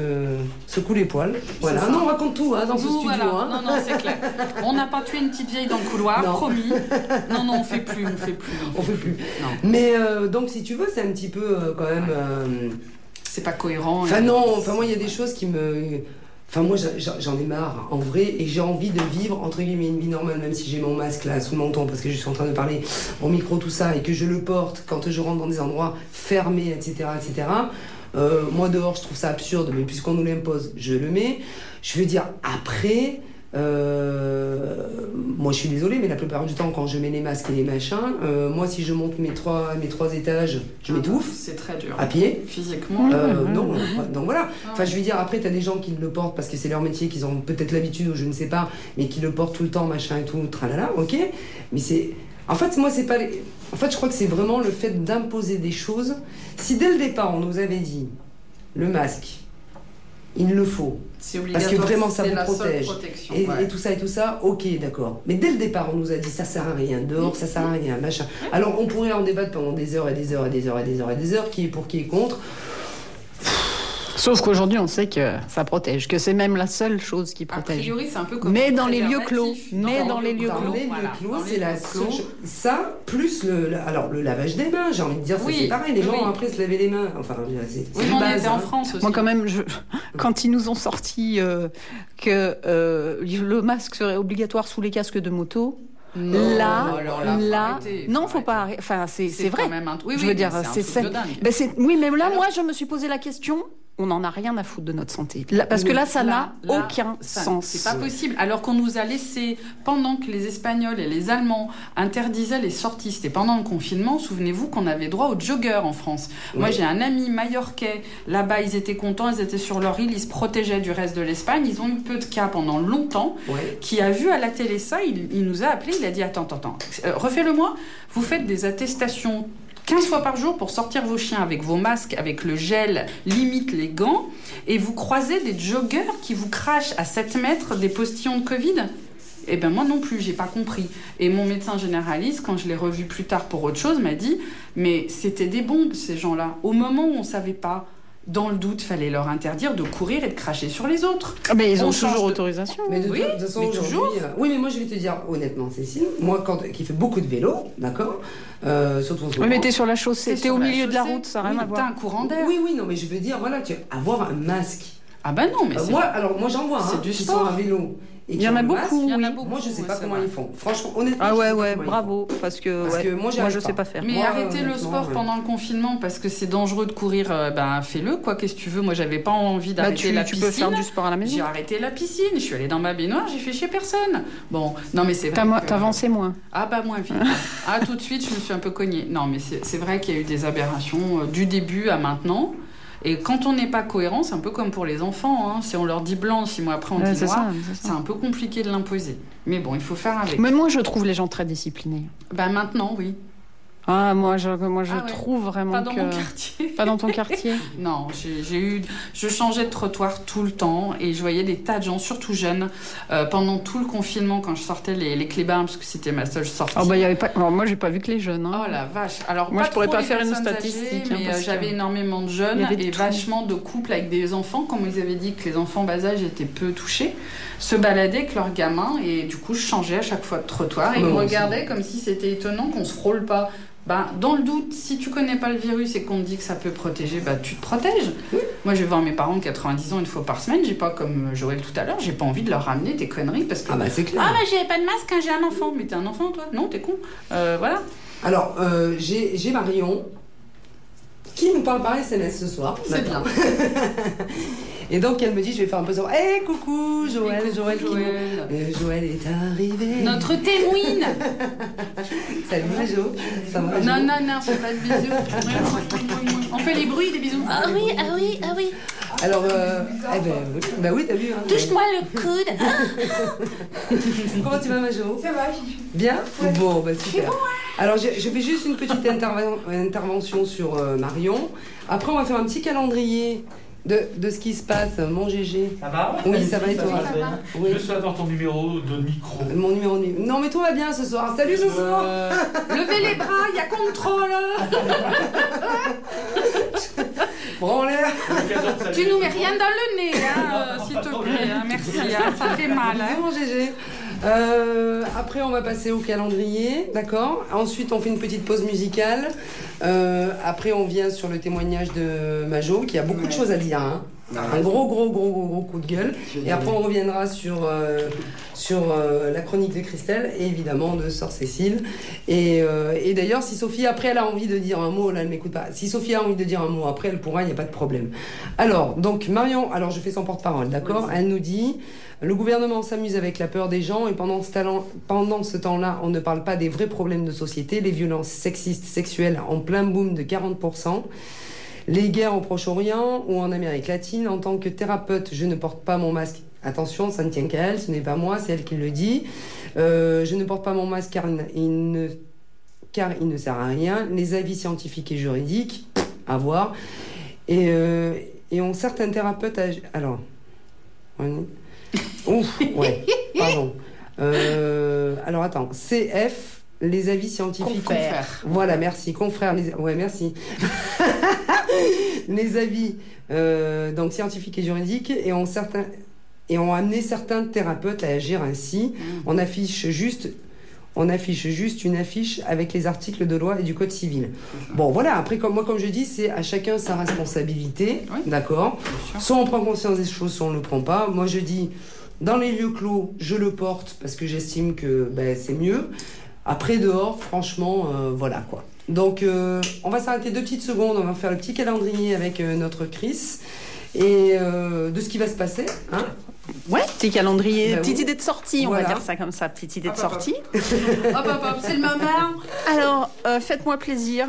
Speaker 2: secoue les poils. Voilà. Non, on raconte tout hein, dans ce studio.
Speaker 3: voilà. Non, non, c'est clair. On n'a pas tué une petite vieille dans le couloir,
Speaker 2: Non.
Speaker 3: promis. Non, non, on fait plus, on fait plus.
Speaker 2: On fait plus. Mais euh, donc, si tu veux, c'est un petit peu euh, quand même. euh,
Speaker 3: C'est pas cohérent.
Speaker 2: Enfin, non, enfin, moi, il y a des choses qui me. Enfin, moi, j'en ai marre, en vrai, et j'ai envie de vivre, entre guillemets, une vie normale, même si j'ai mon masque là, sous le menton, parce que je suis en train de parler au micro, tout ça, et que je le porte quand je rentre dans des endroits fermés, etc., etc. Euh, moi, dehors, je trouve ça absurde, mais puisqu'on nous l'impose, je le mets. Je veux dire, après, moi, je suis désolée, mais la plupart du temps, quand je mets les masques et les machins, euh, moi, si je monte mes trois, mes trois étages, je m'étouffe,
Speaker 3: C'est très dur.
Speaker 2: à pied.
Speaker 3: Physiquement.
Speaker 2: Euh, non, donc voilà.
Speaker 3: Ah.
Speaker 2: Enfin, je veux dire, après, t'as des gens qui le portent parce que c'est leur métier, qu'ils ont peut-être l'habitude ou je ne sais pas, mais qui le portent tout le temps, machin et tout, tralala, ok. Mais c'est. En fait, moi, c'est pas. les- En fait, je crois que c'est vraiment le fait d'imposer des choses. Si dès le départ, on nous avait dit le masque, il le faut,
Speaker 3: C'est
Speaker 2: parce que vraiment, ça vous
Speaker 3: la
Speaker 2: protège. Et,
Speaker 3: ouais.
Speaker 2: et tout ça et tout ça, ok, d'accord. Mais dès le départ, on nous a dit ça sert à rien, dehors ça sert à rien, machin. Alors on pourrait en débattre pendant des heures et des heures et des heures et des heures et des heures, qui est pour, qui est contre.
Speaker 1: Sauf qu'aujourd'hui, on sait que ça protège, que c'est même la seule chose qui
Speaker 3: A
Speaker 1: protège.
Speaker 3: priori, c'est un peu comme
Speaker 1: Mais dans les lieux clos. Mais dans les lieux
Speaker 2: Dans les lieux
Speaker 3: voilà.
Speaker 2: clos, c'est la
Speaker 3: clos.
Speaker 2: chose- Ça, plus le, le- alors, le lavage des mains, j'ai envie de dire,
Speaker 3: Oui,
Speaker 2: c'est pareil. Les
Speaker 3: oui.
Speaker 2: gens, après, se laver les mains. Enfin, c'est
Speaker 3: Oui,
Speaker 2: base,
Speaker 3: en
Speaker 2: hein.
Speaker 3: France aussi.
Speaker 1: Moi, quand même, je... quand ils nous ont sorti euh, que euh, le masque serait obligatoire sous les casques de moto,
Speaker 3: Non,
Speaker 1: là,
Speaker 3: alors là, faut
Speaker 1: là,
Speaker 3: arrêter,
Speaker 1: non,
Speaker 3: faut
Speaker 1: faut pas.
Speaker 3: arrêter.
Speaker 1: arrêter. Enfin, c'est c'est
Speaker 3: quand
Speaker 1: vrai.
Speaker 3: même un- oui,
Speaker 1: je
Speaker 3: oui,
Speaker 1: veux dire, c'est
Speaker 3: c'est un
Speaker 1: ça.
Speaker 3: truc de dingue.
Speaker 1: Ben, oui, mais là,
Speaker 3: Alors-
Speaker 1: moi, je me suis posé la question. On n'en a rien à foutre de notre santé. Là, parce que là, ça n'a aucun
Speaker 3: ça-
Speaker 1: sens.
Speaker 3: C'est pas possible. Alors qu'on nous a laissé, pendant que les Espagnols et les Allemands interdisaient les sorties, c'était pendant le confinement, souvenez-vous qu'on avait droit aux joggers en France. Moi, j'ai un ami majorquais, là-bas, ils étaient contents, ils étaient sur leur île, ils se protégeaient du reste de l'Espagne, ils ont eu peu de cas pendant longtemps, qui a vu à la télé ça, il, il nous a appelé, il a dit Attends, attends, attends, euh, refais-le-moi, vous faites des attestations 15 fois par jour pour sortir vos chiens avec vos masques, avec le gel, limite les gants, et vous croisez des joggers qui vous crachent à 7 mètres des postillons de Covid? Eh ben moi non plus, j'ai pas compris. Et mon médecin généraliste, quand je l'ai revu plus tard pour autre chose, m'a dit mais c'était des bombes ces gens-là. Au moment où on savait pas, dans le doute, fallait leur interdire de courir et de cracher sur les autres.
Speaker 1: Ah, mais ils
Speaker 3: On
Speaker 1: ont toujours
Speaker 3: de-
Speaker 1: autorisation.
Speaker 2: Mais de,
Speaker 3: Oui,
Speaker 2: toute façon,
Speaker 3: mais toujours.
Speaker 2: euh, Oui, mais moi, je vais te dire honnêtement, Cécile, moi, quand, qui fait beaucoup de vélo, d'accord euh, Surtout
Speaker 1: Oui, mais t'es sur la chaussée,
Speaker 3: T'es
Speaker 1: au milieu de la route, ça n'a rien
Speaker 3: Oui,
Speaker 1: à
Speaker 3: T'as
Speaker 1: voir.
Speaker 3: un courant d'air.
Speaker 2: Oui, oui, non, mais je veux dire, voilà, tu avoir un masque.
Speaker 3: Ah bah non, mais
Speaker 2: Euh,
Speaker 3: c'est...
Speaker 2: moi, alors, moi, j'en vois,
Speaker 3: c'est
Speaker 2: hein,
Speaker 3: du
Speaker 2: qui
Speaker 3: sport.
Speaker 2: sont à vélo. Et
Speaker 1: Il y en a beaucoup,
Speaker 2: masque.
Speaker 3: il y en a
Speaker 1: oui.
Speaker 3: beaucoup.
Speaker 2: Moi, je sais
Speaker 3: ouais,
Speaker 2: pas comment
Speaker 3: vrai.
Speaker 2: ils font. Franchement, honnêtement.
Speaker 1: Ah
Speaker 2: je
Speaker 1: ouais,
Speaker 2: sais
Speaker 1: ouais, bravo. Parce que,
Speaker 2: Parce
Speaker 1: ouais,
Speaker 2: que moi,
Speaker 1: je
Speaker 2: pas.
Speaker 1: sais pas faire.
Speaker 3: Mais
Speaker 2: Moi,
Speaker 3: arrêtez le sport
Speaker 2: ouais.
Speaker 3: pendant le confinement parce que c'est dangereux de courir, euh, ben fais-le quoi, qu'est-ce que tu veux? Moi j'avais pas envie
Speaker 1: Bah,
Speaker 3: d'arrêter
Speaker 1: tu,
Speaker 3: la
Speaker 1: tu
Speaker 3: piscine.
Speaker 1: peux faire du sport à la maison.
Speaker 3: J'ai arrêté la piscine, je suis allée dans ma baignoire, j'ai fait chez personne. Bon, non mais c'est vrai.
Speaker 1: T'as mo-
Speaker 3: que-
Speaker 1: T'avançais moins.
Speaker 3: Ah bah moins vite. ah tout de suite je me suis un peu cognée. Non mais c'est c'est vrai qu'il y a eu des aberrations euh, du début à maintenant. Et quand on n'est pas cohérent, c'est un peu comme pour les enfants. Hein. Si on leur dit blanc, si moi après on
Speaker 1: Ouais,
Speaker 3: dit noir,
Speaker 1: c'est
Speaker 3: un peu compliqué de l'imposer. Mais bon, il faut faire avec.
Speaker 1: Mais moi, je trouve les gens très disciplinés.
Speaker 3: Bah maintenant, oui.
Speaker 1: Ah, moi, je, moi, je
Speaker 3: Ah ouais.
Speaker 1: trouve vraiment
Speaker 3: Pas dans
Speaker 1: que...
Speaker 3: mon quartier.
Speaker 1: Pas dans ton quartier
Speaker 3: Non, j'ai eu, je changeais de trottoir tout le temps et je voyais des tas de gens, surtout jeunes, euh, pendant tout le confinement quand je sortais les, les clébards parce que c'était ma seule sortie.
Speaker 1: Ah bah, y avait pas... Alors, moi, j'ai pas vu que les jeunes. hein.
Speaker 3: Oh la vache. Alors
Speaker 1: Moi,
Speaker 3: pas
Speaker 1: je pourrais pas faire une statistique,
Speaker 3: âgées,
Speaker 1: hein,
Speaker 3: mais euh, j'avais énormément de jeunes et
Speaker 1: tout.
Speaker 3: vachement de couples avec des enfants, comme ils avaient dit que les enfants bas âge étaient peu touchés, se baladaient avec leurs gamins et du coup je changeais à chaque fois de trottoir et ils me regardaient comme si c'était étonnant qu'on se frôle pas. Ben, dans le doute, si tu connais pas le virus et qu'on te dit que ça peut protéger, bah, tu te protèges. Moi, je vais voir mes parents de 90 ans une fois par semaine. J'ai pas, comme Joël tout à l'heure, j'ai pas envie de leur ramener des conneries parce que.
Speaker 2: Ah bah c'est clair.
Speaker 3: Ah, bah, j'ai pas de masque quand j'ai un enfant. Mais t'es un enfant, toi? Non, t'es con. Euh, voilà.
Speaker 2: Alors, euh, j'ai j'ai Marion qui nous parle par SMS ce soir.
Speaker 3: C'est bien.
Speaker 2: Et donc, elle me dit, je vais faire un peu son. Hé, coucou, Joël,
Speaker 3: Coucou,
Speaker 2: Joël, qui nous-
Speaker 3: Joël.
Speaker 2: Euh, Joël est arrivé.
Speaker 3: Notre témoine
Speaker 2: Salut, Jo. Ça va, Jo
Speaker 3: Non, non, non, fais pas de bisous. On fait les bruits des bisous.
Speaker 4: Ah oui, ah oui, ah oui.
Speaker 2: Alors, euh, eh ben, oui. bah oui, t'as vu. Hein,
Speaker 4: Touche-moi le coude.
Speaker 2: Comment tu vas, ma Jo? Ça va, Bien? Bon, bah super. Alors, je, je fais juste une petite interven- intervention sur euh, Marion. Après, on va faire un petit calendrier de, de ce qui se passe. Mon GG.
Speaker 5: Ça va?
Speaker 2: Oui, ça va et toi
Speaker 5: Ça va.
Speaker 2: Oui.
Speaker 5: Je souhaite avoir ton numéro de micro.
Speaker 2: Mon numéro de... Non, mais tout va bien ce soir. Salut ce soir
Speaker 3: Euh, levez les bras, il y a contrôle.
Speaker 2: Prends l'air
Speaker 3: Tu nous mets rien dans le nez, hein, euh, s'il te plaît. hein, merci, hein, ça fait mal. hein.
Speaker 2: Bonjour GG. Euh, après, on va passer au calendrier, d'accord? Ensuite, on fait une petite pause musicale. Euh, après, on vient sur le témoignage de Majo, qui a beaucoup de choses à dire. hein. Un gros, gros, gros, gros, gros coup de gueule. Et après, on reviendra sur, euh, sur euh, la chronique de Christelle et évidemment de Sœur Cécile. Et, euh, et d'ailleurs, si Sophie, après, elle a envie de dire un mot, là, elle m'écoute pas. Si Sophie a envie de dire un mot, après, elle pourra, il n'y a pas de problème. Alors, donc, Marion, alors je fais son porte-parole, d'accord Elle nous dit le gouvernement s'amuse avec la peur des gens et pendant ce, talent- pendant ce temps-là, on ne parle pas des vrais problèmes de société, les violences sexistes, sexuelles en plein boom de 40%. Les guerres au Proche-Orient ou en Amérique latine, en tant que thérapeute, je ne porte pas mon masque. Attention, ça ne tient qu'à elle, ce n'est pas moi, c'est elle qui le dit. Euh, je ne porte pas mon masque car il ne, car il ne sert à rien. Les avis scientifiques et juridiques, à voir. Et, euh, et ont certains thérapeutes... âgés- Alors... on est- Ouf, ouais, pardon. Euh, alors attends, CF, les avis scientifiques.
Speaker 3: Confère.
Speaker 2: Voilà, merci. Confrères, les... ouais, merci. les avis euh, donc scientifiques et juridiques et ont certains et ont amené certains thérapeutes à agir ainsi. On affiche juste on affiche juste une affiche avec les articles de loi et du code civil. Bon, voilà. Après, comme moi, comme je dis, c'est à chacun sa responsabilité,
Speaker 3: Oui.
Speaker 2: d'accord? Soit on prend conscience des choses, soit on ne le prend pas. Moi, je dis, dans les lieux clos, je le porte parce que j'estime que ben, c'est mieux. Après, dehors, franchement, euh, voilà quoi. Donc, euh, on va s'arrêter deux petites secondes. On va faire le petit calendrier avec euh, notre Chris et euh, de ce qui va se passer. Hein
Speaker 1: Ouais, petit calendrier,
Speaker 2: Bah
Speaker 1: petite
Speaker 2: oui.
Speaker 1: idée de sortie, on va dire ça comme ça, petite idée de
Speaker 3: Hop, hop, hop.
Speaker 1: sortie.
Speaker 3: Hop, hop, hop, c'est le moment.
Speaker 1: Alors, faites-moi plaisir.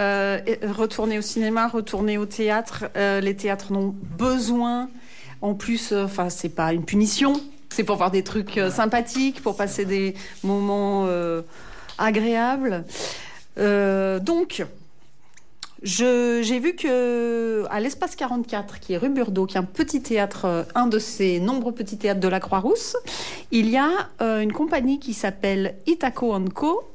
Speaker 1: Et- retournez au cinéma, retournez au théâtre. Les théâtres n'ont besoin. En plus, enfin, c'est pas une punition. C'est pour voir des trucs sympathiques, pour passer des moments agréables. Euh, donc, j'ai vu que à l'espace 44, qui est rue Burdeau, qui est un petit théâtre, euh, un de ces nombreux petits théâtres de la Croix-Rousse, il y a euh, une compagnie qui s'appelle Itaco Co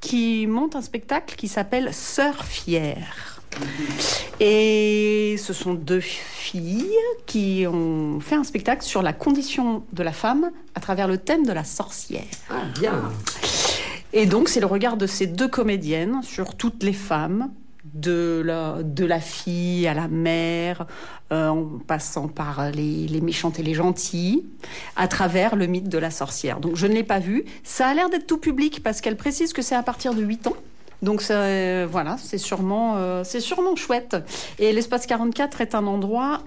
Speaker 1: qui monte un spectacle qui s'appelle Sœur fière. Et ce sont deux filles qui ont fait un spectacle sur la condition de la femme à travers le thème de la sorcière.
Speaker 2: Ah, bien.
Speaker 1: Et donc, c'est le regard de ces deux comédiennes sur toutes les femmes, de la, fille à la mère, euh, en passant par les, méchantes et les gentilles, à travers le mythe de la sorcière. Donc, je ne l'ai pas vu. Ça a l'air d'être tout public parce qu'elle précise que c'est à partir de 8 ans. Donc euh, voilà, c'est sûrement, euh, c'est sûrement chouette. Et l'espace 44 est un endroit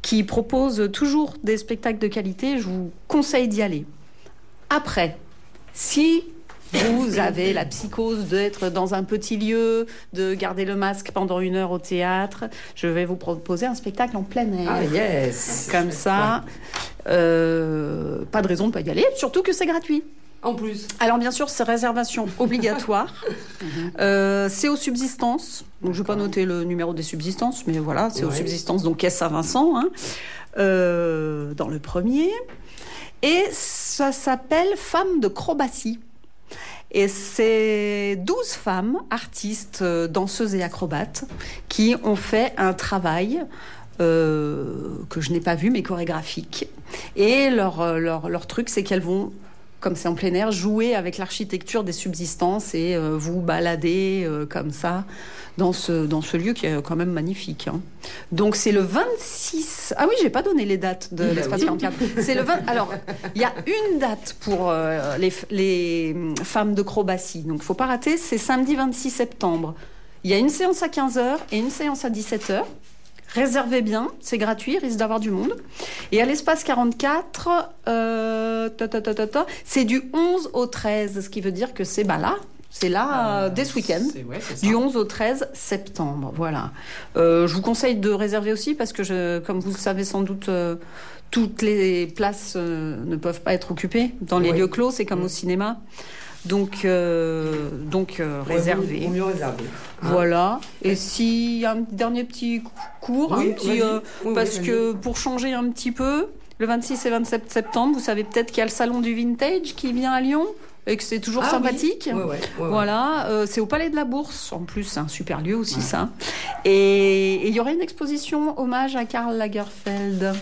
Speaker 1: qui propose toujours des spectacles de qualité. Je vous conseille d'y aller. Après, si vous avez la psychose d'être dans un petit lieu, de garder le masque pendant une heure au théâtre, je vais vous proposer un spectacle en plein air.
Speaker 2: Ah, yes.
Speaker 1: Comme ça, euh, pas de raison de ne pas y aller, surtout que c'est gratuit.
Speaker 2: En plus.
Speaker 1: Alors bien sûr, c'est réservation obligatoire. Euh, c'est aux subsistances. Donc je vais pas noter le numéro des subsistances, mais voilà, c'est aux subsistances. Donc caisse Saint-Vincent, hein, euh, dans le premier. Et ça s'appelle Femmes de Crobatie. Et c'est 12 femmes, artistes, euh, danseuses et acrobates, qui ont fait un travail euh, que je n'ai pas vu, mais chorégraphique. Et leur, euh, leur, leur truc, c'est qu'elles vont comme c'est en plein air, jouer avec l'architecture des subsistances et euh, vous balader euh, comme ça dans ce, dans ce lieu qui est quand même magnifique. hein. Donc c'est le 26. Ah oui, j'ai pas donné les dates de
Speaker 2: Bah
Speaker 1: l'espace
Speaker 2: oui.
Speaker 1: 44. C'est le 20. Alors, il y a une date pour euh, les, les femmes de Crobatie. Donc, faut pas rater. C'est samedi 26 septembre. Il y a une séance à 15h et une séance à 17h. Réservez bien, c'est gratuit, il risque d'avoir du monde. Et à l'espace 44, euh, c'est du 11 au 13, ce qui veut dire que c'est bah là, c'est là, euh, dès ce week-end.
Speaker 3: Ouais.
Speaker 1: Du 11 au 13 septembre, voilà. Euh, je vous conseille de réserver aussi parce que, je, comme vous le savez sans doute, euh, toutes les places ne peuvent pas être occupées dans les
Speaker 2: Oui.
Speaker 1: lieux clos, c'est comme au cinéma. Donc, euh, donc euh,
Speaker 2: Ouais, mieux réserver. Hein
Speaker 1: Voilà. Et s'il y a un dernier petit cours,
Speaker 2: Oui,
Speaker 1: un petit, euh,
Speaker 2: Oui,
Speaker 1: parce
Speaker 2: oui,
Speaker 1: que pour changer un petit peu, le 26 et 27 septembre, vous savez peut-être qu'il y a le salon du vintage qui vient à Lyon? Et que c'est toujours
Speaker 2: Ah
Speaker 1: sympathique.
Speaker 2: Ouais, ouais.
Speaker 1: Voilà, euh, c'est au Palais de la Bourse. En plus, c'est un super lieu aussi, ça. Et il y aurait une exposition hommage à Karl Lagerfeld.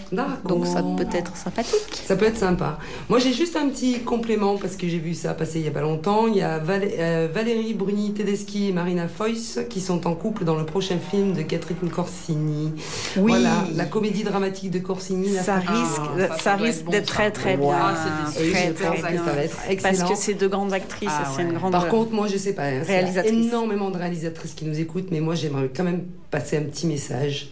Speaker 1: Donc ça peut être sympathique.
Speaker 2: Ça peut être sympa. Moi, j'ai juste un petit complément parce que j'ai vu ça passer il y a pas longtemps. Il y a euh, Valérie Bruni Tedeschi et Marina Foïs qui sont en couple dans le prochain film de Catherine Corsini.
Speaker 1: Oui.
Speaker 2: Voilà, la comédie dramatique de Corsini.
Speaker 1: Ça risque,
Speaker 3: Ah, ça,
Speaker 1: risque
Speaker 3: bon,
Speaker 1: d'être très très
Speaker 2: Wow.
Speaker 1: bien.
Speaker 3: Ah,
Speaker 1: Très, bien. Parce que c'est deux grandes actrices,
Speaker 3: Ah
Speaker 1: c'est une grande.
Speaker 2: Par contre, moi, je sais pas. hein, Il y a énormément de réalisatrices qui nous écoutent, mais moi, j'aimerais quand même passer un petit message.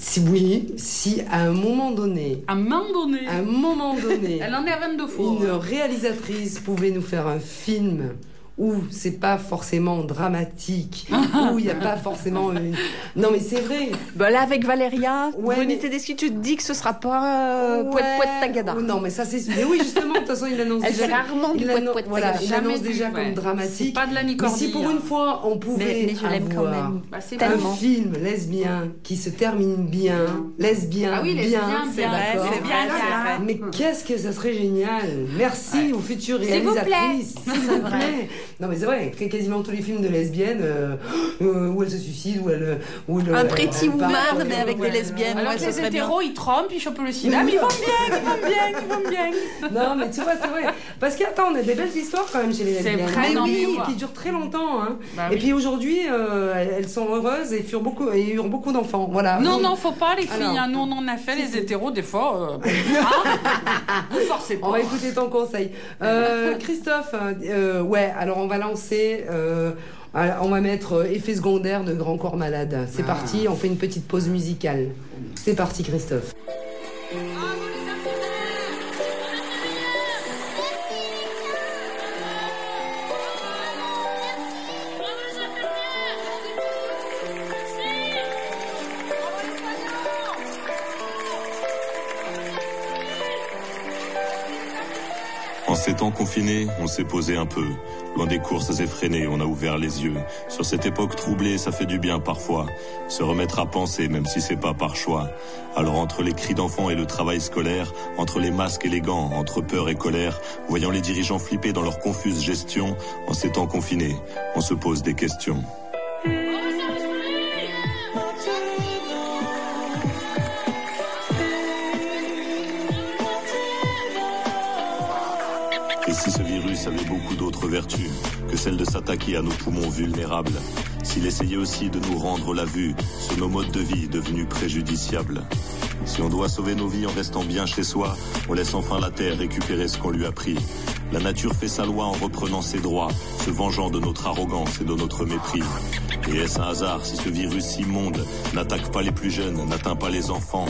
Speaker 2: Si oui, si à un moment donné,
Speaker 3: À un moment donné,
Speaker 2: à un moment donné,
Speaker 3: elle en est à 22 fois.
Speaker 2: une réalisatrice pouvait nous faire un film où c'est pas forcément dramatique, où il n'y a pas forcément une... Non mais c'est vrai.
Speaker 1: Bah là, avec Valéria,
Speaker 2: Ouais,
Speaker 1: Bruni
Speaker 2: mais-
Speaker 1: Tedeschi, tu te dis que ce sera pas euh,
Speaker 2: Ouais.
Speaker 1: Poète Poète Tagada.
Speaker 2: Oh, non mais ça c'est... Mais oui justement, de toute façon il annonce
Speaker 1: Elle
Speaker 2: déjà...
Speaker 1: rarement du
Speaker 2: il
Speaker 1: Poète
Speaker 2: annon-
Speaker 1: Poète
Speaker 2: Voilà, il annonce déjà
Speaker 3: ouais.
Speaker 2: comme dramatique.
Speaker 3: pas de la
Speaker 2: Mais si pour une fois on pouvait
Speaker 1: mais je l'aime quand
Speaker 2: avoir
Speaker 1: même.
Speaker 3: Bah,
Speaker 2: un film lesbien qui se termine bien, lesbien,
Speaker 3: Ah oui, lesbien,
Speaker 1: C'est
Speaker 3: bien,
Speaker 1: c'est bien, c'est vrai.
Speaker 2: Mais qu'est-ce que ça serait génial Merci aux futures
Speaker 4: S'il vous plaît.
Speaker 2: réalisatrices. S'il vous plaît. Non mais c'est vrai, quasiment tous les films de lesbiennes euh, euh, où elles se suicident, où elles... Où elles-
Speaker 1: Un
Speaker 2: elles
Speaker 1: Pretty Woman,
Speaker 2: euh,
Speaker 1: mais avec des lesbiennes.
Speaker 3: Alors
Speaker 1: ouais,
Speaker 3: que les
Speaker 1: serait bien.
Speaker 3: hétéros, ils trompent, ils chopent le sida, mais ils vont bien, ils vont bien, ils vont bien.
Speaker 2: Non mais tu vois, c'est vrai. Parce qu'attends, on a des belles histoires quand même chez les
Speaker 3: C'est
Speaker 2: lesbiennes.
Speaker 3: vrai,
Speaker 2: Mais
Speaker 3: non,
Speaker 2: oui,
Speaker 3: mais
Speaker 2: qui durent très longtemps. Hein.
Speaker 3: Bah
Speaker 2: Et
Speaker 3: oui.
Speaker 2: puis aujourd'hui, euh, elles sont heureuses et furent beaucoup, et eurent beaucoup d'enfants. Voilà.
Speaker 3: Non,
Speaker 2: Donc,
Speaker 3: non, faut pas, les filles.
Speaker 2: Alors.
Speaker 3: hein. Nous, on en a fait, les hétéros, des fois. euh, hein. Vous forcez
Speaker 2: On
Speaker 3: pas.
Speaker 2: va écouter ton conseil. Euh, Christophe, euh, ouais, alors on va lancer. euh, on va mettre euh, effet secondaire de Grand Corps Malade. C'est parti, on fait une petite pause musicale. C'est parti, Christophe.
Speaker 6: Ces temps confinés, on s'est posé un peu. Loin des courses effrénées, on a ouvert les yeux. Sur cette époque troublée, ça fait du bien parfois. Se remettre à penser, même si c'est pas par choix. Alors entre les cris d'enfants et le travail scolaire, entre les masques et les gants, entre peur et colère, voyant les dirigeants flipper dans leur confuse gestion, en ces temps confinés, on se pose des questions. Et si ce avait beaucoup d'autres vertus que celle de s'attaquer à nos poumons vulnérables, s'il essayait aussi de nous rendre la vue sur nos modes de vie devenus préjudiciables, si on doit sauver nos vies en restant bien chez soi, on laisse enfin la terre récupérer ce qu'on lui a pris. La nature fait sa loi en reprenant ses droits, se vengeant de notre arrogance et de notre mépris. Et est-ce un hasard si ce virus immonde n'attaque pas les plus jeunes, n'atteint pas les enfants?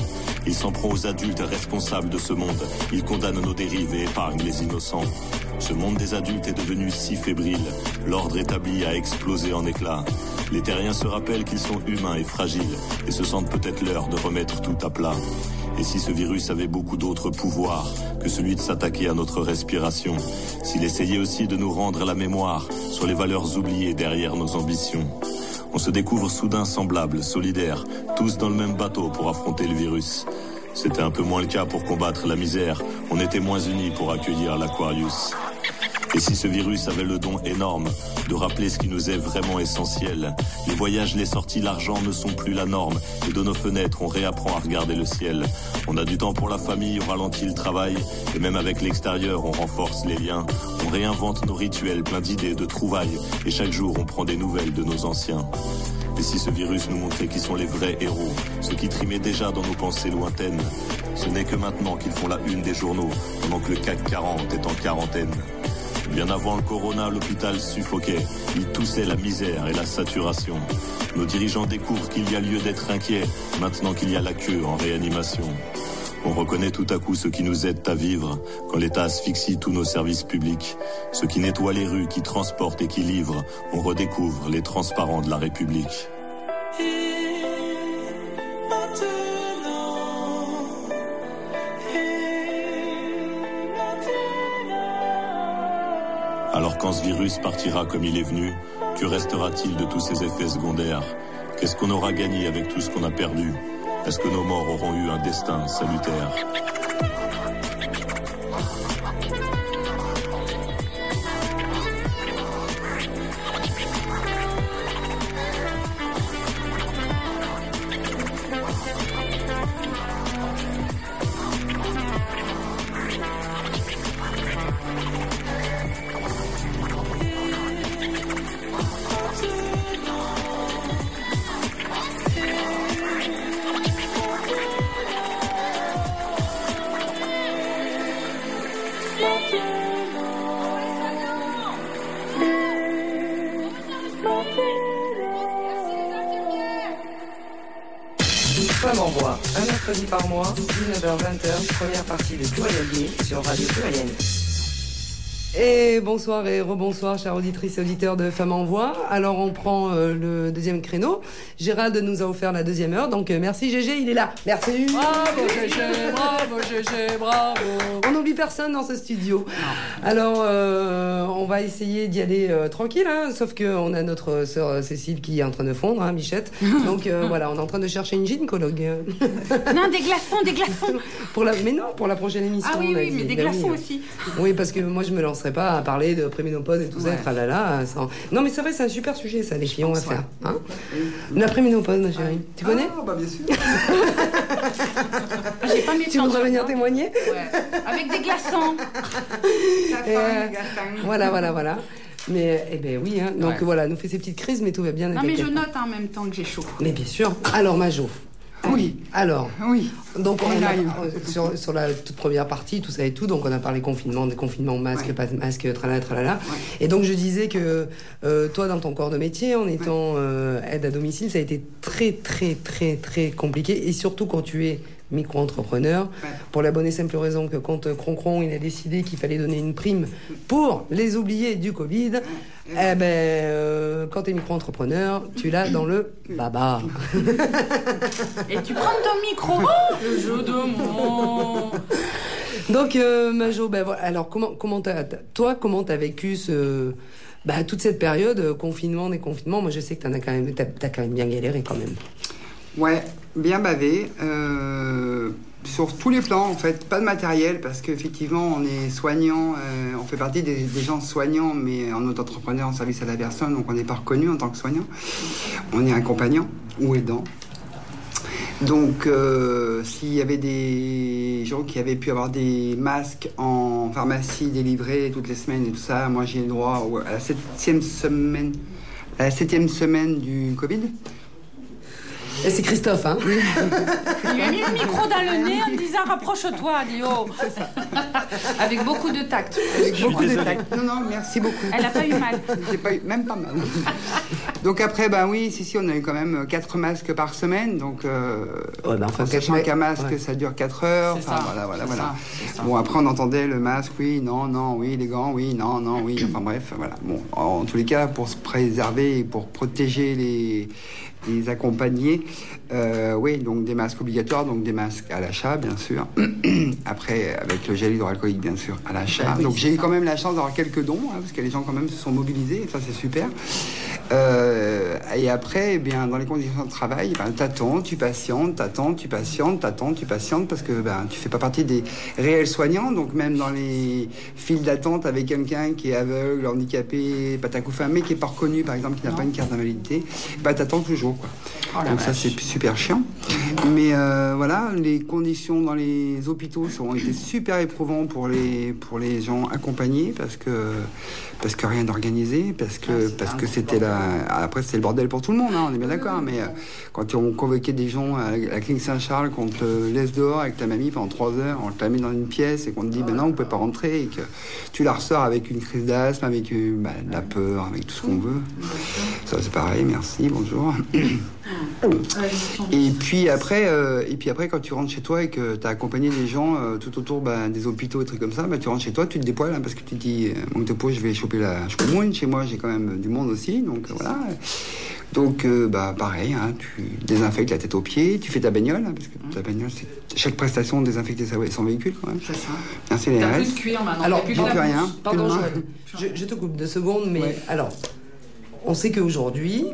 Speaker 6: Il s'en prend aux adultes responsables de ce monde. Il condamne nos dérives et épargne les innocents. Ce monde des adultes est devenu si fébrile. L'ordre établi a explosé en éclats. Les terriens se rappellent qu'ils sont humains et fragiles et se sentent peut-être l'heure de remettre tout à plat. Et si ce virus avait beaucoup d'autres pouvoirs que celui de s'attaquer à notre respiration, s'il essayait aussi de nous rendre la mémoire sur les valeurs oubliées derrière nos ambitions, on se découvre soudain semblables, solidaires, tous dans le même bateau pour affronter le virus. C'était un peu moins le cas pour combattre la misère, on était moins unis pour accueillir l'Aquarius. Et si ce virus avait le don énorme de rappeler ce qui nous est vraiment essentiel, les voyages, les sorties, l'argent ne sont plus la norme. Et de nos fenêtres, on réapprend à regarder le ciel. On a du temps pour la famille, on ralentit le travail. Et même avec l'extérieur, on renforce les liens. On réinvente nos rituels, plein d'idées, de trouvailles. Et chaque jour, on prend des nouvelles de nos anciens. Et si ce virus nous montrait qui sont les vrais héros, ceux qui trimaient déjà dans nos pensées lointaines, ce n'est que maintenant qu'ils font la une des journaux, pendant que le CAC 40 est en quarantaine. Bien avant le corona, l'hôpital suffoquait. Il toussait la misère et la saturation. Nos dirigeants découvrent qu'il y a lieu d'être inquiet, maintenant qu'il y a la queue en réanimation. On reconnaît tout à coup ceux qui nous aident à vivre, quand l'État asphyxie tous nos services publics. Ceux qui nettoient les rues, qui transportent et qui livrent. On redécouvre les transparents de la République. Alors quand ce virus partira comme il est venu, que restera-t-il de tous ses effets secondaires? Qu'est-ce qu'on aura gagné avec tout ce qu'on a perdu? Est-ce que nos morts auront eu un destin salutaire?
Speaker 2: Bonsoir et rebonsoir, chères auditrices et auditeurs de Femmes en Voix. Alors, on prend euh, le deuxième créneau. Gérald nous a offert la deuxième heure, donc euh, merci GG, il est là. Merci.
Speaker 3: Bravo GG, bravo GG, bravo.
Speaker 2: On n'oublie personne dans ce studio. Alors, euh, on va essayer d'y aller euh, tranquille, hein, sauf qu'on a notre sœur Cécile qui est en train de fondre, hein, Michette. Donc euh, voilà, on est en train de chercher une gynécologue.
Speaker 4: Non, des glaçons, des glaçons.
Speaker 2: pour la... Mais non, pour la prochaine émission.
Speaker 3: Ah oui, oui,
Speaker 2: dit.
Speaker 3: mais des
Speaker 2: Ben
Speaker 3: glaçons aussi.
Speaker 2: Oui, parce que moi, je me lancerai pas à parler de préménopause et tout ça,
Speaker 3: Ouais.
Speaker 2: tralala. sans- Non, mais c'est vrai, c'est un super sujet, ça, les filles, on va faire. Hein la préménopause, ma chérie. Tu connais
Speaker 7: Ah, bah bien sûr.
Speaker 3: J'ai pas mes
Speaker 2: Tu voudrais venir témoigner
Speaker 3: Ouais. Avec des glaçons.
Speaker 2: Et, euh, Voilà, voilà, voilà. Mais, eh ben oui, hein. donc
Speaker 3: Ouais.
Speaker 2: voilà, nous fait ces petites crises, mais tout va bien.
Speaker 3: Non, mais je note en même temps que j'ai chaud.
Speaker 2: Mais bien sûr. Alors, Majo.
Speaker 7: Oui.
Speaker 2: Alors,
Speaker 7: Oui.
Speaker 2: Donc
Speaker 7: On
Speaker 2: on a,
Speaker 7: arrive.
Speaker 2: sur, sur la toute première partie, tout ça et tout, donc on a parlé confinement, déconfinement, masque,
Speaker 7: Ouais.
Speaker 2: pas de masque, tralala, tralala. Et donc je disais que euh, toi, dans ton corps de métier, en étant euh, aide à domicile, ça a été très, très, très, très compliqué. Et surtout quand tu es micro-entrepreneur,
Speaker 7: Ouais.
Speaker 2: pour la bonne et simple raison que quand euh, Croncron il a décidé qu'il fallait donner une prime pour les oubliés du Covid, eh ben, euh, quand tu es micro-entrepreneur, tu l'as dans le baba.
Speaker 3: Et tu prends ton micro. Le jeu de mots.
Speaker 2: Donc, euh, Majo, ben voilà. Alors, comment, comment t'as, toi, comment t'as vécu ce, bah, toute cette période, euh, confinement, déconfinement? Moi, je sais que t'en as quand même, t'as, t'as quand même bien galéré quand même.
Speaker 7: Ouais, bien bavé. euh, sur tous les plans, en fait. Pas de matériel, parce qu'effectivement, on est soignant, euh, on fait partie des, des gens soignants, mais en auto-entrepreneur, en service à la personne, donc on n'est pas reconnu en tant que soignant. On est accompagnant ou aidant. Donc, euh, s'il y avait des gens qui avaient pu avoir des masques en pharmacie délivrés toutes les semaines et tout ça, moi j'ai le droit à septième semaine, à la septième semaine du Covid.
Speaker 2: Et c'est Christophe, hein
Speaker 3: Il lui a mis le micro dans le nez en disant rapproche-toi, Dio. Avec beaucoup de tact.
Speaker 7: Avec beaucoup de tact. Non, non, merci beaucoup.
Speaker 3: Elle a pas eu mal.
Speaker 7: J'ai pas eu, même pas mal. donc après, ben oui, si, si, on a eu quand même 4 masques par semaine. Donc, euh,
Speaker 2: Ouais, enfin,
Speaker 7: en qu'un masque,
Speaker 2: ouais.
Speaker 7: ça dure 4 heures. Enfin,
Speaker 3: ça,
Speaker 7: voilà, voilà, voilà.
Speaker 3: ça.
Speaker 7: Bon, après, on entendait le masque, oui, non, non, oui, les gants, oui, non, non, oui. Enfin, bref, voilà. Bon, en tous les cas, pour se préserver et pour protéger les, les accompagnés, euh, oui, donc des masques obligatoires, donc des masques à l'achat, bien sûr. Après, avec le gel hydroalcoolique, bien sûr, à l'achat.
Speaker 2: Ah
Speaker 7: donc, j'ai eu quand même la chance d'avoir quelques dons, hein, parce que les gens, quand même, se sont mobilisés, et ça, c'est super. Euh, et après, eh bien, dans les conditions de travail, ben, t'attends, tu patientes, t'attends, tu patientes, t'attends, tu patientes, parce que ben, tu fais pas partie des réels soignants. Donc même dans les files d'attente avec quelqu'un qui est aveugle, handicapé, patacoufamé, qui est pas reconnu, par exemple, qui n'a pas une carte d'invalidité, ben, t'attends toujours. Quoi.
Speaker 3: Oh
Speaker 7: donc ça, c'est super chiant. Mais euh, voilà, les conditions dans les hôpitaux ont été super éprouvants pour les, pour les gens accompagnés, parce que, parce que rien d'organisé, parce que,
Speaker 3: Ah, c'est
Speaker 7: parce que c'était la... Après, c'était le bordel pour tout le monde, hein, on est bien d'accord. Mais euh, quand on convoquait des gens à la, clinique Saint-Charles, qu'on te laisse dehors avec ta mamie pendant trois heures, on te la met dans une pièce et qu'on te dit, ben non, vous pouvez pas rentrer, et que tu la ressors avec une crise d'asthme, avec euh, bah, de la peur, avec tout ce qu'on veut. Ça, c'est pareil, merci, bonjour. Et puis après, euh, et puis après, quand tu rentres chez toi et que tu as accompagné des gens euh, tout autour bah, des hôpitaux et trucs comme ça, bah, tu rentres chez toi, tu te dépoiles hein, parce que tu te dis, euh, manque de peau, je vais choper la choumoune. Chez moi, j'ai quand même du monde aussi, donc voilà. Donc, euh, bah, pareil, hein, tu désinfectes la tête aux pieds, tu fais ta bagnole, hein, parce que ta bagnole, c'est chaque prestation désinfecter sa- son véhicule quand même.
Speaker 3: C'est ça.
Speaker 7: Merci les
Speaker 3: plus de cuir maintenant.
Speaker 2: Alors,
Speaker 3: plus de
Speaker 7: rien.
Speaker 2: Pardon. Je, je te coupe deux secondes, mais
Speaker 7: Ouais.
Speaker 2: alors, on sait qu'aujourd'hui,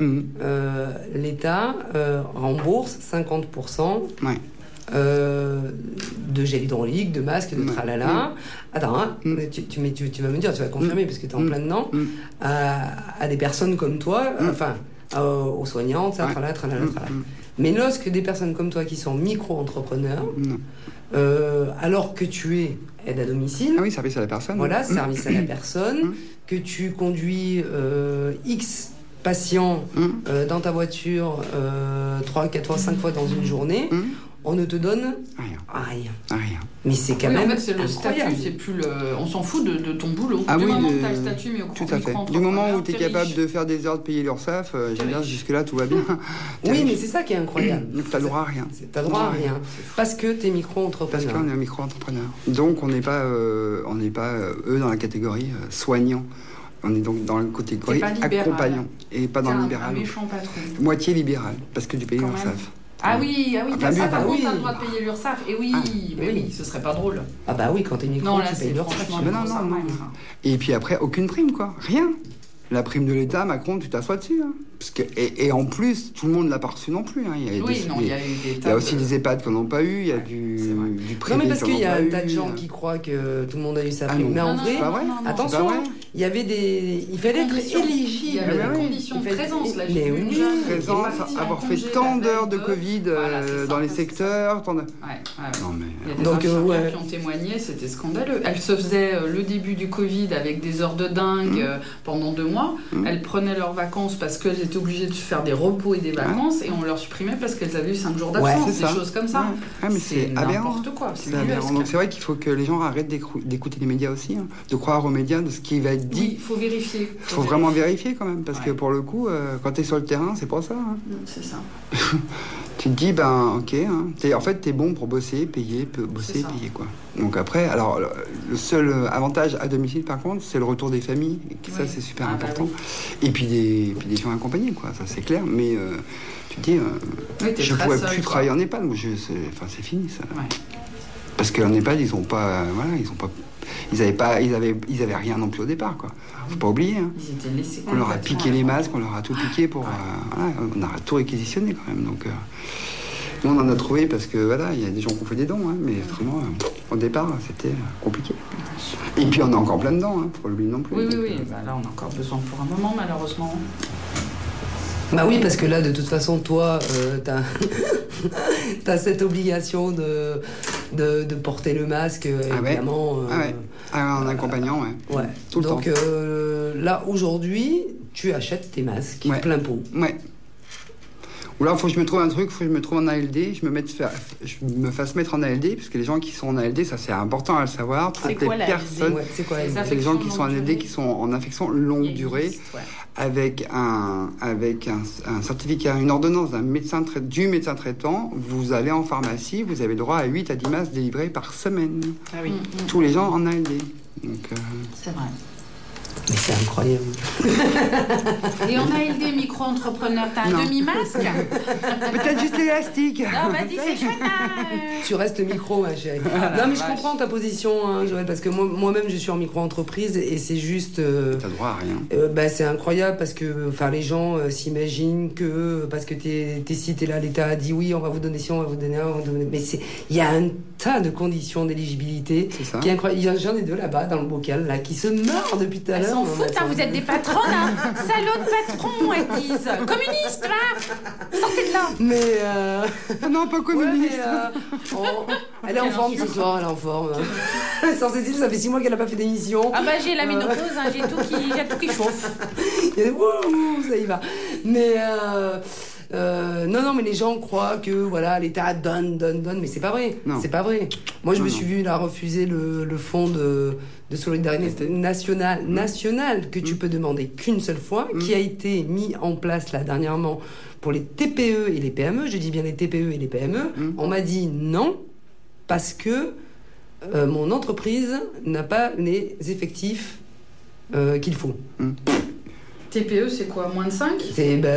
Speaker 2: euh, l'État euh, rembourse 50%
Speaker 7: Ouais.
Speaker 2: euh, de gel hydraulique, de masques, de
Speaker 7: Ouais.
Speaker 2: tralala. Attends, hein,
Speaker 7: Mm.
Speaker 2: tu, tu, mais tu, tu vas me dire, tu vas confirmer, parce que tu es en
Speaker 7: Mm.
Speaker 2: plein dedans,
Speaker 7: Mm.
Speaker 2: à, à des personnes comme toi,
Speaker 7: Mm.
Speaker 2: enfin, aux soignantes, ça,
Speaker 7: Ouais.
Speaker 2: tralala, tralala,
Speaker 7: Mm,
Speaker 2: tralala.
Speaker 7: mm.
Speaker 2: Mais lorsque des personnes comme toi qui sont micro-entrepreneurs, alors que tu es aide à domicile,
Speaker 7: Ah oui, service à la personne.
Speaker 2: voilà,
Speaker 7: Mm.
Speaker 2: service à la personne,
Speaker 7: Mm.
Speaker 2: Que tu conduis euh, X patients
Speaker 7: Mm.
Speaker 2: euh, dans ta voiture euh, 3, 4 fois, 5 fois dans une journée,
Speaker 7: Mm.
Speaker 2: On ne te donne
Speaker 7: Rien,
Speaker 2: rien.
Speaker 7: rien.
Speaker 2: Mais c'est quand
Speaker 3: Oui,
Speaker 2: même
Speaker 3: en fait, c'est le statut, c'est plus le. On s'en fout de, de ton boulot.
Speaker 7: Ah
Speaker 3: du
Speaker 7: oui,
Speaker 3: moment
Speaker 7: de-
Speaker 3: que t'as le statut, mais au
Speaker 7: Tout à fait. Du moment où tu es capable de faire des heures de payer l'URSSAF, euh,
Speaker 3: riche.
Speaker 7: jusque-là, tout va bien.
Speaker 2: Oui,
Speaker 7: riche.
Speaker 2: mais c'est ça qui est incroyable.
Speaker 7: Donc, t'as le droit à rien.
Speaker 2: T'as droit à rien. Parce que t'es
Speaker 7: Parce
Speaker 2: micro-entrepreneur.
Speaker 7: qu'on est un micro-entrepreneur. Donc, on n'est pas, euh, on n'est pas euh, eux, dans la catégorie euh, soignant. On est donc dans la catégorie
Speaker 3: pas libéral.
Speaker 7: accompagnant. Et pas dans le
Speaker 3: un,
Speaker 7: libéral.
Speaker 3: méchant patron.
Speaker 7: Moitié libéral, parce que tu payes l'URSSAF.
Speaker 3: Ah oui, ah oui,
Speaker 7: Ah,
Speaker 3: t'as
Speaker 7: bah,
Speaker 3: ça,
Speaker 7: oui,
Speaker 3: par
Speaker 2: bah
Speaker 3: contre,
Speaker 2: oui.
Speaker 3: t'as le droit de payer l'URSSAF. Et oui,
Speaker 7: Ah,
Speaker 3: mais
Speaker 2: oui.
Speaker 3: oui, ce serait pas drôle.
Speaker 2: Ah bah oui, quand t'es micro,
Speaker 3: Non, là,
Speaker 2: tu payes
Speaker 3: une
Speaker 7: non, non. Et puis après, aucune prime, quoi. Rien. La prime de l'État, Macron, tu t'assois dessus. hein. Parce que, et, et en plus, tout le monde ne l'a pas reçu non plus. hein. Il y a,
Speaker 3: Oui,
Speaker 7: des-
Speaker 3: non,
Speaker 7: des-
Speaker 3: il y a eu des
Speaker 7: il y
Speaker 3: tas
Speaker 7: a aussi
Speaker 3: de-
Speaker 7: des EHPAD n'en ont pas eu, il y a du, du privé
Speaker 2: Non mais parce qu'il y a un
Speaker 7: eu,
Speaker 2: tas de gens
Speaker 7: euh.
Speaker 2: qui croient que tout le monde a eu sa
Speaker 7: Ah
Speaker 2: prime.
Speaker 7: non.
Speaker 2: mais en
Speaker 3: Non,
Speaker 2: vrai, attention, il y avait des... Il fallait être
Speaker 3: Conditions. Il y
Speaker 2: éligible.
Speaker 3: avait des conditions de présence. Là,
Speaker 2: Mais oui.
Speaker 7: Présence, avoir fait tant d'heures de Covid dans les secteurs.
Speaker 2: Donc, euh,
Speaker 3: qui ont témoigné, c'était scandaleux. Elle se faisait euh, le début du Covid avec des heures de dingue euh, pendant deux mois.
Speaker 7: Mm.
Speaker 3: Elles prenaient leurs vacances parce qu'elles étaient obligées de faire des repos et des vacances et on leur supprimait parce qu'elles avaient eu cinq jours
Speaker 2: Ouais,
Speaker 3: d'absence, des choses comme ça.
Speaker 7: Ah, mais c'est
Speaker 3: n'importe quoi. C'est.
Speaker 7: Donc c'est vrai qu'il faut que les gens arrêtent d'écouter les médias aussi, hein, de croire aux médias, de ce qui va être
Speaker 3: Oui,
Speaker 7: dit.
Speaker 3: il faut vérifier.
Speaker 7: Il faut vraiment vérifier quand même, parce que pour le coup, euh, quand tu es sur le terrain, c'est pas ça. hein.
Speaker 3: C'est ça.
Speaker 7: Tu te dis, ben ok, hein, en fait, tu es bon pour bosser, payer, bosser, payer quoi. Donc après, alors le- seul euh, avantage à domicile par contre, c'est le retour des familles, et ça c'est super
Speaker 3: Ah, bah
Speaker 7: important. Et puis des, puis des gens accompagnés, quoi, ça c'est clair, mais euh, tu te dis, euh,
Speaker 3: Oui,
Speaker 7: je
Speaker 3: très
Speaker 7: pourrais plus
Speaker 3: quoi.
Speaker 7: travailler en EHPAD, moi, je, enfin, c'est fini ça.
Speaker 3: Ouais.
Speaker 7: Parce qu'en EHPAD, ils ont pas, euh, voilà, ils ont pas, ils avaient pas, ils avaient, ils avaient rien non plus au départ, quoi. Faut pas oublier. hein.
Speaker 3: Ils étaient laissés
Speaker 7: On leur a piqué les masques, on leur a tout piqué pour. euh, voilà, on a tout réquisitionné quand même. Donc, nous, on en a trouvé parce que voilà, il y a des gens qui ont fait des dons, hein, mais vraiment, euh, au départ, c'était euh, compliqué. Et puis, on est encore plein dedans, hein, faut pas l'oublier non plus.
Speaker 3: Oui, oui, oui.
Speaker 7: euh,
Speaker 3: Bah, là, on a encore besoin pour un moment, malheureusement.
Speaker 2: Bah oui, parce que là, de toute façon, toi, euh, t'as as cette obligation de, de, de porter le masque,
Speaker 7: Ah ouais
Speaker 2: évidemment. euh,
Speaker 7: Ah ouais. Ah, en accompagnant, ouais.
Speaker 2: ouais.
Speaker 7: Tout le
Speaker 2: Donc
Speaker 7: temps.
Speaker 2: euh, là, aujourd'hui, tu achètes tes masques
Speaker 7: Ouais.
Speaker 2: plein pot.
Speaker 7: Ouais. Ou là, il faut que je me trouve un truc, il faut que je me trouve en ALD, je me, mette, faire- je me fasse mettre en ALD, parce que les gens qui sont en ALD, ça c'est important à le savoir. Toutes
Speaker 3: C'est
Speaker 7: les
Speaker 3: quoi la
Speaker 7: personnes,
Speaker 2: Ouais, c'est quoi
Speaker 3: Les
Speaker 7: les gens qui sont en ALD, qui sont en infection longue durée.
Speaker 3: ouais.
Speaker 7: avec un, avec un, un certificat, une ordonnance d'un médecin trai- du médecin traitant, vous allez en pharmacie, vous avez le droit à 8 à 10 masques délivrés par semaine.
Speaker 3: Ah oui.
Speaker 7: Tous les gens en ALD. Donc, euh,
Speaker 3: C'est vrai.
Speaker 2: Mais c'est incroyable.
Speaker 3: Et on a aidé micro-entrepreneur. T'as un demi-masque
Speaker 7: Peut-être juste l'élastique.
Speaker 3: Non, vas-y, c'est chouette.
Speaker 2: Tu restes micro, ma chérie.
Speaker 3: Ah,
Speaker 2: non, mais je comprends ta position, hein, Joël, parce que moi- moi-même, je suis en micro-entreprise et c'est juste. euh,
Speaker 7: T'as droit à rien.
Speaker 2: euh, bah, c'est incroyable parce que enfin, les gens euh, s'imaginent que parce que t'es es ci, t'es là, l'État a dit oui, on va vous donner ci, on va vous donner un, on va vous donner. Mais il y a un tas de conditions d'éligibilité
Speaker 7: C'est ça.
Speaker 2: qui est incroyable. J'en ai deux là-bas dans le bocal là qui se meurent depuis tout à
Speaker 3: Elles s'en foutent, hein, vous êtes des patrons, hein. Salaud de patrons, elles disent. Communistes, va Sortez de là
Speaker 2: Mais euh,
Speaker 7: Non, pas
Speaker 2: ouais,
Speaker 7: communiste.
Speaker 2: mais, euh, elle est en forme ce soir, elle est en forme. Sans Cécile, ça fait six mois qu'elle n'a pas fait d'émission.
Speaker 3: Ah bah j'ai la ménopause, hein, j'ai tout, qui- j'ai tout qui chauffe.
Speaker 2: Il y a des wouh, ça y va. Mais euh, euh, non, non, mais les gens croient que voilà, l'État donne, donne, donne, mais c'est pas vrai.
Speaker 7: Non.
Speaker 2: C'est pas vrai. Moi, je
Speaker 7: Non,
Speaker 2: me
Speaker 7: non.
Speaker 2: suis vu là refuser le, le fonds de, de solidarité nationale, nationale que tu peux demander qu'une seule fois,
Speaker 7: Mm.
Speaker 2: qui a été mis en place là dernièrement pour les TPE et les PME. Je dis bien les TPE et les PME.
Speaker 7: Mm.
Speaker 2: On m'a dit non parce que euh, mon entreprise n'a pas les effectifs euh, qu'il faut.
Speaker 3: TPE, c'est quoi Moins de 5
Speaker 2: C'est bah,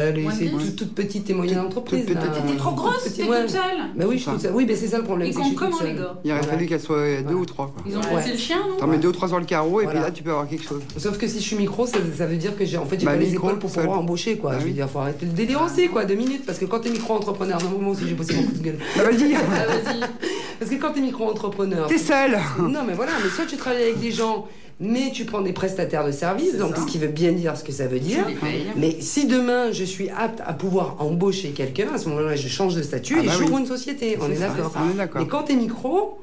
Speaker 2: toutes toutes petites et moyennes
Speaker 7: Toute-
Speaker 2: entreprises.
Speaker 7: toute
Speaker 2: là.
Speaker 7: petite.
Speaker 3: T'es trop grosse, t'es toute seule.
Speaker 2: Bah oui, je suis toute seule. Oui, mais c'est ça le problème.
Speaker 3: Ils comptent comment, les gars?
Speaker 7: Il aurait fallu qu'elle soit deux
Speaker 2: Ouais.
Speaker 7: ou trois. Quoi.
Speaker 3: Ils ont
Speaker 2: Ouais.
Speaker 3: lancé le chien, non?
Speaker 7: T'en mets deux ou trois sur le carreau et
Speaker 2: Voilà.
Speaker 7: puis là tu peux avoir quelque chose.
Speaker 2: Sauf que si je suis micro, ça, ça veut dire que j'ai en fait j'ai
Speaker 7: Bah,
Speaker 2: pas les épaules pour pouvoir embaucher quoi.
Speaker 7: Bah
Speaker 2: je veux dire, faut arrêter de délirancer quoi, deux minutes. Parce que quand t'es micro-entrepreneur, non, moi aussi j'ai bossé beaucoup de gueule.
Speaker 7: Vas-y,
Speaker 3: vas-y.
Speaker 2: Parce que quand t'es micro-entrepreneur,
Speaker 7: t'es seul.
Speaker 2: non mais voilà, mais soit tu travailles avec des gens, mais tu prends des prestataires de services, donc
Speaker 3: ça.
Speaker 2: ce qui veut bien dire ce que ça veut dire.
Speaker 3: Tu.
Speaker 2: Mais si demain je suis apte à pouvoir embaucher quelqu'un, à ce moment-là je change de statut
Speaker 7: Ah
Speaker 2: et
Speaker 7: bah
Speaker 2: j'ouvre
Speaker 7: oui.
Speaker 2: une société. On est d'accord. Mais quand t'es micro,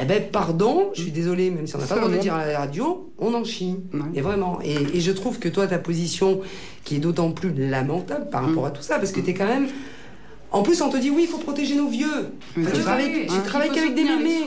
Speaker 2: eh ben pardon, je suis désolée, même si on n'a pas le droit de dire à la radio, on en chie.
Speaker 7: Ouais.
Speaker 2: Et vraiment. Et, et je trouve que toi, ta position, qui est d'autant plus lamentable par rapport à tout ça, parce que t'es quand même. En plus, on te dit oui, il faut protéger nos vieux.
Speaker 7: Mais
Speaker 2: Enfin, tu travailles, tu
Speaker 3: hein.
Speaker 2: qu'avec des mémés,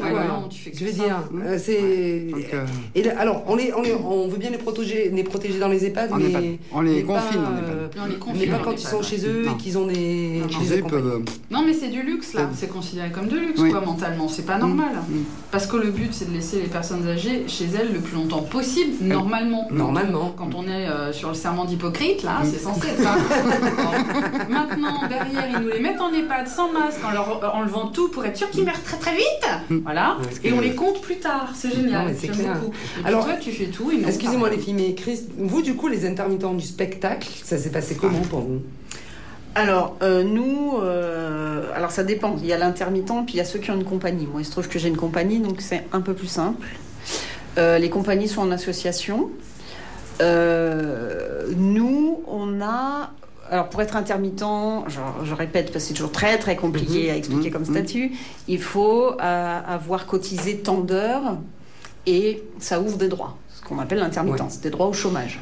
Speaker 3: tu fais que
Speaker 2: Je veux
Speaker 3: ça.
Speaker 2: dire, c'est.
Speaker 7: Donc, euh,
Speaker 2: Et là, alors, on, les, on, les- on veut bien les protéger, les protéger dans les EHPAD,
Speaker 7: On
Speaker 2: mais.
Speaker 7: pas- on les
Speaker 2: mais
Speaker 7: confine
Speaker 2: pas,
Speaker 3: Non, les
Speaker 2: mais
Speaker 3: confine
Speaker 2: pas
Speaker 3: en
Speaker 2: quand ils sont chez eux
Speaker 7: Non.
Speaker 2: et qu'ils ont des.
Speaker 3: Non,
Speaker 7: euh,
Speaker 3: Non, mais c'est du luxe là. C'est considéré comme de luxe,
Speaker 7: Oui.
Speaker 3: quoi, mentalement. C'est pas normal.
Speaker 7: Mm.
Speaker 3: Parce que le but, c'est de laisser les personnes âgées chez elles le plus longtemps possible, normalement.
Speaker 2: Normalement.
Speaker 3: Quand on est euh, sur le serment d'Hippocrate, là,
Speaker 7: Mm.
Speaker 3: c'est censé être ça. Maintenant, derrière, ils nous les mettent en EHPAD sans masque, en leur enlevant tout pour être sûr qu'ils meurent très très vite.
Speaker 7: Mm.
Speaker 3: Voilà.
Speaker 2: Parce
Speaker 3: Et on les compte plus tard. C'est
Speaker 2: Non,
Speaker 3: génial.
Speaker 2: c'est clair. Alors,
Speaker 3: toi, tu fais tout.
Speaker 2: Excusez-moi les filles, mais Chris, vous du coup, les intermittents du spectacle, ça s'est passé comment pour vous?
Speaker 1: Alors, euh, nous, euh, alors ça dépend. Il y a l'intermittent, puis il y a ceux qui ont une compagnie. Moi, il se trouve que j'ai une compagnie, donc c'est un peu plus simple. Euh, les compagnies sont en association. Euh, nous, on a. Alors, pour être intermittent, je, je répète, parce que c'est toujours très très compliqué à expliquer
Speaker 7: Mhm.
Speaker 1: comme
Speaker 7: Mhm.
Speaker 1: statut, il faut euh, avoir cotisé tant d'heures et ça ouvre des droits, ce qu'on appelle l'intermittence, des droits au chômage.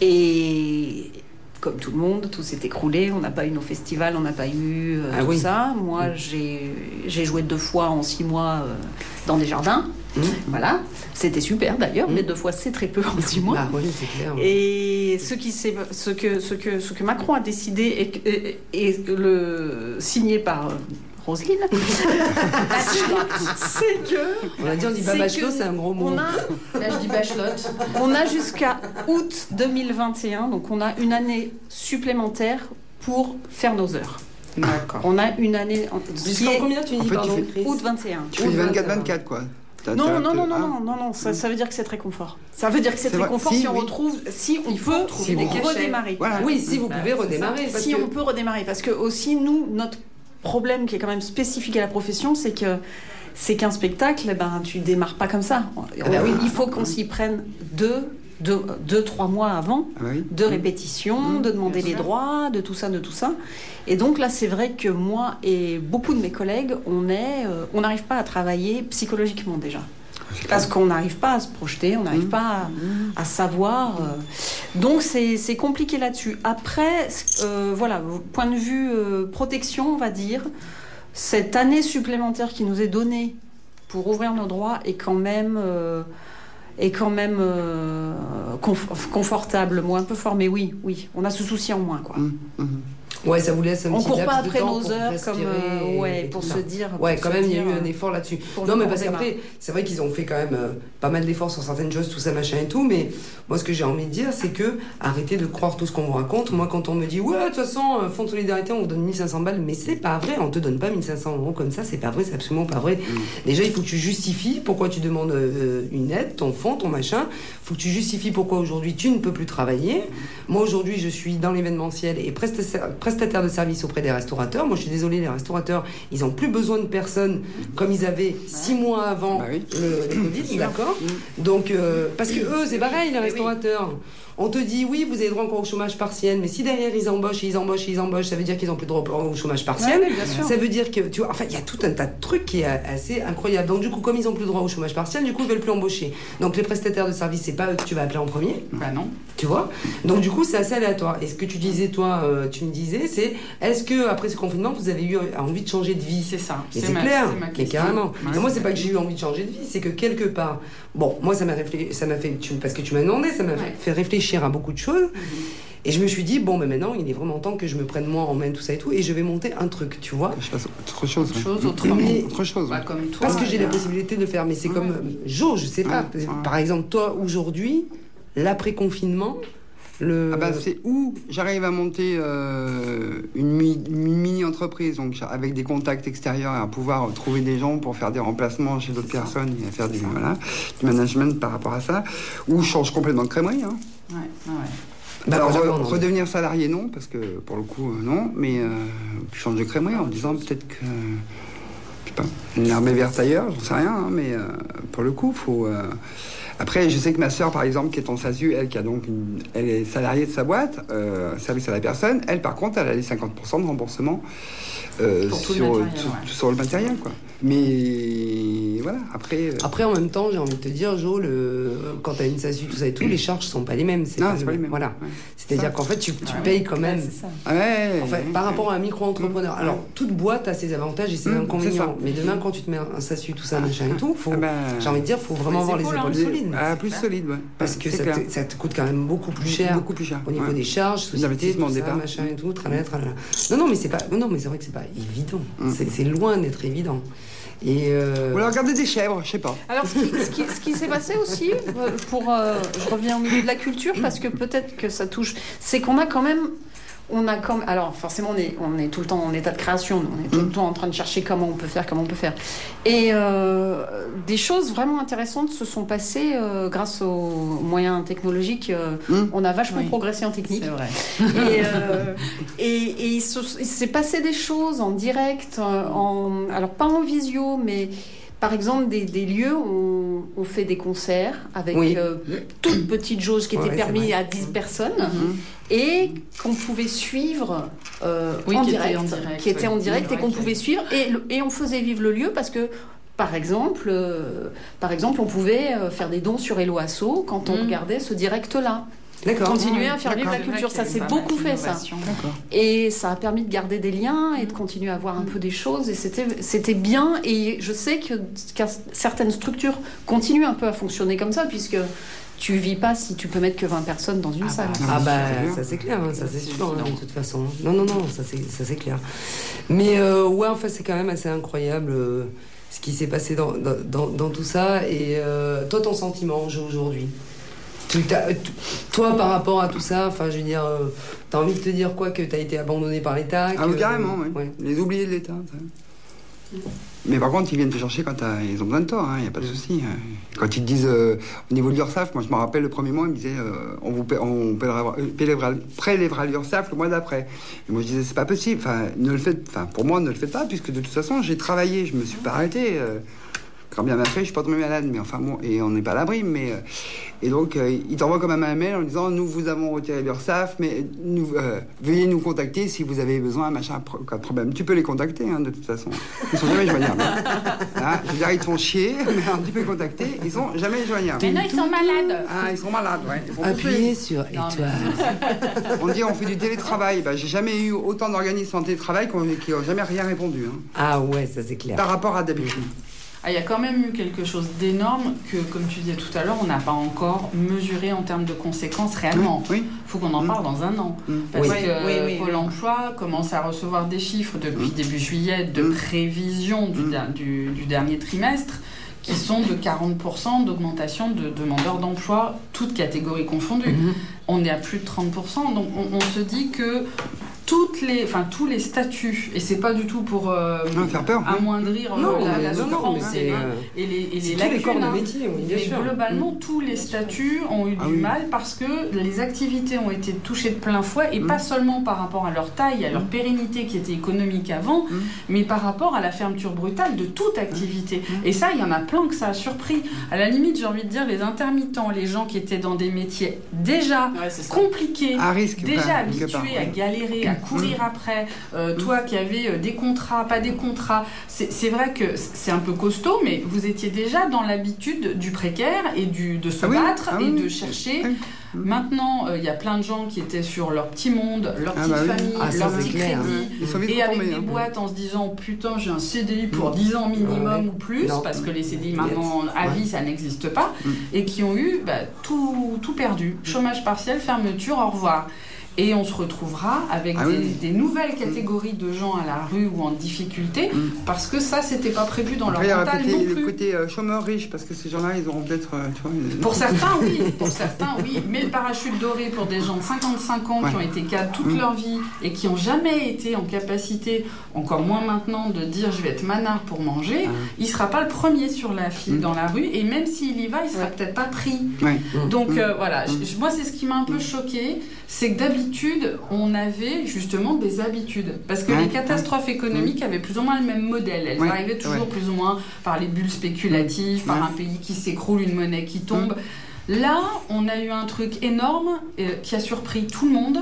Speaker 1: Et comme tout le monde, tout s'est écroulé, on n'a pas eu nos festivals, on n'a pas eu euh,
Speaker 2: Ah
Speaker 1: tout
Speaker 2: oui.
Speaker 1: ça. Moi, j'ai j'ai joué deux fois en six mois euh, dans des jardins.
Speaker 2: Mhm.
Speaker 1: Voilà, c'était super d'ailleurs,
Speaker 2: Mhm.
Speaker 1: mais deux fois c'est très peu en six mois.
Speaker 2: Ah oui, c'est clair.
Speaker 1: Et ce, qui ce, que, ce, que, ce que Macron a décidé et, et- et le signé par euh, Roselyne, c'est que
Speaker 2: On a dit, on dit
Speaker 1: c'est
Speaker 2: babachelot,
Speaker 1: que
Speaker 2: c'est un gros mot.
Speaker 1: on a,
Speaker 3: Là, je dis bachelot.
Speaker 1: on a jusqu'à août 2021, donc on a une année supplémentaire pour faire nos heures.
Speaker 3: D'accord.
Speaker 1: On a une année en- qui
Speaker 2: Jusqu'en combien tu
Speaker 7: En
Speaker 2: dis,
Speaker 7: fait, tu
Speaker 2: pardon,
Speaker 7: fais-
Speaker 2: Chris
Speaker 1: août 21.
Speaker 7: Tu fais
Speaker 2: Ou
Speaker 7: du
Speaker 2: 21.
Speaker 7: 24-24 quoi. T'as-
Speaker 1: Non,
Speaker 7: t'as-
Speaker 1: non, non, non, non, non, non, ça, ça veut dire que c'est très confort. Ça veut dire que c'est
Speaker 7: C'est
Speaker 1: très confort
Speaker 7: Si,
Speaker 1: si, on
Speaker 7: oui.
Speaker 1: retrouve, si on
Speaker 3: Il faut
Speaker 1: peut redémarrer.
Speaker 7: Voilà.
Speaker 2: Oui, si vous
Speaker 3: Bah,
Speaker 2: pouvez redémarrer. Parce
Speaker 1: si
Speaker 2: que...
Speaker 1: on peut redémarrer, parce que aussi nous, notre problème qui est quand même spécifique à la profession, c'est que c'est qu'un spectacle, eh ben tu démarres pas comme ça.
Speaker 2: Ah bah oui.
Speaker 1: Il faut qu'on s'y prenne deux, deux, deux, trois mois avant,
Speaker 7: Ah oui.
Speaker 1: de répétition,
Speaker 7: Mmh,
Speaker 1: de demander
Speaker 3: bien
Speaker 1: les
Speaker 3: sûr.
Speaker 1: droits, de tout ça, de tout ça. Et donc là, c'est vrai que moi et beaucoup de mes collègues, on est, euh, on n'arrive pas à travailler psychologiquement déjà. Parce qu'on n'arrive pas à se projeter, on n'arrive
Speaker 7: Mmh.
Speaker 1: pas à, à savoir. euh. Donc c'est c'est compliqué là-dessus. Après, euh, voilà, point de vue euh, protection, on va dire, cette année supplémentaire qui nous est donnée pour ouvrir nos droits est quand même, euh, est quand même euh, conf- confortable. Moi, un peu fort, mais oui, oui, on a ce souci en moins, quoi.
Speaker 7: Hum, hum.
Speaker 2: Ouais, ça vous laisse un
Speaker 1: On
Speaker 2: petit
Speaker 1: court
Speaker 2: laps
Speaker 1: pas
Speaker 2: de
Speaker 1: après
Speaker 2: temps
Speaker 1: nos
Speaker 2: pour
Speaker 1: heures comme euh, ouais pour se dire.
Speaker 2: Ouais, quand même, il y a eu un effort là-dessus. Non, mais parce qu'après, c'est vrai qu'ils ont fait quand même euh, pas mal d'efforts sur certaines choses, tout ça, machin et tout. Mais moi, ce que j'ai envie de dire, c'est que arrêtez de croire tout ce qu'on vous raconte. Moi, quand on me dit, ouais, de toute façon, euh, fonds de solidarité, on vous donne 1500 balles, mais c'est pas vrai, on te donne pas 1500 euros comme ça, c'est pas vrai, c'est absolument pas vrai. Déjà, il faut que tu justifies pourquoi tu demandes euh, une aide, ton fonds, ton machin. faut que tu justifies pourquoi aujourd'hui tu ne peux plus travailler. Moi, aujourd'hui, je suis dans l'événementiel et presta- prestataire de services auprès des restaurateurs. Moi, je suis désolée, les restaurateurs, ils ont plus besoin de personnes comme ils avaient six mois avant
Speaker 7: Bah oui.
Speaker 2: le, le Covid, d'accord? Donc, euh, parce que eux, c'est pareil, les restaurateurs. On te dit, oui, vous avez droit encore au chômage partiel, mais si derrière ils embauchent, ils embauchent, ils embauchent, ça veut dire qu'ils n'ont plus droit au chômage partiel.
Speaker 1: Ouais, oui, bien sûr.
Speaker 2: Ça veut dire que, tu vois, enfin, il y a tout un tas de trucs qui est assez incroyable. Donc, du coup, comme ils n'ont plus droit au chômage partiel, du coup, ils veulent plus embaucher. Donc, les prestataires de services, c'est pas eux que tu vas appeler en premier.
Speaker 3: Bah non.
Speaker 2: Tu vois? Donc du coup, c'est assez aléatoire. Et ce que tu disais, toi, euh, tu me disais, c'est est-ce que après ce confinement, vous avez eu envie de changer de vie?
Speaker 3: C'est ça. C'est
Speaker 2: clair,
Speaker 3: c'est ma
Speaker 2: mais carrément.
Speaker 3: Ouais,
Speaker 2: Et moi, c'est pas que j'ai eu envie de changer de vie, c'est que quelque part, bon, moi, ça m'a ça m'a fait, tu- parce que tu m'as demandé, ça m'a
Speaker 3: Ouais.
Speaker 2: fait réfléchir à beaucoup de choses. Et je me suis dit, bon, mais maintenant, il est vraiment temps que je me prenne moi en main, tout ça et tout, et je vais monter un truc, tu vois.
Speaker 7: Je fasse autre chose.
Speaker 3: Autre chose.
Speaker 2: Mais-
Speaker 7: Autre chose.
Speaker 3: Bah, comme toi.
Speaker 2: Parce que j'ai la
Speaker 3: euh,
Speaker 2: possibilité de le faire, mais c'est comme euh, Jo, je sais pas. Par exemple, toi, aujourd'hui, l'après-confinement, le.
Speaker 7: Ah bah, c'est où j'arrive à monter euh, une, mi- une mini-entreprise, donc avec des contacts extérieurs et à pouvoir trouver des gens pour faire des remplacements chez d'autres personnes et à faire du, voilà, du management par rapport à ça, ou je change complètement de crèmerie. Hein.
Speaker 3: Ouais, ouais, ouais.
Speaker 2: Bah,
Speaker 7: Alors, re- redevenir salarié, non, parce que pour le coup, euh, non, mais euh, je change de crèmerie en disant peut-être que. Je sais pas, une est verte ailleurs, j'en sais rien, hein, mais euh, pour le coup, faut. Après, je sais que ma sœur, par exemple, qui est en SASU, elle qui a donc une- elle est salariée de sa boîte, euh, service à la personne, elle par contre, elle a les 50% de remboursement euh,
Speaker 3: tout le
Speaker 7: sur,
Speaker 3: matériel,
Speaker 7: sur-
Speaker 3: ouais.
Speaker 7: sur le matériel, quoi. Mais voilà, après. euh,
Speaker 2: Après, en même temps, j'ai envie de te dire, Jo, le... quand tu as une SASU, tout ça et tout, les charges sont pas les mêmes. C'est
Speaker 7: non,
Speaker 2: pas,
Speaker 7: c'est
Speaker 2: le-
Speaker 7: pas les mêmes.
Speaker 2: Voilà.
Speaker 7: Ouais.
Speaker 2: C'est-à-dire qu'en fait, tu, tu
Speaker 3: Ouais.
Speaker 2: payes quand même.
Speaker 1: Ouais, c'est ça.
Speaker 7: Ah ouais,
Speaker 2: En fait,
Speaker 7: ouais,
Speaker 2: par
Speaker 7: ouais.
Speaker 2: rapport à un micro-entrepreneur.
Speaker 7: Mmh.
Speaker 2: Alors, toute boîte a ses avantages et ses
Speaker 7: Mmh, c'est
Speaker 2: inconvénients. Mais demain, quand tu te mets un SASU, tout ça, machin et tout, faut,
Speaker 7: Ah bah,
Speaker 2: j'ai envie de dire, faut vraiment avoir les
Speaker 3: épaules,
Speaker 2: solides.
Speaker 7: Ah, plus
Speaker 3: clair.
Speaker 7: solide, ouais.
Speaker 2: Parce que ça te, ça te coûte quand même beaucoup plus cher.
Speaker 7: Beaucoup plus cher.
Speaker 2: Au niveau des charges, société, tout ça, machin et tout. Non, non, mais c'est pas, non, mais c'est vrai que c'est pas évident.
Speaker 7: Mm.
Speaker 2: C'est, c'est loin d'être évident. Et euh,
Speaker 7: Ou alors regarder des chèvres, je sais pas.
Speaker 1: Alors, ce qui, ce qui- ce qui s'est passé aussi, euh, pour, euh, je reviens au milieu de la culture, parce que peut-être que ça touche, c'est qu'on a quand même, on a comme, alors forcément, on est, on est tout le temps en état de création, on est tout le temps en train de chercher comment on peut faire, comment on peut faire. Et euh, des choses vraiment intéressantes se sont passées euh, grâce aux moyens technologiques. euh,
Speaker 7: Mm.
Speaker 1: On a vachement
Speaker 3: Oui.
Speaker 1: progressé en technique.
Speaker 3: C'est vrai.
Speaker 1: Et, euh, et, et il se- il s'est passé des choses en direct, en, alors pas en visio, mais par exemple des, des lieux où on, on fait des concerts avec
Speaker 2: Oui.
Speaker 1: euh, toute petite jauge qui
Speaker 2: Ouais,
Speaker 1: permis
Speaker 2: vrai.
Speaker 1: à 10 personnes
Speaker 3: Mhm.
Speaker 1: et qu'on pouvait suivre euh,
Speaker 3: Oui,
Speaker 1: en,
Speaker 3: qui était
Speaker 1: direct,
Speaker 3: en direct,
Speaker 1: qui était en direct et qu'on pouvait suivre et, le- et on faisait vivre le lieu parce que par exemple, euh, par exemple, on pouvait euh, faire des dons sur Eloasso quand on
Speaker 3: Mhm.
Speaker 1: regardait ce direct-là. Continuer à faire vivre la culture, ça s'est beaucoup fait ça. Et ça a permis de garder des liens et de continuer à voir un peu des choses. Et c'était, c'était bien. Et je sais que, certaines structures continuent un peu à fonctionner comme ça, puisque tu vis pas si tu peux mettre que 20 personnes dans une
Speaker 3: Ah
Speaker 1: salle.
Speaker 3: bah,
Speaker 2: Ah bah ça c'est clair, hein, ça c'est
Speaker 3: C'est
Speaker 2: sûr hein, de toute façon. Non non non, ça c'est ça c'est clair. Mais euh, ouais, enfin c'est quand même assez incroyable euh, ce qui s'est passé dans, dans, dans- dans tout ça. Et euh, toi ton sentiment Jo, aujourd'hui Toi par rapport à tout ça, enfin je veux dire, euh, t'as envie de te dire quoi que t'as été abandonné par l'État
Speaker 7: Ah
Speaker 2: que-
Speaker 7: oui, carrément, oui.
Speaker 2: ouais.
Speaker 7: Les oubliés de l'État. Mais par contre, ils viennent te chercher quand ils ont besoin de toi, il n'y a pas de souci. hein. Quand ils te disent, euh, au niveau de l'URSSAF, moi je me rappelle le premier mois, ils me disaient, euh, on vous on euh, prélèvera l'URSSAF le mois d'après. Et moi je disais, c'est pas possible, enfin, ne le faites, enfin, pour moi, ne le faites pas, puisque de toute façon, j'ai travaillé, je me suis pas arrêté. Quand bien m'a fait, je suis pas tombé malade, mais enfin bon, et on n'est pas à l'abri, mais. euh, et donc, euh, ils t'envoient quand même un mail en disant Nous vous avons retiré l'URSSAF, mais nous, euh, veuillez nous contacter si vous avez besoin, machin, pro- cas de problème. Tu peux les contacter, hein, de toute façon. Ils sont jamais joignables. Hein, je veux dire, ils te font chier, mais alors, tu peux les contacter, ils sont jamais joignables.
Speaker 4: Mais non, ils sont malades.
Speaker 7: Ah, ils sont malades, ouais. Ils sont
Speaker 2: Appuyez sur étoile.
Speaker 7: On dit on fait du télétravail. Bah, j'ai jamais eu autant d'organismes en télétravail qui n'ont jamais rien répondu. hein,
Speaker 2: Ah ouais, ça c'est clair.
Speaker 7: par rapport à d'habitude.
Speaker 3: Ah, il y a quand même eu quelque chose d'énorme que, comme tu disais tout à l'heure, on n'a pas encore mesuré en termes de conséquences réellement.
Speaker 7: Oui.
Speaker 3: Il faut qu'on en parle dans un an.
Speaker 7: Mm.
Speaker 3: Parce
Speaker 1: Oui.
Speaker 3: que
Speaker 1: Oui, oui,
Speaker 3: Pôle emploi commence à recevoir des chiffres depuis
Speaker 7: Mm.
Speaker 3: début juillet de
Speaker 7: Mm.
Speaker 3: prévision du, der- du- du dernier trimestre qui sont de 40% d'augmentation de demandeurs d'emploi, toutes catégories confondues. On est à plus de 30%, donc on, on se dit que toutes les, enfin, tous les statuts, et c'est pas du tout pour euh,
Speaker 7: Ah, faire peur.
Speaker 3: amoindrir euh,
Speaker 2: Non,
Speaker 3: la, la
Speaker 2: non, non,
Speaker 3: souffrance et, les-
Speaker 2: euh,
Speaker 3: et les, et les lacunes,
Speaker 2: corps de
Speaker 3: hein.
Speaker 2: métier, oui, bien
Speaker 3: Mais
Speaker 2: sûr.
Speaker 3: globalement, tous les statuts ont eu
Speaker 7: Ah
Speaker 3: du
Speaker 7: oui.
Speaker 3: mal parce que les activités ont été touchées de plein fouet, et
Speaker 7: Mm.
Speaker 3: pas sellement par rapport à leur taille, à leur
Speaker 7: Mm.
Speaker 3: pérennité qui était économique avant,
Speaker 7: Mm.
Speaker 3: mais par rapport à la fermeture brutale de toute activité.
Speaker 7: Mm.
Speaker 3: Et ça, il y en a plein que ça a surpris. À la limite, j'ai envie de dire, les intermittents, les gens qui étaient dans des métiers déjà compliqués,
Speaker 7: À risque.
Speaker 3: déjà
Speaker 7: part,
Speaker 3: habitués à galérer, à courir après, euh, toi qui avais euh, des contrats, pas des contrats, c'est vrai que c'est un peu costaud, mais vous étiez déjà dans l'habitude du précaire et du, de se
Speaker 7: Ah oui,
Speaker 3: battre
Speaker 7: ah
Speaker 3: et de chercher.
Speaker 7: Oui.
Speaker 3: Maintenant, euh, il y a plein de gens qui étaient sur leur petit monde, leur
Speaker 7: Ah
Speaker 3: petite
Speaker 7: bah
Speaker 3: famille,
Speaker 2: Ah,
Speaker 3: leur petit
Speaker 2: clair.
Speaker 3: crédit.
Speaker 7: Vite
Speaker 3: Et avec des
Speaker 7: hein.
Speaker 3: boîtes en se disant putain j'ai un CDI pour 10 ans minimum
Speaker 2: ouais.
Speaker 3: ou plus
Speaker 2: Non.
Speaker 3: parce que les CDI maintenant à
Speaker 2: Ouais.
Speaker 3: vie ça n'existe pas
Speaker 7: Mm.
Speaker 3: et qui ont eu bah, tout, tout perdu chômage partiel fermeture au revoir et on se retrouvera avec
Speaker 7: Ah
Speaker 3: des,
Speaker 7: oui.
Speaker 3: des nouvelles catégories de gens à la rue ou en difficulté
Speaker 7: Mm.
Speaker 3: parce que ça c'était pas prévu dans
Speaker 7: Après, il y
Speaker 3: leur mental non
Speaker 7: le
Speaker 3: plus
Speaker 7: côté euh, chômeur riche, parce que ces gens-là, ils auront peut-être. euh, une-
Speaker 3: pour certains, oui. Pour certains, oui. Mais le parachute doré pour des gens de 55 ans qui ont été cadres toute
Speaker 7: Mm.
Speaker 3: leur vie et qui n'ont jamais été en capacité, encore moins maintenant, de dire je vais être manard pour manger,
Speaker 7: Ah.
Speaker 3: il sera pas le premier sur la file
Speaker 7: Mm.
Speaker 3: dans la rue et même s'il y va, il sera
Speaker 1: Ouais.
Speaker 3: peut-être pas pris.
Speaker 7: Ouais.
Speaker 3: Donc
Speaker 7: Mm.
Speaker 3: euh, voilà,
Speaker 7: Mm.
Speaker 3: moi c'est ce qui m'a un peu choqué, c'est que d'habitude on avait justement des habitudes. Parce que
Speaker 7: Ouais.
Speaker 3: les catastrophes économiques avaient plus ou moins le même modèle. Elles
Speaker 7: Ouais.
Speaker 3: arrivaient toujours
Speaker 7: Ouais.
Speaker 3: plus ou moins par les bulles spéculatives, par un pays qui s'écroule, une monnaie qui tombe. Là, on a eu un truc énorme euh, qui a surpris tout le monde.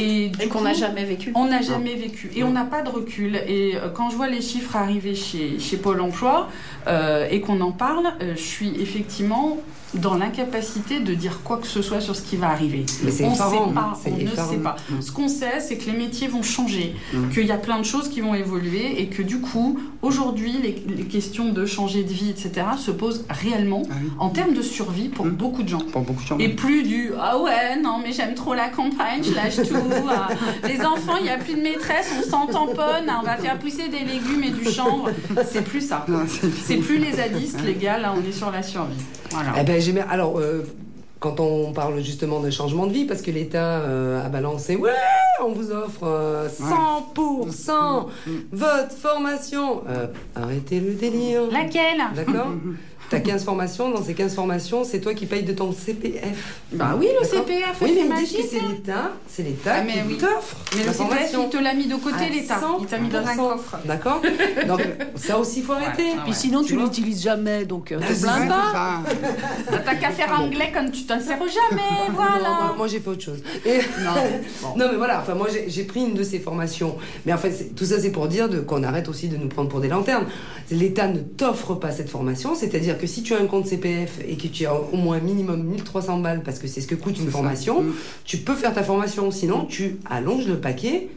Speaker 3: Et,
Speaker 1: qu'on n'a jamais vécu.
Speaker 3: on n'a jamais vécu et on n'a pas de recul. Et euh, quand je vois les chiffres arriver chez, chez Pôle emploi euh, et qu'on en parle, euh, je suis effectivement dans l'incapacité de dire quoi que ce soit sur ce qui va arriver.
Speaker 2: Mais
Speaker 3: on ne
Speaker 2: effarant,
Speaker 3: sait pas, on ne sait pas.
Speaker 7: Mm.
Speaker 3: Ce qu'on sait, c'est que les métiers vont changer,
Speaker 7: Mm.
Speaker 3: qu'il y a plein de choses qui vont évoluer et que du coup, aujourd'hui, les, les questions de changer de vie, etc., se posent réellement
Speaker 7: Ah oui.
Speaker 3: en termes de survie pour
Speaker 7: Mm.
Speaker 3: beaucoup de gens.
Speaker 7: Pour beaucoup de gens.
Speaker 3: Et plus du ah ouais, non, mais j'aime trop la campagne, je lâche tout. ah, les enfants, il n'y a plus de maîtresse, on s'en tamponne, ah, on va faire pousser des légumes et du chanvre. C'est plus ça.
Speaker 7: C'est
Speaker 3: plus les zadistes, les gars, là, on est sur la survie. Voilà.
Speaker 2: Eh ben, j'aimais. Alors, euh, quand on parle justement de changement de vie, parce que l'État euh, a balancé, ouais, on vous offre euh, 100%
Speaker 7: Mm.
Speaker 2: votre formation. Euh, arrêtez le délire.
Speaker 3: Laquelle?
Speaker 2: D'accord? T'as 15 formations, dans ces 15 formations, c'est toi qui payes de ton CPF.
Speaker 3: Bah oui, le CPF,
Speaker 2: Oui, mais ils
Speaker 3: magique.
Speaker 2: c'est l'État, c'est l'État
Speaker 3: Ah, mais
Speaker 2: qui
Speaker 3: oui.
Speaker 2: t'offre
Speaker 3: Mais
Speaker 2: la
Speaker 3: le CPF,
Speaker 2: formation.
Speaker 3: il te l'a mis de côté, l'État. Il t'a mis dans un
Speaker 2: 100%.
Speaker 3: coffre.
Speaker 2: D'accord Donc, ça aussi, il faut arrêter.
Speaker 3: Ouais,
Speaker 1: Puis sinon, tu
Speaker 2: vois
Speaker 1: l'utilises jamais, donc euh,
Speaker 2: Ah,
Speaker 1: te
Speaker 2: c'est
Speaker 1: plains pas.
Speaker 7: ça.
Speaker 3: T'as qu'à faire anglais comme tu t'en sers jamais,
Speaker 2: Non, moi,
Speaker 3: voilà.
Speaker 2: moi, j'ai fait autre chose. Et-
Speaker 3: Non,
Speaker 2: Non mais voilà, enfin moi j'ai pris une de ces formations. Mais en fait, tout ça c'est pour dire qu'on arrête aussi de nous prendre pour des lanternes. L'État ne t'offre pas cette formation, c'est-à-dire que si tu as un compte CPF et que tu as au moins minimum 1300 balles, parce que c'est ce que coûte une
Speaker 7: ça.
Speaker 2: formation,
Speaker 7: Mm.
Speaker 2: tu peux faire ta formation. Sinon, tu allonges le paquet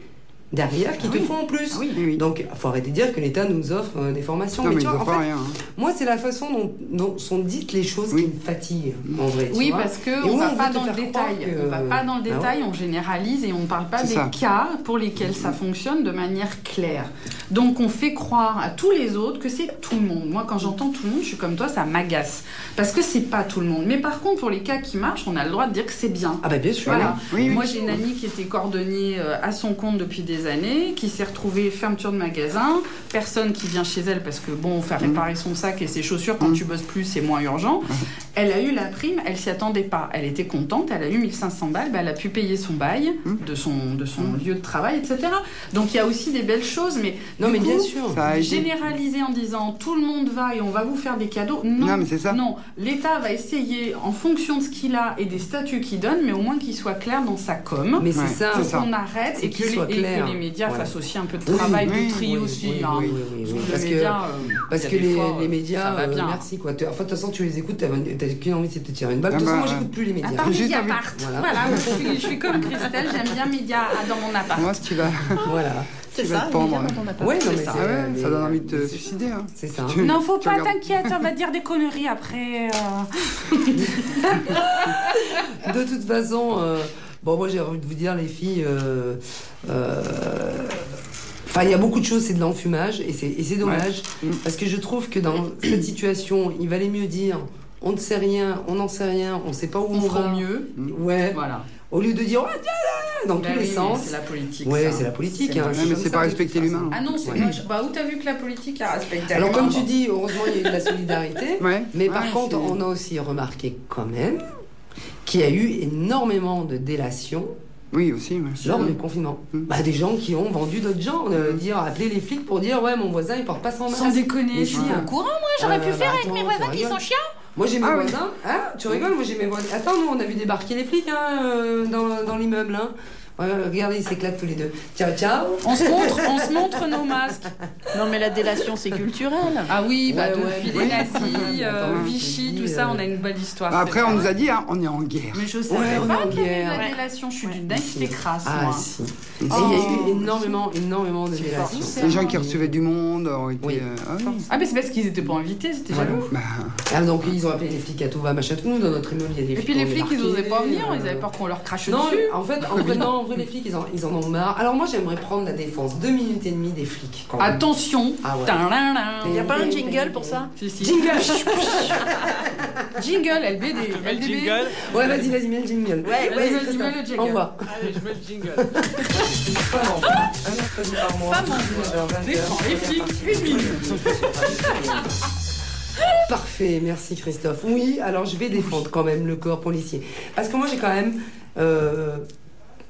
Speaker 2: derrière qui
Speaker 7: Ah
Speaker 2: te
Speaker 7: oui.
Speaker 2: font en plus.
Speaker 7: Ah oui, oui, oui.
Speaker 2: Donc, il faut arrêter de dire que l'État nous offre euh, des formations.
Speaker 7: Non,
Speaker 2: mais
Speaker 7: mais
Speaker 2: tu vois, en fait,
Speaker 7: rien. hein.
Speaker 2: moi, c'est la façon dont, dont sont dites les choses
Speaker 7: Oui.
Speaker 2: qui me fatiguent, en vrai. tu
Speaker 3: Oui,
Speaker 2: vois.
Speaker 3: parce que
Speaker 2: Et
Speaker 3: on
Speaker 2: où
Speaker 3: va pas dans le détail.
Speaker 2: que-
Speaker 3: On va pas dans le
Speaker 2: Ah
Speaker 3: détail, on généralise et on ne parle pas des
Speaker 7: ça.
Speaker 3: cas pour lesquels ça fonctionne de manière claire. Donc on fait croire à tous les autres que c'est tout le monde. Moi, quand j'entends tout le monde, je suis comme toi, ça m'agace parce que c'est pas tout le monde. Mais par contre, pour les cas qui marchent, on a le droit de dire que c'est bien.
Speaker 2: Ah bah bien sûr.
Speaker 3: Voilà.
Speaker 7: Oui, oui.
Speaker 3: Moi, j'ai une amie qui était coordonnée euh, à son compte depuis des années, qui s'est retrouvée fermeture de magasin, personne qui vient chez elle parce que bon, faire réparer son sac et ses chaussures quand
Speaker 7: Mm.
Speaker 3: tu bosses plus, c'est moins urgent. Elle a eu la prime, elle s'y attendait pas. Elle était contente, elle a eu 1500 balles, bah, elle a pu payer son bail
Speaker 7: Mm.
Speaker 3: de son, de son lieu de travail, etc. Donc il y a aussi des belles choses, mais
Speaker 2: Non mais
Speaker 3: coup,
Speaker 2: bien sûr.
Speaker 3: Généraliser en disant tout le monde va et on va vous faire des cadeaux. Non,
Speaker 7: Non, mais c'est ça.
Speaker 3: non. L'État va essayer en fonction de ce qu'il a et des statuts qu'il donne, mais au moins qu'il soit clair dans sa com.
Speaker 2: Mais c'est
Speaker 7: Ouais,
Speaker 2: ça.
Speaker 3: qu'on arrête et
Speaker 2: qu'il soit clair.
Speaker 3: Les médias
Speaker 2: Voilà.
Speaker 3: fassent aussi un peu de
Speaker 2: Oui,
Speaker 3: travail
Speaker 7: oui,
Speaker 3: de tri
Speaker 2: oui,
Speaker 3: aussi.
Speaker 2: oui,
Speaker 3: hein.
Speaker 2: oui, oui, oui,
Speaker 3: Parce que médias, euh,
Speaker 2: Parce que les,
Speaker 3: fois,
Speaker 2: les
Speaker 3: euh,
Speaker 2: médias,
Speaker 3: ça va
Speaker 2: euh, merci quoi. Tu- Enfin, de toute façon, tu les écoutes, t'as t'as qu'une envie, c'est de te tirer une balle. De toute
Speaker 7: Ah
Speaker 2: façon,
Speaker 7: bah,
Speaker 2: moi, j'écoute plus les médias.
Speaker 3: À part Mediapart.
Speaker 2: Voilà.
Speaker 3: Voilà, moi, je, suis, je suis comme Christelle, j'aime bien Média dans mon appart.
Speaker 7: Moi, ce qui va.
Speaker 2: Voilà.
Speaker 1: C'est
Speaker 7: tu vas
Speaker 1: ça,
Speaker 7: te pendre.
Speaker 2: Ouais, non,
Speaker 1: C'est
Speaker 2: mais
Speaker 1: ça.
Speaker 7: Ah ouais, ça donne envie de te suicider. hein.
Speaker 2: C'est ça.
Speaker 7: Tu-
Speaker 4: Non, faut
Speaker 7: tu
Speaker 4: pas, t'inquiète, on va dire des conneries après.
Speaker 2: De toute façon, euh, bon, moi j'ai envie de vous dire, les filles. euh, euh, Enfin, il y a beaucoup de choses, c'est de l'enfumage, et c'est et c'est dommage,
Speaker 7: Ouais. Mm.
Speaker 2: parce que je trouve que dans cette situation, il valait mieux dire on ne sait rien, on n'en sait rien, on ne sait pas où on,
Speaker 3: On fera
Speaker 2: va.
Speaker 3: mieux.
Speaker 2: Ouais,
Speaker 3: Voilà.
Speaker 2: au lieu de dire ouais, tiens, dans
Speaker 3: Bah
Speaker 2: tous les
Speaker 3: oui,
Speaker 2: sens.
Speaker 3: C'est la politique.
Speaker 2: Ouais,
Speaker 3: ça.
Speaker 2: c'est la politique,
Speaker 3: C'est
Speaker 2: hein,
Speaker 7: mais c'est pas respecter l'humain.
Speaker 3: Ah non, c'est
Speaker 2: Ouais.
Speaker 3: moche. Bah, où t'as vu que la politique a respecté
Speaker 2: Alors, comme tu dis, heureusement, il y a eu de la solidarité.
Speaker 7: Ouais.
Speaker 2: Mais par
Speaker 7: Ouais,
Speaker 2: contre, on a aussi remarqué quand même qu'il y a eu énormément de délations
Speaker 7: Oui, aussi. ouais.
Speaker 2: lors du confinement.
Speaker 7: Mm.
Speaker 2: Bah, des gens qui ont vendu d'autres gens, euh, dire, appeler les flics pour dire ouais mon voisin il porte pas son masque.
Speaker 4: Sans déconner,
Speaker 2: Mais
Speaker 4: je suis au
Speaker 2: hein.
Speaker 4: courant, moi, j'aurais
Speaker 2: Euh,
Speaker 4: pu faire
Speaker 2: bah,
Speaker 4: avec mes voisins qui sont chiants.
Speaker 2: Moi j'ai mes
Speaker 7: Ah oui.
Speaker 2: voisins. Hein tu rigoles Moi j'ai mes voisins. Attends, nous on a vu débarquer les flics hein, euh, dans, dans l'immeuble. Hein. Ouais, regardez, ils s'éclatent tous les deux. Ciao ciao.
Speaker 3: On se montre, on se montre nos masques.
Speaker 1: Non, mais la délation, c'est culturel.
Speaker 3: Ah oui, bah
Speaker 2: Ouais, ouais.
Speaker 3: depuis
Speaker 2: Oui.
Speaker 3: les nazis, euh,
Speaker 2: Attends,
Speaker 3: Vichy, tout ça,
Speaker 2: euh,
Speaker 3: on a une bonne histoire.
Speaker 7: Bah, Après, on nous a dit, hein, on est en guerre.
Speaker 3: Mais je savais
Speaker 2: Ouais,
Speaker 3: pas qu'il y avait la
Speaker 1: Ouais.
Speaker 3: délation, je suis d'une naïveté crasse,
Speaker 2: Ah
Speaker 3: moi.
Speaker 2: si. Et il y a eu énormément, énormément de délations.
Speaker 7: Les gens qui recevaient du monde ont été.
Speaker 2: Oui.
Speaker 7: euh, ah oui.
Speaker 3: Ah, mais c'est parce qu'ils étaient pas invités, c'était
Speaker 2: Voilà.
Speaker 3: jaloux.
Speaker 7: Bah,
Speaker 2: Ah, donc ils ont appelé les flics à tout va, machin tout. Nous, dans notre immeuble, il y a des
Speaker 3: Et
Speaker 2: flics.
Speaker 3: puis les flics, ils
Speaker 2: débarqué,
Speaker 3: osaient pas venir, ils avaient peur qu'on leur crache
Speaker 2: Non,
Speaker 3: dessus.
Speaker 2: en fait, en vrai, non, en vrai, les flics, ils en, ils en ont marre. Alors moi, j'aimerais prendre la défense. Deux minutes et demie des flics. quand.
Speaker 3: Attention
Speaker 2: Ah ouais.
Speaker 1: Il n'y a pas un jingle pour ça
Speaker 3: Si, si.
Speaker 2: Jingle
Speaker 3: Jingle, LBD.
Speaker 5: Mets le
Speaker 3: LDB.
Speaker 5: jingle.
Speaker 2: Ouais, vas-y, vas-y, mets le jingle.
Speaker 1: Ouais,
Speaker 3: Vas-y, mets le jingle.
Speaker 2: Envoie.
Speaker 5: Allez, je mets le jingle.
Speaker 2: Un mercredi par mois.
Speaker 3: Femme en. Défends les flics, une minute.
Speaker 2: Parfait, merci Christophe. Oui, alors je vais défendre quand même le corps policier. Parce que moi j'ai quand même... euh,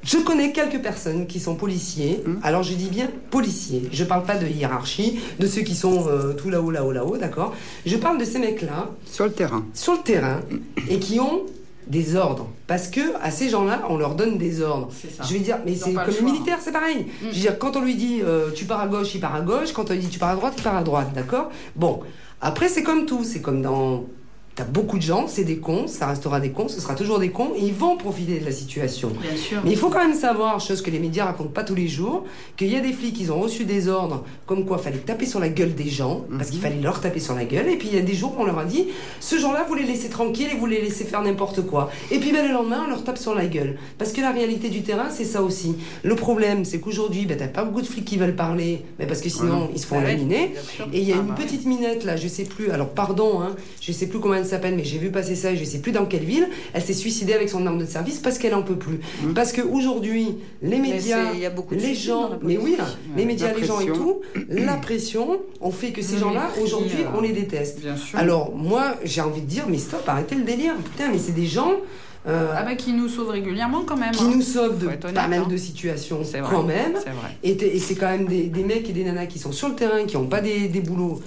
Speaker 2: je connais quelques personnes qui sont policiers.
Speaker 7: Hmm.
Speaker 2: Alors je dis bien policiers. Je parle pas de hiérarchie, de ceux qui sont euh, tout là-haut, là-haut, là-haut, d'accord? Je parle de ces mecs-là
Speaker 7: sur le terrain.
Speaker 2: sur le terrain et qui ont des ordres. Parce que à ces gens-là, on leur donne des ordres.
Speaker 3: C'est ça.
Speaker 2: Je vais dire, mais c'est comme
Speaker 3: le
Speaker 2: les militaires, c'est pareil.
Speaker 3: Mm.
Speaker 2: Je veux dire, quand on lui dit euh, tu pars à gauche, il part à gauche. Quand on lui dit tu pars à droite, il part à droite, d'accord? Bon, après c'est comme tout, c'est comme dans. T'as beaucoup de gens, c'est des cons, ça restera des cons, ce sera toujours des cons, et ils vont profiter de la situation.
Speaker 3: Bien sûr.
Speaker 2: Mais il faut quand même savoir, chose que les médias racontent pas tous les jours, qu'il y a des flics, ils ont reçu des ordres comme quoi fallait taper sur la gueule des gens, parce qu'il fallait leur taper sur la gueule, et puis il y a des jours où on leur a dit, ce jour-là, vous les laissez tranquilles et vous les laissez faire n'importe quoi. Et puis ben, le lendemain, on leur tape sur la gueule. Parce que la réalité du terrain, c'est ça aussi. Le problème, c'est qu'aujourd'hui, ben, t'as pas beaucoup de flics qui veulent parler, mais parce que sinon, ils se font
Speaker 3: ouais,
Speaker 2: laminer.
Speaker 3: bien sûr.
Speaker 2: Et il y a
Speaker 3: Ah
Speaker 2: une
Speaker 3: bah
Speaker 2: petite minette là, je sais plus, alors pardon, hein, je sais plus comment elle s'appelle, mais j'ai vu passer ça et je sais plus dans quelle ville. Elle s'est suicidée avec son arme de service parce qu'elle en peut plus.
Speaker 7: Mmh.
Speaker 2: Parce qu'aujourd'hui, les
Speaker 1: Mais
Speaker 2: médias,
Speaker 1: c'est- il y a beaucoup de
Speaker 2: les gens, mais oui, les médias, les gens et tout, la pression ont fait que ces gens-là, aujourd'hui, on les déteste.
Speaker 3: Bien sûr.
Speaker 2: Alors moi, j'ai envie de dire, mais stop, arrêtez le délire. Putain, mais c'est des gens euh,
Speaker 3: Ah bah qui nous sauve régulièrement quand même.
Speaker 2: qui
Speaker 3: hein.
Speaker 2: nous sauvent de
Speaker 3: honnête,
Speaker 2: pas mal
Speaker 3: hein.
Speaker 2: de situations
Speaker 3: vrai.
Speaker 2: quand même.
Speaker 3: Vrai.
Speaker 2: Et, c'est quand même des, des mecs et des nanas qui sont sur le terrain, qui n'ont pas des, des boulots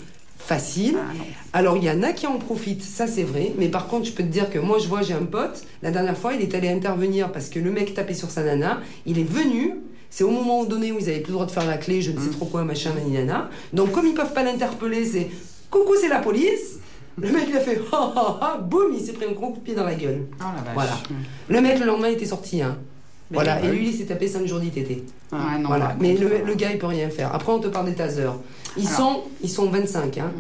Speaker 2: faciles.
Speaker 3: Ah.
Speaker 2: Alors il y en a qui en profitent, ça c'est vrai, mais par contre je peux te dire que moi je vois, j'ai un pote, la dernière fois il est allé intervenir parce que le mec tapait sur sa nana, il est venu, c'est au moment donné où ils avaient plus le droit de faire la clé, je ne sais trop quoi, machin, nana. Donc comme ils peuvent pas l'interpeller, c'est coucou c'est la police. Le mec il a fait ha ha ha, boum, il s'est pris un gros coup de pied dans la gueule.
Speaker 3: Oh la vache.
Speaker 2: Voilà. Le mec le lendemain il était sorti, hein.
Speaker 3: Mais
Speaker 2: Voilà,
Speaker 7: oui.
Speaker 2: et lui il s'est tapé 5 jours d'ITT.
Speaker 3: Non,
Speaker 2: Voilà,
Speaker 3: par
Speaker 2: mais le,
Speaker 3: euh,
Speaker 2: le gars il peut rien faire. Après on te parle des tasers. Ils
Speaker 3: Alors.
Speaker 2: sont ils sont 25 hein.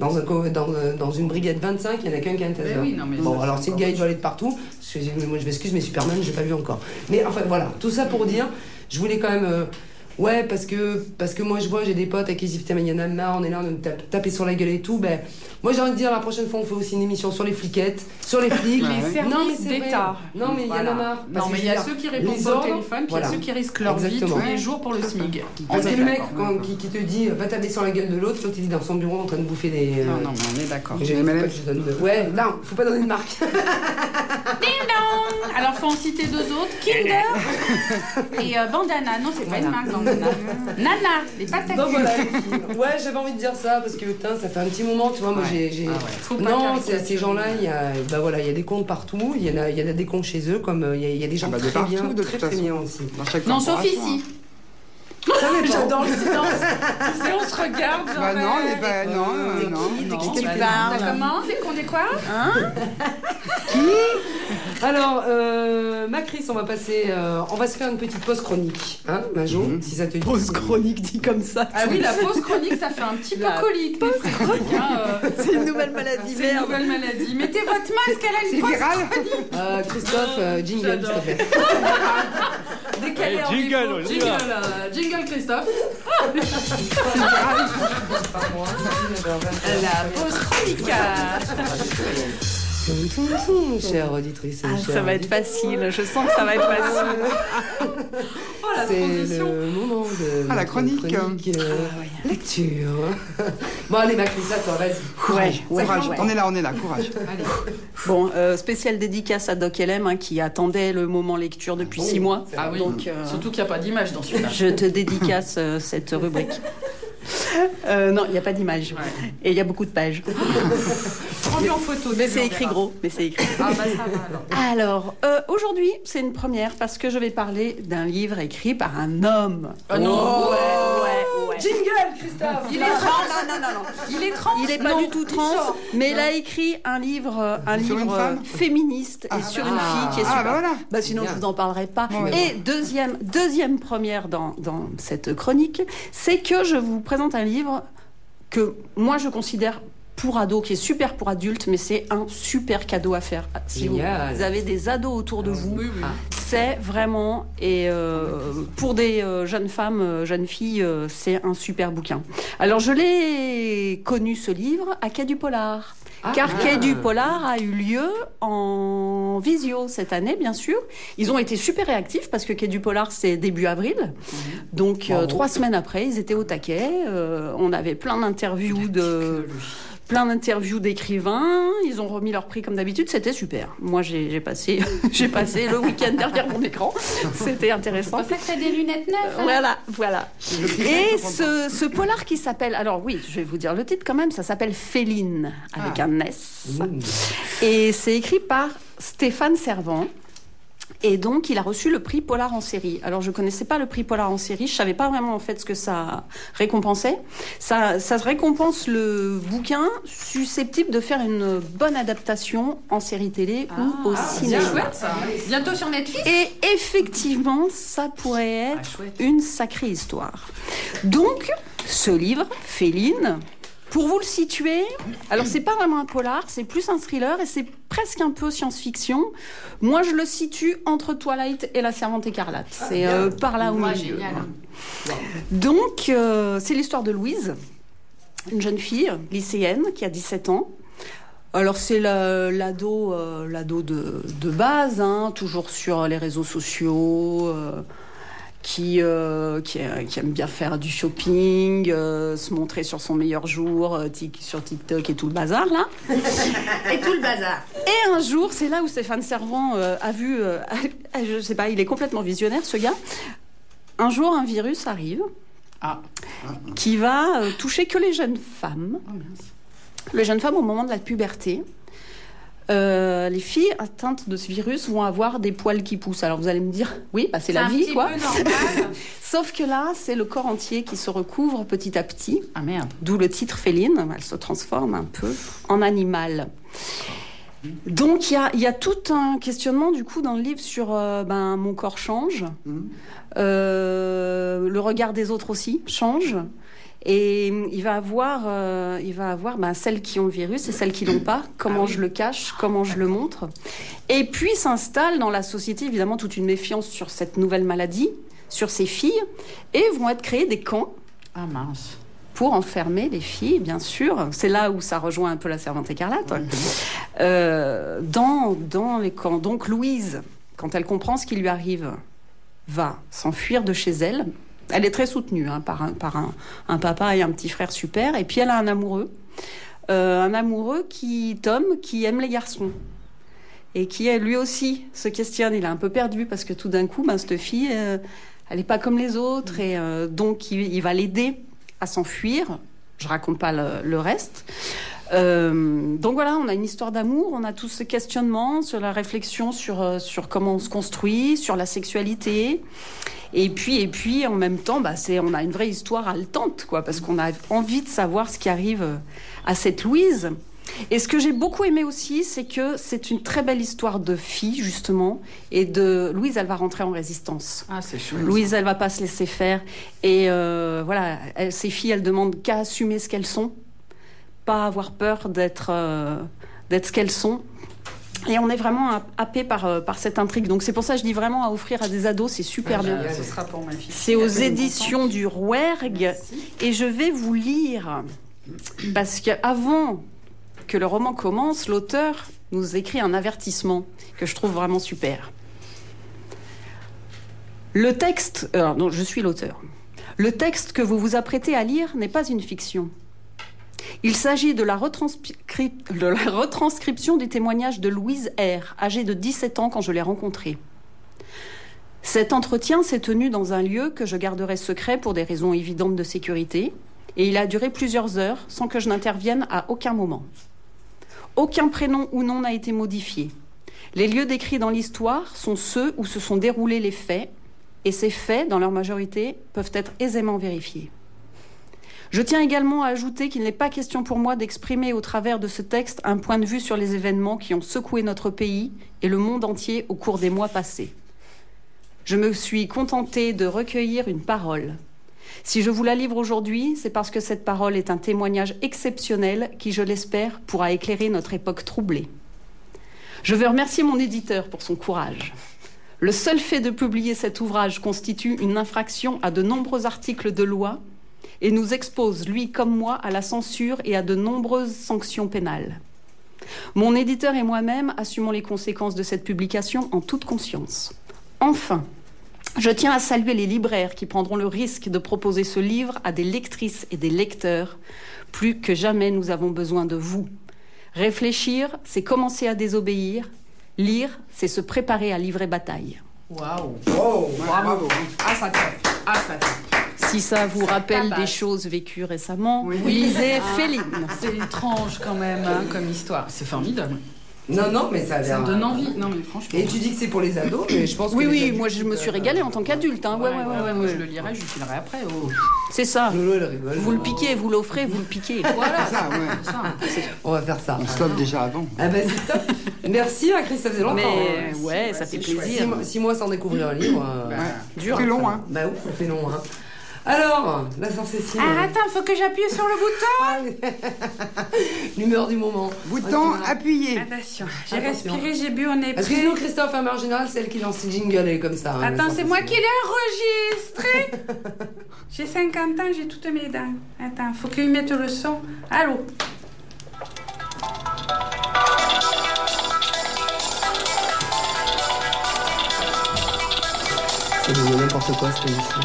Speaker 2: Dans, un, dans, euh, dans une brigade 25, il n'y en a qu'un qui a un taser.
Speaker 3: Mais oui, non, mais
Speaker 2: bon, alors si le gars il doit aller de partout, moi je m'excuse, mais Superman, je l'ai pas vu encore. Mais enfin voilà, tout ça pour dire, je voulais quand même. Ouais, parce que, parce que moi je vois, j'ai des potes à qui ils disent Putain, mais il y en a marre, on est là, on tape- taper sur la gueule et tout. Ben, moi j'ai envie de dire, la prochaine fois on fait aussi une émission sur les fliquettes, sur les flics.
Speaker 3: Les
Speaker 7: Ouais.
Speaker 3: services
Speaker 2: Non, mais c'est vrai.
Speaker 3: d'État.
Speaker 2: Non, mais il y en a
Speaker 3: Voilà.
Speaker 2: marre. parce
Speaker 3: Non,
Speaker 2: que
Speaker 3: mais
Speaker 2: je
Speaker 3: il y a ceux qui répondent pas au téléphone, puis il y
Speaker 2: voilà.
Speaker 3: a ceux qui risquent leur vie
Speaker 2: Exactement.
Speaker 3: tous les jours pour le SMIG.
Speaker 2: Parce que
Speaker 3: On est
Speaker 2: le mec quand- qui, qui te dit va taper sur la gueule de l'autre, l'autre il est dans son bureau en train de bouffer des. euh,
Speaker 3: Non, non, mais on est d'accord.
Speaker 2: j'ai- faut pas que je donne de- Ouais, non, faut pas donner de marque.
Speaker 4: Ding dong Alors, faut en citer deux autres Kinder et euh, Bandana. Non, c'est pas une marque, Bandana. Nana, les pâtes à
Speaker 2: Donc voilà, les filles. Ouais, j'avais envie de dire ça parce que putain, ça fait un petit moment, tu vois, moi
Speaker 3: Ouais.
Speaker 2: j'ai.
Speaker 3: Ah ouais.
Speaker 2: Non, ces gens-là, il y a, bah voilà, il y a des comptes partout, il y en a, il y en a des comptes chez eux, comme euh, il y a, il y a des gens
Speaker 7: Ah bah, de
Speaker 2: très
Speaker 7: partout,
Speaker 2: bien,
Speaker 7: de
Speaker 2: très très bien aussi.
Speaker 7: Dans chaque
Speaker 4: Non, sauf ici.
Speaker 7: Hein.
Speaker 3: J'adore le silence. tu sais, on se regarde. Genre,
Speaker 7: Bah non, on
Speaker 3: euh,
Speaker 7: est pas. Non, non, non.
Speaker 1: qui- de
Speaker 7: non.
Speaker 1: qui tu
Speaker 3: Bah,
Speaker 1: parles
Speaker 3: t'as comment Des cons, des quoi
Speaker 2: Alors, euh, Macris, on va passer. euh, on va se faire une petite pause chronique. Hein, Majo,
Speaker 7: Mhm.
Speaker 2: si ça te dit.
Speaker 1: Pause chronique dit comme ça.
Speaker 3: Ah oui, la pause chronique, ça fait un petit peu colique. hein, euh,
Speaker 1: C'est une nouvelle maladie.
Speaker 3: C'est une nouvelle maladie. Mettez votre masque, elle a
Speaker 7: C'est
Speaker 3: une pause
Speaker 7: viral
Speaker 2: Euh, Christophe, euh, jingle, s'il te plaît.
Speaker 3: décalée en
Speaker 5: jingle,
Speaker 3: défaut.
Speaker 5: on y
Speaker 3: Jingle,
Speaker 5: va.
Speaker 3: euh, jingle Christophe. La pause chronique.
Speaker 2: Toum, toum, toum, Chère auditrice.
Speaker 1: Ah,
Speaker 2: chère
Speaker 1: ça va être facile. Je sens que ça va être facile.
Speaker 3: Oh, la
Speaker 2: C'est
Speaker 3: transition.
Speaker 2: le moment de
Speaker 7: Ah, la chronique.
Speaker 2: euh, lecture. Bon, allez, Macris, à toi, vas-y.
Speaker 1: Ouais,
Speaker 7: Courage,
Speaker 1: ouais.
Speaker 7: on est là, on est là, courage.
Speaker 3: Allez.
Speaker 1: Bon, euh, spéciale dédicace à Doc LM hein, qui attendait le moment lecture depuis
Speaker 2: Oh,
Speaker 1: six mois.
Speaker 3: Ah oui.
Speaker 1: Donc, euh,
Speaker 3: Surtout qu'il n'y a pas d'image dans celui-là.
Speaker 1: je te dédicace euh, cette rubrique. Euh, non, il n'y a pas d'image.
Speaker 3: Ouais.
Speaker 1: Et il y a beaucoup de pages.
Speaker 3: Prends-lui en photo.
Speaker 1: Mais c'est écrit gros. Mais c'est écrit.
Speaker 3: Ah bah ça va alors.
Speaker 1: Alors, euh, aujourd'hui, c'est une première parce que je vais parler d'un livre écrit par un homme.
Speaker 3: Oh non.
Speaker 1: Ouais, ouais, ouais.
Speaker 2: Jingle, Christophe
Speaker 3: Il est trans.
Speaker 1: non, non, non, non.
Speaker 3: Il est trans.
Speaker 1: Il n'est pas
Speaker 3: Non,
Speaker 1: du tout trans, mais il a écrit un livre, un
Speaker 7: Sur une
Speaker 1: livre
Speaker 7: femme
Speaker 1: féministe et sur une fille qui est
Speaker 7: Ah,
Speaker 1: super.
Speaker 7: bah voilà.
Speaker 1: Bah sinon,
Speaker 2: Bien.
Speaker 1: je vous en parlerai pas. Et deuxième, deuxième première dans, dans cette chronique, c'est que je vous présente un livre que moi je considère pour ados, qui est super pour adultes, mais c'est un super cadeau à faire. Si vous, vous avez des ados autour de vous,
Speaker 3: Oui, oui.
Speaker 1: c'est vraiment, et euh, pour des euh, jeunes femmes, euh, jeunes filles, c'est un super bouquin. Alors je l'ai connu ce livre à Quai du Polar.
Speaker 2: Ah.
Speaker 1: Car Quai du Polar a eu lieu en visio cette année, bien sûr. Ils ont été super réactifs parce que Quai du Polar, c'est début avril. Donc, euh, trois semaines après, ils étaient au taquet. Euh, on avait plein d'interviews de plein d'interviews d'écrivains. Ils ont remis leur prix comme d'habitude. C'était super. Moi, j'ai passé, j'ai passé le week-end derrière mon écran. C'était intéressant.
Speaker 4: C'est pour ça que des lunettes neuves. hein.
Speaker 1: Voilà, voilà. Et ce, ce polar qui s'appelle, alors oui, je vais vous dire le titre quand même, ça s'appelle Féline avec un S.
Speaker 2: Mmh.
Speaker 1: Et c'est écrit par Stéphane Servant. Et donc, il a reçu le prix Polar en série. Alors, je connaissais pas le prix Polar en série. Je savais pas vraiment en fait ce que ça récompensait. Ça, ça récompense le bouquin susceptible de faire une bonne adaptation en série télé ou au
Speaker 3: Ah,
Speaker 1: cinéma.
Speaker 3: chouette ça. Bientôt sur Netflix?
Speaker 1: Et effectivement, ça pourrait être
Speaker 3: Ah, chouette.
Speaker 1: une sacrée histoire. Donc, ce livre, Féline, pour vous le situer, alors c'est pas vraiment un polar, c'est plus un thriller et c'est presque un peu science-fiction. Moi, je le situe entre Twilight et La Servante écarlate. C'est euh, par là milieu.
Speaker 3: génial.
Speaker 1: Donc, euh, c'est l'histoire de Louise, une jeune fille lycéenne qui a 17 ans. Alors, c'est la- l'ado euh, l'ado de, de base, hein, toujours sur les réseaux sociaux, euh, qui, euh, qui, euh, qui aime bien faire du shopping, euh, se montrer sur son meilleur jour, euh, tic- sur TikTok et tout le bazar, là.
Speaker 4: Et tout le bazar.
Speaker 1: Et un jour, c'est là où Stéphane Servant a vu, je sais pas, il est complètement visionnaire, ce gars. Un jour, un virus arrive
Speaker 3: Ah.
Speaker 1: qui va toucher que les jeunes femmes.
Speaker 3: Oh.
Speaker 1: Les jeunes femmes au moment de la puberté. Euh, les filles atteintes de ce virus vont avoir des poils qui poussent. Alors vous allez me dire, oui, bah, c'est la
Speaker 4: un
Speaker 1: vie,
Speaker 4: petit
Speaker 1: quoi.
Speaker 4: peu normal.
Speaker 1: Sauf que là, c'est le corps entier qui se recouvre petit à petit,
Speaker 3: Ah merde.
Speaker 1: d'où le titre féline. Elle se transforme un peu en animal. Donc il y y a tout un questionnement du coup dans le livre sur euh, ben, mon corps change,
Speaker 7: Mhm.
Speaker 1: Euh, le regard des autres aussi change. Et il va avoir, euh, il va avoir ben, celles qui ont le virus et celles qui l'ont pas. Comment je le cache, comment je le montre. Et puis s'installe dans la société évidemment toute une méfiance sur cette nouvelle maladie, sur ces filles, et vont être créés des camps
Speaker 3: Ah mince.
Speaker 1: pour enfermer les filles, bien sûr. C'est là où ça rejoint un peu la servante écarlate. Euh, dans, dans les camps. Donc Louise, quand elle comprend ce qui lui arrive, va s'enfuir de chez elle. Elle est très soutenue hein, par, un, papa et un petit frère super. Et puis elle a un amoureux. Euh, un amoureux qui, Tom, qui aime les garçons. Et qui, lui aussi, se questionne. Il est un peu perdu parce que tout d'un coup, ben, cette fille, euh, elle n'est pas comme les autres. Et euh, donc, il, va l'aider à s'enfuir. Je raconte pas le reste. Euh, donc voilà, on a une histoire d'amour, on a tout ce questionnement sur la réflexion sur, euh, sur comment on se construit, sur la sexualité. Et puis, et puis en même temps, bah, c'est, on a une vraie histoire haletante, quoi, parce qu'on a envie de savoir ce qui arrive euh, à cette Louise. Et ce que j'ai beaucoup aimé aussi, c'est que c'est une très belle histoire de fille, justement. Et de Louise, elle va rentrer en résistance.
Speaker 3: Ah, c'est chouette.
Speaker 1: Louise, elle va pas se laisser faire. Et euh, voilà, elle- ces filles, elles demandent qu'à assumer ce qu'elles sont, pas avoir peur d'être euh, d'être ce qu'elles sont. Et on est vraiment happé par, euh, par cette intrigue. Donc c'est pour ça que je dis vraiment à offrir à des ados, c'est super bien.
Speaker 3: Ce sera pour ma fille.
Speaker 1: C'est aux éditions du Rouergue.
Speaker 3: Merci.
Speaker 1: Et je vais vous lire, parce qu'avant que le roman commence, l'auteur nous écrit un avertissement que je trouve vraiment super. Le texte, alors non, je suis l'auteur. Le texte que vous vous apprêtez à lire n'est pas une fiction. Il s'agit de, la retranscription du témoignage de Louise R, âgée de 17 ans quand je l'ai rencontrée. Cet entretien s'est tenu dans un lieu que je garderai secret pour des raisons évidentes de sécurité, et il a duré plusieurs heures sans que je n'intervienne à aucun moment. Aucun prénom ou nom n'a été modifié. Les lieux décrits dans l'histoire sont ceux où se sont déroulés les faits, et ces faits, dans leur majorité, peuvent être aisément vérifiés. Je tiens également à ajouter qu'il n'est pas question pour moi d'exprimer au travers de ce texte un point de vue sur les événements qui ont secoué notre pays et le monde entier au cours des mois passés. Je me suis contentée de recueillir une parole. Si je vous la livre aujourd'hui, c'est parce que cette parole est un témoignage exceptionnel qui, je l'espère, pourra éclairer notre époque troublée. Je veux remercier mon éditeur pour son courage. Le seul fait de publier cet ouvrage constitue une infraction à de nombreux articles de loi et nous expose, lui comme moi, à la censure et à de nombreuses sanctions pénales. Mon éditeur et moi-même assumons les conséquences de cette publication en toute conscience. Enfin, je tiens à saluer les libraires qui prendront le risque de proposer ce livre à des lectrices et des lecteurs. Plus que jamais, nous avons besoin de vous. Réfléchir, c'est commencer à désobéir. Lire, c'est se préparer à livrer bataille.
Speaker 3: Waouh.
Speaker 2: Oh,
Speaker 7: Bravo.
Speaker 3: Ah, ça tape. Ah, ça tape.
Speaker 1: Si ça vous rappelle des choses vécues récemment,
Speaker 7: Oui.
Speaker 1: lisez
Speaker 3: Ah.
Speaker 1: Féline.
Speaker 3: C'est étrange quand même hein, comme histoire. C'est formidable.
Speaker 2: Non, non, mais ça a
Speaker 3: Ça donne envie. Non, mais franchement.
Speaker 2: Et tu dis que c'est pour les ados, mais je pense que.
Speaker 1: Oui, oui,
Speaker 2: adultes,
Speaker 1: moi je me suis
Speaker 2: euh,
Speaker 1: régalée en tant qu'adulte. Hein. Ouais, ouais, ouais, ouais,
Speaker 3: moi
Speaker 1: ouais.
Speaker 3: je le lirai, je le filerai après. oh.
Speaker 1: C'est ça.
Speaker 2: Lolo, elle rigole.
Speaker 1: Vous le piquez, vous l'offrez, vous le piquez.
Speaker 3: Voilà,
Speaker 7: Ça, ouais.
Speaker 2: On va faire ça.
Speaker 7: On stoppe déjà avant.
Speaker 2: Ah bah c'est top. Merci, hein, Chris, ça faisait longtemps.
Speaker 1: Mais
Speaker 2: hein.
Speaker 1: ouais, ça fait plaisir.
Speaker 2: six mois sans découvrir un livre. euh.
Speaker 1: Dur.
Speaker 7: C'est long, hein.
Speaker 2: Bah oui, ça fait long. Hein. Alors, la sœur Cécile.
Speaker 3: Ah, attends, faut que j'appuie sur le bouton.
Speaker 2: L'humeur du moment.
Speaker 7: Bouton
Speaker 2: Ok.
Speaker 7: appuyé.
Speaker 3: Attention, j'ai respiré, j'ai bu, on est prêt.
Speaker 2: Excuse-nous, Christophe, à marginal, celle qui lance le jingle, elle est comme ça. hein,
Speaker 3: Attends, c'est moi qui l'ai enregistré. j'ai 50 ans, j'ai toutes mes dents. Attends, faut qu'ils mettent le son. Allô
Speaker 2: Ça devient n'importe quoi cette émission.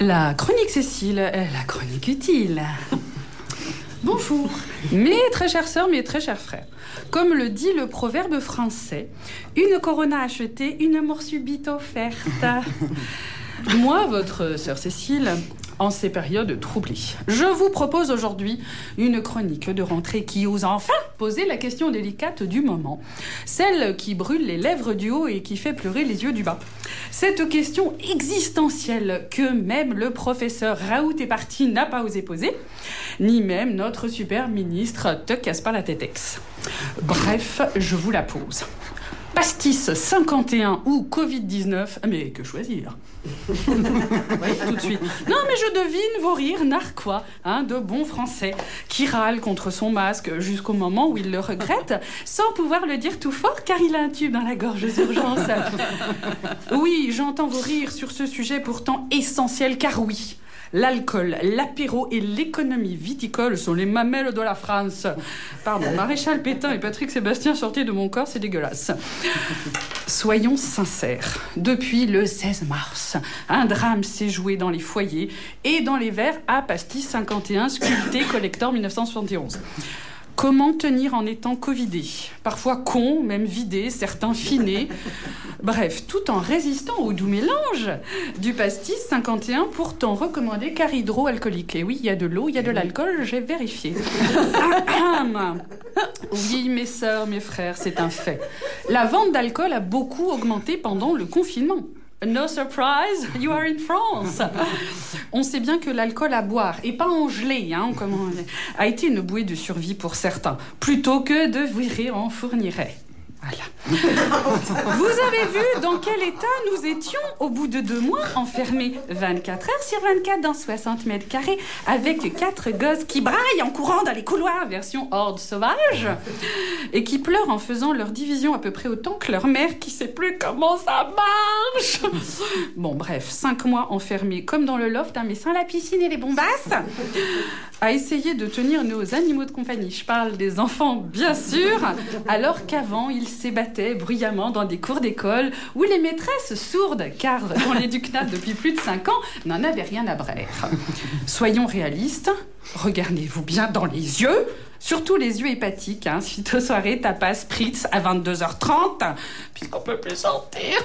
Speaker 3: La chronique Cécile, euh, la chronique utile. Bonjour, mes très chères sœurs, mes très chers frères. Comme le dit le proverbe français, une corona achetée, une mort subite offerte. Moi, votre sœur Cécile, en ces périodes troublées, je vous propose aujourd'hui une chronique de rentrée qui ose enfin poser la question délicate du moment, celle qui brûle les lèvres du haut et qui fait pleurer les yeux du bas. Cette question existentielle que même le professeur Raoult est parti n'a pas osé poser, ni même notre super ministre te casse pas la tête Bref, je vous la pose. Pastis 51 ou Covid-19, mais que choisir Oui, tout de suite. Non, mais je devine vos rires narquois, hein, de bons Français, qui râlent contre son masque jusqu'au moment où il le regrette, sans pouvoir le dire tout fort car il a un tube dans la gorge d'urgence. Oui, j'entends vos rires sur ce sujet pourtant essentiel, car oui. L'alcool, l'apéro et l'économie viticole sont les mamelles de la France. Pardon, Maréchal Pétain et Patrick Sébastien sortis de mon corps, c'est dégueulasse. Soyons sincères, depuis le 16 mars, un drame s'est joué dans les foyers et dans les verres à pastis 51 sculpté collector 1971. Comment tenir en étant covidé Parfois con, même vidé, certains finés. Bref, tout en résistant au doux mélange du pastis 51, pourtant recommandé car hydroalcoolique. Et oui, il y a de l'eau, il y a de l'alcool, j'ai vérifié. oui, mes sœurs, mes frères, c'est un fait. La vente d'alcool a beaucoup augmenté pendant le confinement. No surprise, you are in France. On sait bien que l'alcool à boire, et pas en gelée, hein, a été une bouée de survie pour certains, plutôt que de virer en fournirait. Voilà. Vous avez vu dans quel état nous étions au bout de deux mois, enfermés 24 heures sur 24 dans 60 mètres carrés, avec quatre gosses qui braillent en courant dans les couloirs, version horde sauvage, et qui pleurent en faisant leur division à peu près autant que leur mère qui sait plus comment ça marche. Bon, bref, cinq mois enfermés comme dans le loft, hein, mais sans la piscine et les bombasses, à essayer de tenir nos animaux de compagnie. Je parle des enfants, bien sûr, alors qu'avant, ils s'ébattaient bruyamment dans des cours d'école où les maîtresses sourdes, car dans l'éducnat depuis plus de 5 ans, n'en avaient rien à braire. Soyons réalistes, regardez-vous bien dans les yeux, Surtout les yeux hépatiques, hein, suite aux soirées tapas spritz à 22h30, puisqu'on peut plus sortir.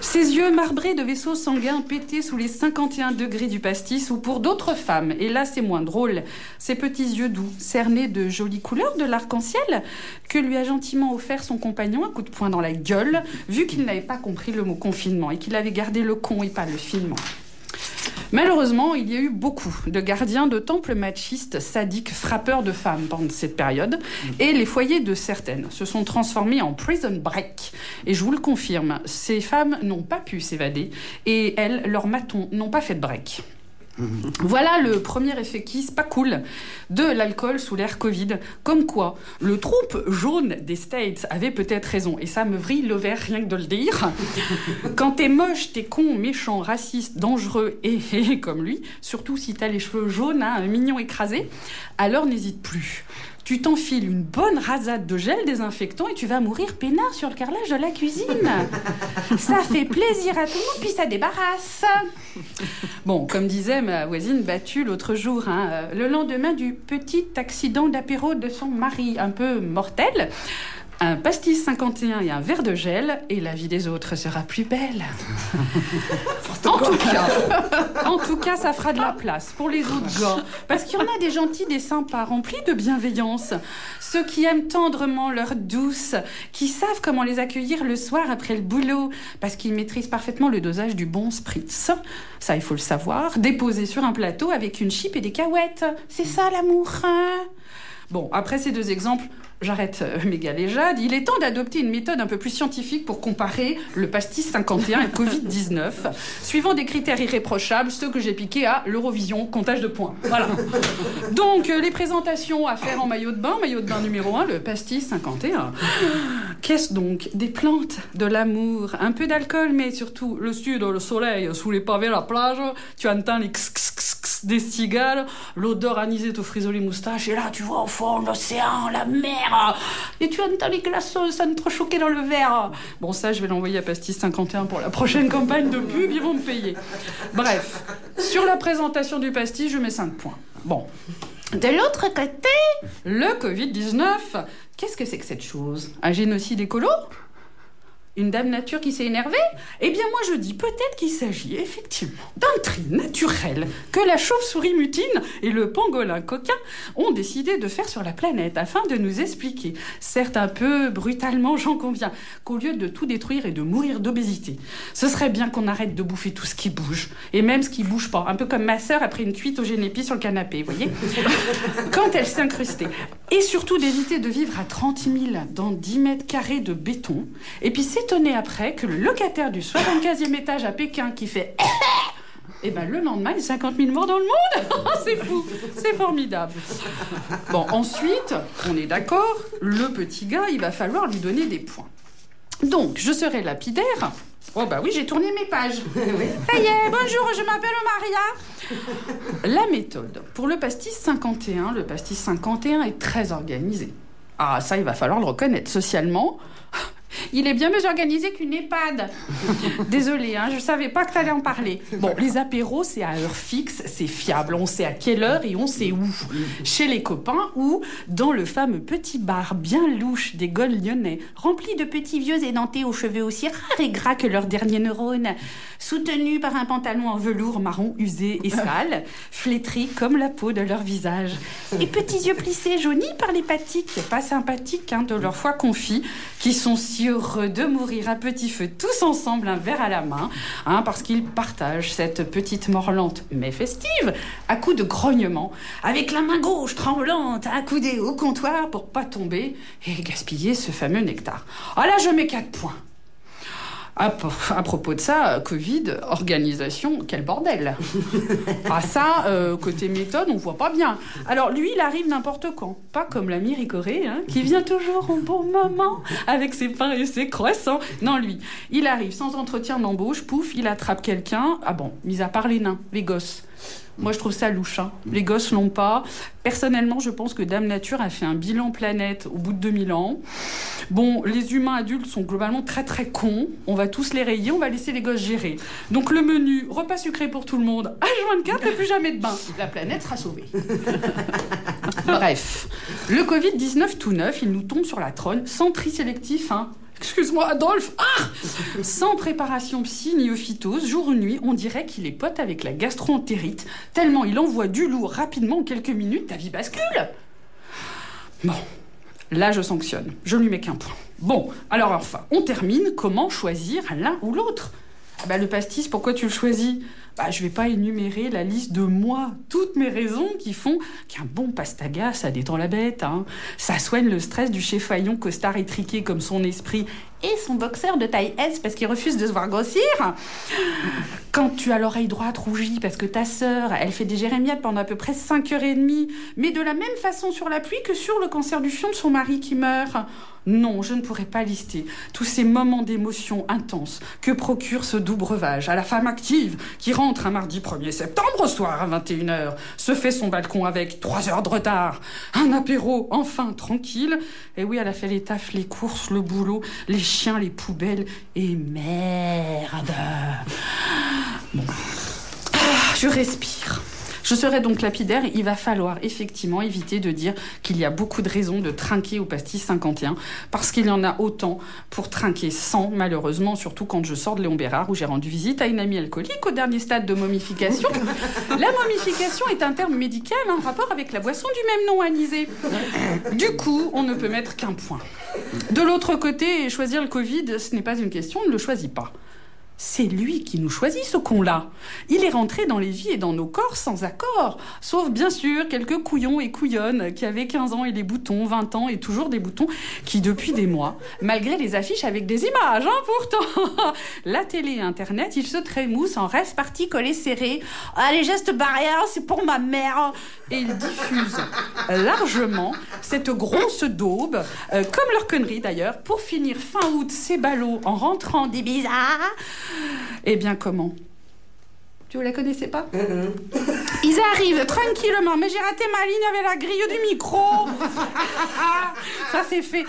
Speaker 3: Ces yeux marbrés de vaisseaux sanguins pétés sous les 51 degrés du pastis, ou pour d'autres femmes, et là c'est moins drôle, ces petits yeux doux, cernés de jolies couleurs de l'arc-en-ciel, que lui a gentiment offert son compagnon un coup de poing dans la gueule, vu qu'il n'avait pas compris le mot confinement et qu'il avait gardé le con et pas le finement. Malheureusement, il y a eu beaucoup de gardiens de temples machistes, sadiques, frappeurs de femmes pendant cette période, et les foyers de certaines se sont transformés en prison break. Et je vous le confirme, ces femmes n'ont pas pu s'évader, et elles, leurs matons, n'ont pas fait de break. Voilà le premier effet kiss pas cool de l'alcool sous l'ère Covid. Comme quoi, le troupe jaune des States avait peut-être raison. Et ça me vrille l'ovaire rien que de le dire. Quand t'es moche, t'es con, méchant, raciste, dangereux et, comme lui, surtout si t'as les cheveux jaunes, hein, mignon écrasé, alors n'hésite plus tu t'enfiles une bonne rasade de gel désinfectant et tu vas mourir peinard sur le carrelage de la cuisine. ça fait plaisir à tout le monde, puis ça débarrasse. Bon, comme disait ma voisine battue l'autre jour, hein, euh, le lendemain du petit accident d'apéro de son mari, un peu mortel, un pastis 51 et un verre de gel, et la vie des autres sera plus belle. en, tout cas, en tout cas, ça fera de la place pour les autres gars. Parce qu'il y en a des gentils, des sympas, remplis de bienveillance. Ceux qui aiment tendrement leurs douces, qui savent comment les accueillir le soir après le boulot, parce qu'ils maîtrisent parfaitement le dosage du bon spritz. Ça, il faut le savoir. Déposé sur un plateau avec une chip et des cahuètes. C'est ça l'amour. Hein? Bon, après ces deux exemples, j'arrête euh, mes galéjades, il est temps d'adopter une méthode un peu plus scientifique pour comparer le pastis 51 et Covid-19, suivant des critères irréprochables, ceux que j'ai piqués à l'Eurovision, comptage de points. Voilà. Donc, euh, les présentations à faire en maillot de bain, maillot de bain numéro 1, le pastis 51. Qu'est-ce donc? Des plantes, de l'amour, un peu d'alcool, mais surtout le sud, le soleil, sous les pavés, la plage, tu entends les des cigales, l'odeur anisée te frise les moustaches, et là, tu vois au fond l'océan, la mer, et tu entends les glaçons s'entrechoquer dans le verre. Bon, ça, je vais l'envoyer à Pastis 51 pour la prochaine campagne de pub, ils vont me payer. Bref, sur la présentation du pastis, je mets 5 points. Bon. De l'autre côté, le Covid-19. Qu'est-ce que c'est que cette chose? Un génocide écolo? Une dame nature qui s'est énervée Eh bien, moi je dis peut-être qu'il s'agit effectivement d'un tri naturel que la chauve-souris mutine et le pangolin coquin ont décidé de faire sur la planète afin de nous expliquer, certes un peu brutalement, j'en conviens, qu'au lieu de tout détruire et de mourir d'obésité, ce serait bien qu'on arrête de bouffer tout ce qui bouge et même ce qui bouge pas, un peu comme ma sœur après une cuite au génépi sur le canapé, vous voyez Quand elle s'est incrustée. Et surtout d'éviter de vivre à 30 000 dans 10 mètres carrés de béton. Et puis c'est s'étonner après que le locataire du 75e étage à Pékin qui fait et eh ben le lendemain, il y a 50 000 morts dans le monde. c'est fou, c'est formidable. Bon, ensuite, on est d'accord, le petit gars, il va falloir lui donner des points. Donc, je serai lapidaire. Oh bah oui, j'ai tourné mes pages. Ça y est, bonjour, je m'appelle Maria. La méthode pour le pastis 51, le pastis 51 est très organisé. Ah ça, il va falloir le reconnaître socialement. Il est bien mieux organisé qu'une EHPAD. Désolée, hein, je ne savais pas que tu allais en parler. Bon, les apéros, c'est à heure fixe, c'est fiable. On sait à quelle heure et on sait où. Chez les copains ou dans le fameux petit bar bien louche des Gaules lyonnais, rempli de petits vieux édentés aux cheveux aussi rares et gras que leurs derniers neurones, soutenus par un pantalon en velours marron usé et sale, flétri comme la peau de leur visage, et petits yeux plissés jaunis par l'hépatique, pas sympathiques hein, de leur foie confit, qui sont si heureux de mourir à petit feu tous ensemble, un verre à la main, hein, parce qu'ils partagent cette petite morlante mais festive, à coups de grognement, avec la main gauche tremblante, accoudée au comptoir pour pas tomber et gaspiller ce fameux nectar. Ah là, je mets quatre points. À, propos de ça, Covid, organisation, quel bordel. ah ça, euh, côté méthode, on voit pas bien. Alors lui, il arrive n'importe quand, pas comme l'ami Ricoré, hein, qui vient toujours au bon moment avec ses pains et ses croissants. Non, lui, il arrive sans entretien d'embauche, pouf, il attrape quelqu'un. Ah bon, mis à part les nains, les gosses. Moi, je trouve ça louche. Hein. Les gosses l'ont pas. Personnellement, je pense que Dame Nature a fait un bilan planète au bout de 2000 ans. Bon, les humains adultes sont globalement très très cons. On va tous les rayer, on va laisser les gosses gérer. Donc le menu, repas sucré pour tout le monde, H24 et plus jamais de bain. La planète sera sauvée. Bref, le Covid-19 tout neuf, il nous tombe sur la trône, sans tri sélectif, hein. Excuse-moi, Adolphe. Ah Sans préparation psy ni ophytose, jour ou nuit, on dirait qu'il est pote avec la gastroentérite, tellement il envoie du lourd rapidement en quelques minutes, ta vie bascule. Bon, là je sanctionne. Je lui mets qu'un point. Bon, alors enfin, on termine. Comment choisir l'un ou l'autre? Ah bah, Le pastis, pourquoi tu le choisis? Bah, je ne vais pas énumérer la liste de moi, toutes mes raisons qui font qu'un bon pastaga, ça détend la bête. Hein. Ça soigne le stress du chef faillon costard étriqué comme son esprit et son boxeur de taille S parce qu'il refuse de se voir grossir. Quand tu as l'oreille droite rougie parce que ta sœur, elle fait des jérémiades pendant à peu près 5 heures et demie, mais de la même façon sur la pluie que sur le cancer du fion de son mari qui meurt. Non, je ne pourrais pas lister tous ces moments d'émotion intense que procure ce doux breuvage à la femme active qui rentre un mardi 1er septembre au soir à 21h, se fait son balcon avec 3 heures de retard, un apéro enfin tranquille. Et oui, elle a fait les tafs, les courses, le boulot, les chiens, les poubelles et merde. Bon. Ah, je respire. Je serai donc lapidaire. Il va falloir effectivement éviter de dire qu'il y a beaucoup de raisons de trinquer au pastis 51, parce qu'il y en a autant pour trinquer sans, malheureusement, surtout quand je sors de Léon Bérard, où j'ai rendu visite à une amie alcoolique au dernier stade de momification. la momification est un terme médical en rapport avec la boisson du même nom anisée. Du coup, on ne peut mettre qu'un point. De l'autre côté, choisir le Covid, ce n'est pas une question, on ne le choisit pas. C'est lui qui nous choisit, ce con-là. Il est rentré dans les vies et dans nos corps sans accord. Sauf, bien sûr, quelques couillons et couillonnes qui avaient 15 ans et des boutons, 20 ans et toujours des boutons, qui, depuis des mois, malgré les affiches avec des images, hein, pourtant, la télé et Internet, ils se trémoussent en rêve parti collé serré. Ah, les gestes barrières, c'est pour ma mère. Et ils diffusent largement cette grosse daube, euh, comme leur connerie d'ailleurs, pour finir fin août ces ballots en rentrant des bizarres eh bien, comment? Vous la connaissez pas Ils arrivent tranquillement, mais j'ai raté ma ligne avec la grille du micro. Ça c'est fait.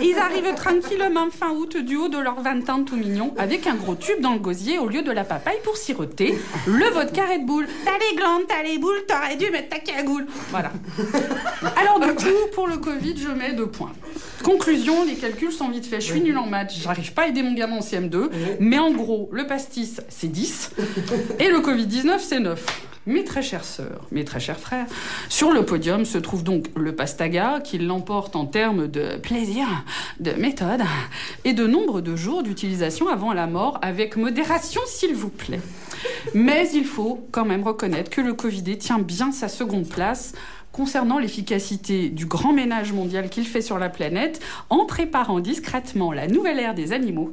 Speaker 3: Ils arrivent tranquillement fin août du haut de leur 20 ans tout mignon, avec un gros tube dans le gosier au lieu de la papaye pour siroter le vodka Red Bull. T'as les glandes, t'as les boules, t'aurais dû mettre ta cagoule. Voilà. Alors du coup, pour le Covid, je mets deux points. Conclusion, les calculs sont vite faits. Je suis nul en maths, j'arrive pas à aider mon gamin en CM2, mais en gros, le pastis, c'est 10, et le Covid-19, c'est 9. Mes très chères sœurs, mes très chers frères, sur le podium se trouve donc le pastaga qui l'emporte en termes de plaisir, de méthode et de nombre de jours d'utilisation avant la mort avec modération s'il vous plaît. Mais il faut quand même reconnaître que le Covid tient bien sa seconde place concernant l'efficacité du grand ménage mondial qu'il fait sur la planète en préparant discrètement la nouvelle ère des animaux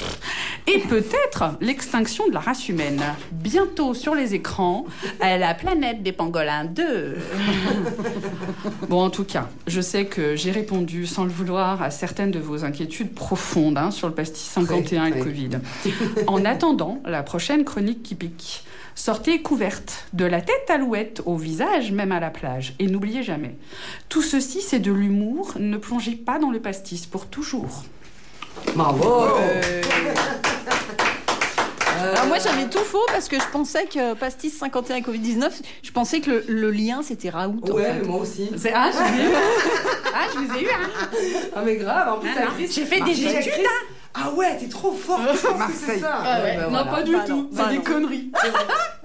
Speaker 3: et peut-être l'extinction de la race humaine. Bientôt sur les écrans, la planète des pangolins 2. bon, en tout cas, je sais que j'ai répondu sans le vouloir à certaines de vos inquiétudes profondes hein, sur le pastis 51 et le Covid. En attendant la prochaine chronique qui pique, Sortez couverte, de la tête à l'ouette, au visage, même à la plage. Et n'oubliez jamais, tout ceci c'est de l'humour, ne plongez pas dans le pastis pour toujours.
Speaker 2: Bravo
Speaker 1: Alors moi j'avais tout faux parce que je pensais que Pastis 51 et Covid-19, je pensais que le, le lien c'était Raoult. en
Speaker 2: Ouais,
Speaker 1: fait.
Speaker 2: moi aussi.
Speaker 4: C'est ah, je vous ai eu. Ah, je vous ai eu. Hein.
Speaker 2: Ah mais grave, en plus
Speaker 4: Ah, j'ai fait des études,
Speaker 2: Ah ouais, t'es trop fort. je pense que c'est
Speaker 7: Marseille.
Speaker 2: ça.
Speaker 4: Ah ouais,
Speaker 2: bah,
Speaker 4: non,
Speaker 2: voilà.
Speaker 4: pas du
Speaker 1: Bah
Speaker 4: tout.
Speaker 1: non,
Speaker 4: C'est
Speaker 1: bah
Speaker 4: des
Speaker 1: non.
Speaker 4: conneries.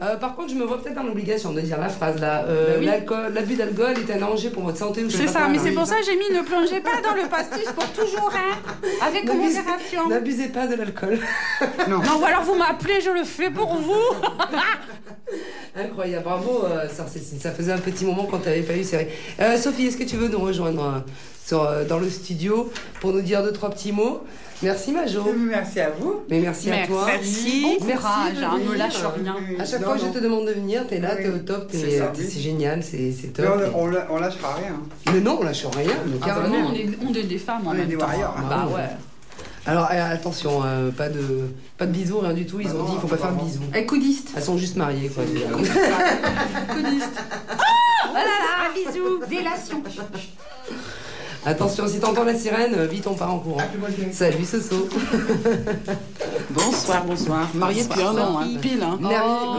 Speaker 2: Euh, par contre, je me vois peut-être dans l'obligation de dire la phrase là. Euh,
Speaker 4: Bah oui.
Speaker 2: L'abus d'alcool est un danger pour votre santé ou je sais
Speaker 4: C'est ça, mais
Speaker 2: là.
Speaker 4: c'est pour ça que j'ai mis ne plongez pas dans le pastis pour toujours, hein, avec modération.
Speaker 2: N'abusez pas de l'alcool.
Speaker 4: Non, ou alors vous m'appelez, je le fais pour vous.
Speaker 2: Incroyable, bravo, euh. Ça faisait un petit moment qu'on t'avait pas eu, c'est vrai. Euh, Sophie, est-ce que tu veux nous rejoindre euh, sur, euh, dans le studio pour nous dire deux, trois petits mots Merci, Majo.
Speaker 8: Merci à vous.
Speaker 2: Mais merci, à toi.
Speaker 1: Merci.
Speaker 4: Bon
Speaker 2: Merci
Speaker 4: courage, hein, ne lâche rien.
Speaker 2: À chaque
Speaker 8: Non,
Speaker 2: fois que je te demande de venir, t'es là,
Speaker 8: Oui.
Speaker 2: t'es au top, t'es-
Speaker 8: C'est ça.
Speaker 2: t'es- c'est génial, c'est c'est
Speaker 7: Mais
Speaker 2: top.
Speaker 7: on, on, on lâchera rien.
Speaker 2: Mais non, on lâche rien, mais
Speaker 7: Ah.
Speaker 4: Non, on est, on est des femmes en
Speaker 7: On est
Speaker 4: même
Speaker 7: des
Speaker 4: temps.
Speaker 7: warriors, hein.
Speaker 4: Bah ouais.
Speaker 2: Alors euh, attention, euh, pas, de, pas de bisous, rien du tout. Ils
Speaker 7: Bah
Speaker 2: ont
Speaker 7: non,
Speaker 2: dit il faut pas faire de bisous.
Speaker 4: Et coudiste.
Speaker 2: Elles sont juste mariées, quoi. déjà.
Speaker 4: Coudiste. Oh là là, bisous. Délation.
Speaker 2: Attention, si t'entends la sirène, euh, vite on part en courant. Salut Soso.
Speaker 8: Bonsoir, bonsoir. Mariée depuis un an, hein. pile. Hein.
Speaker 4: Oh,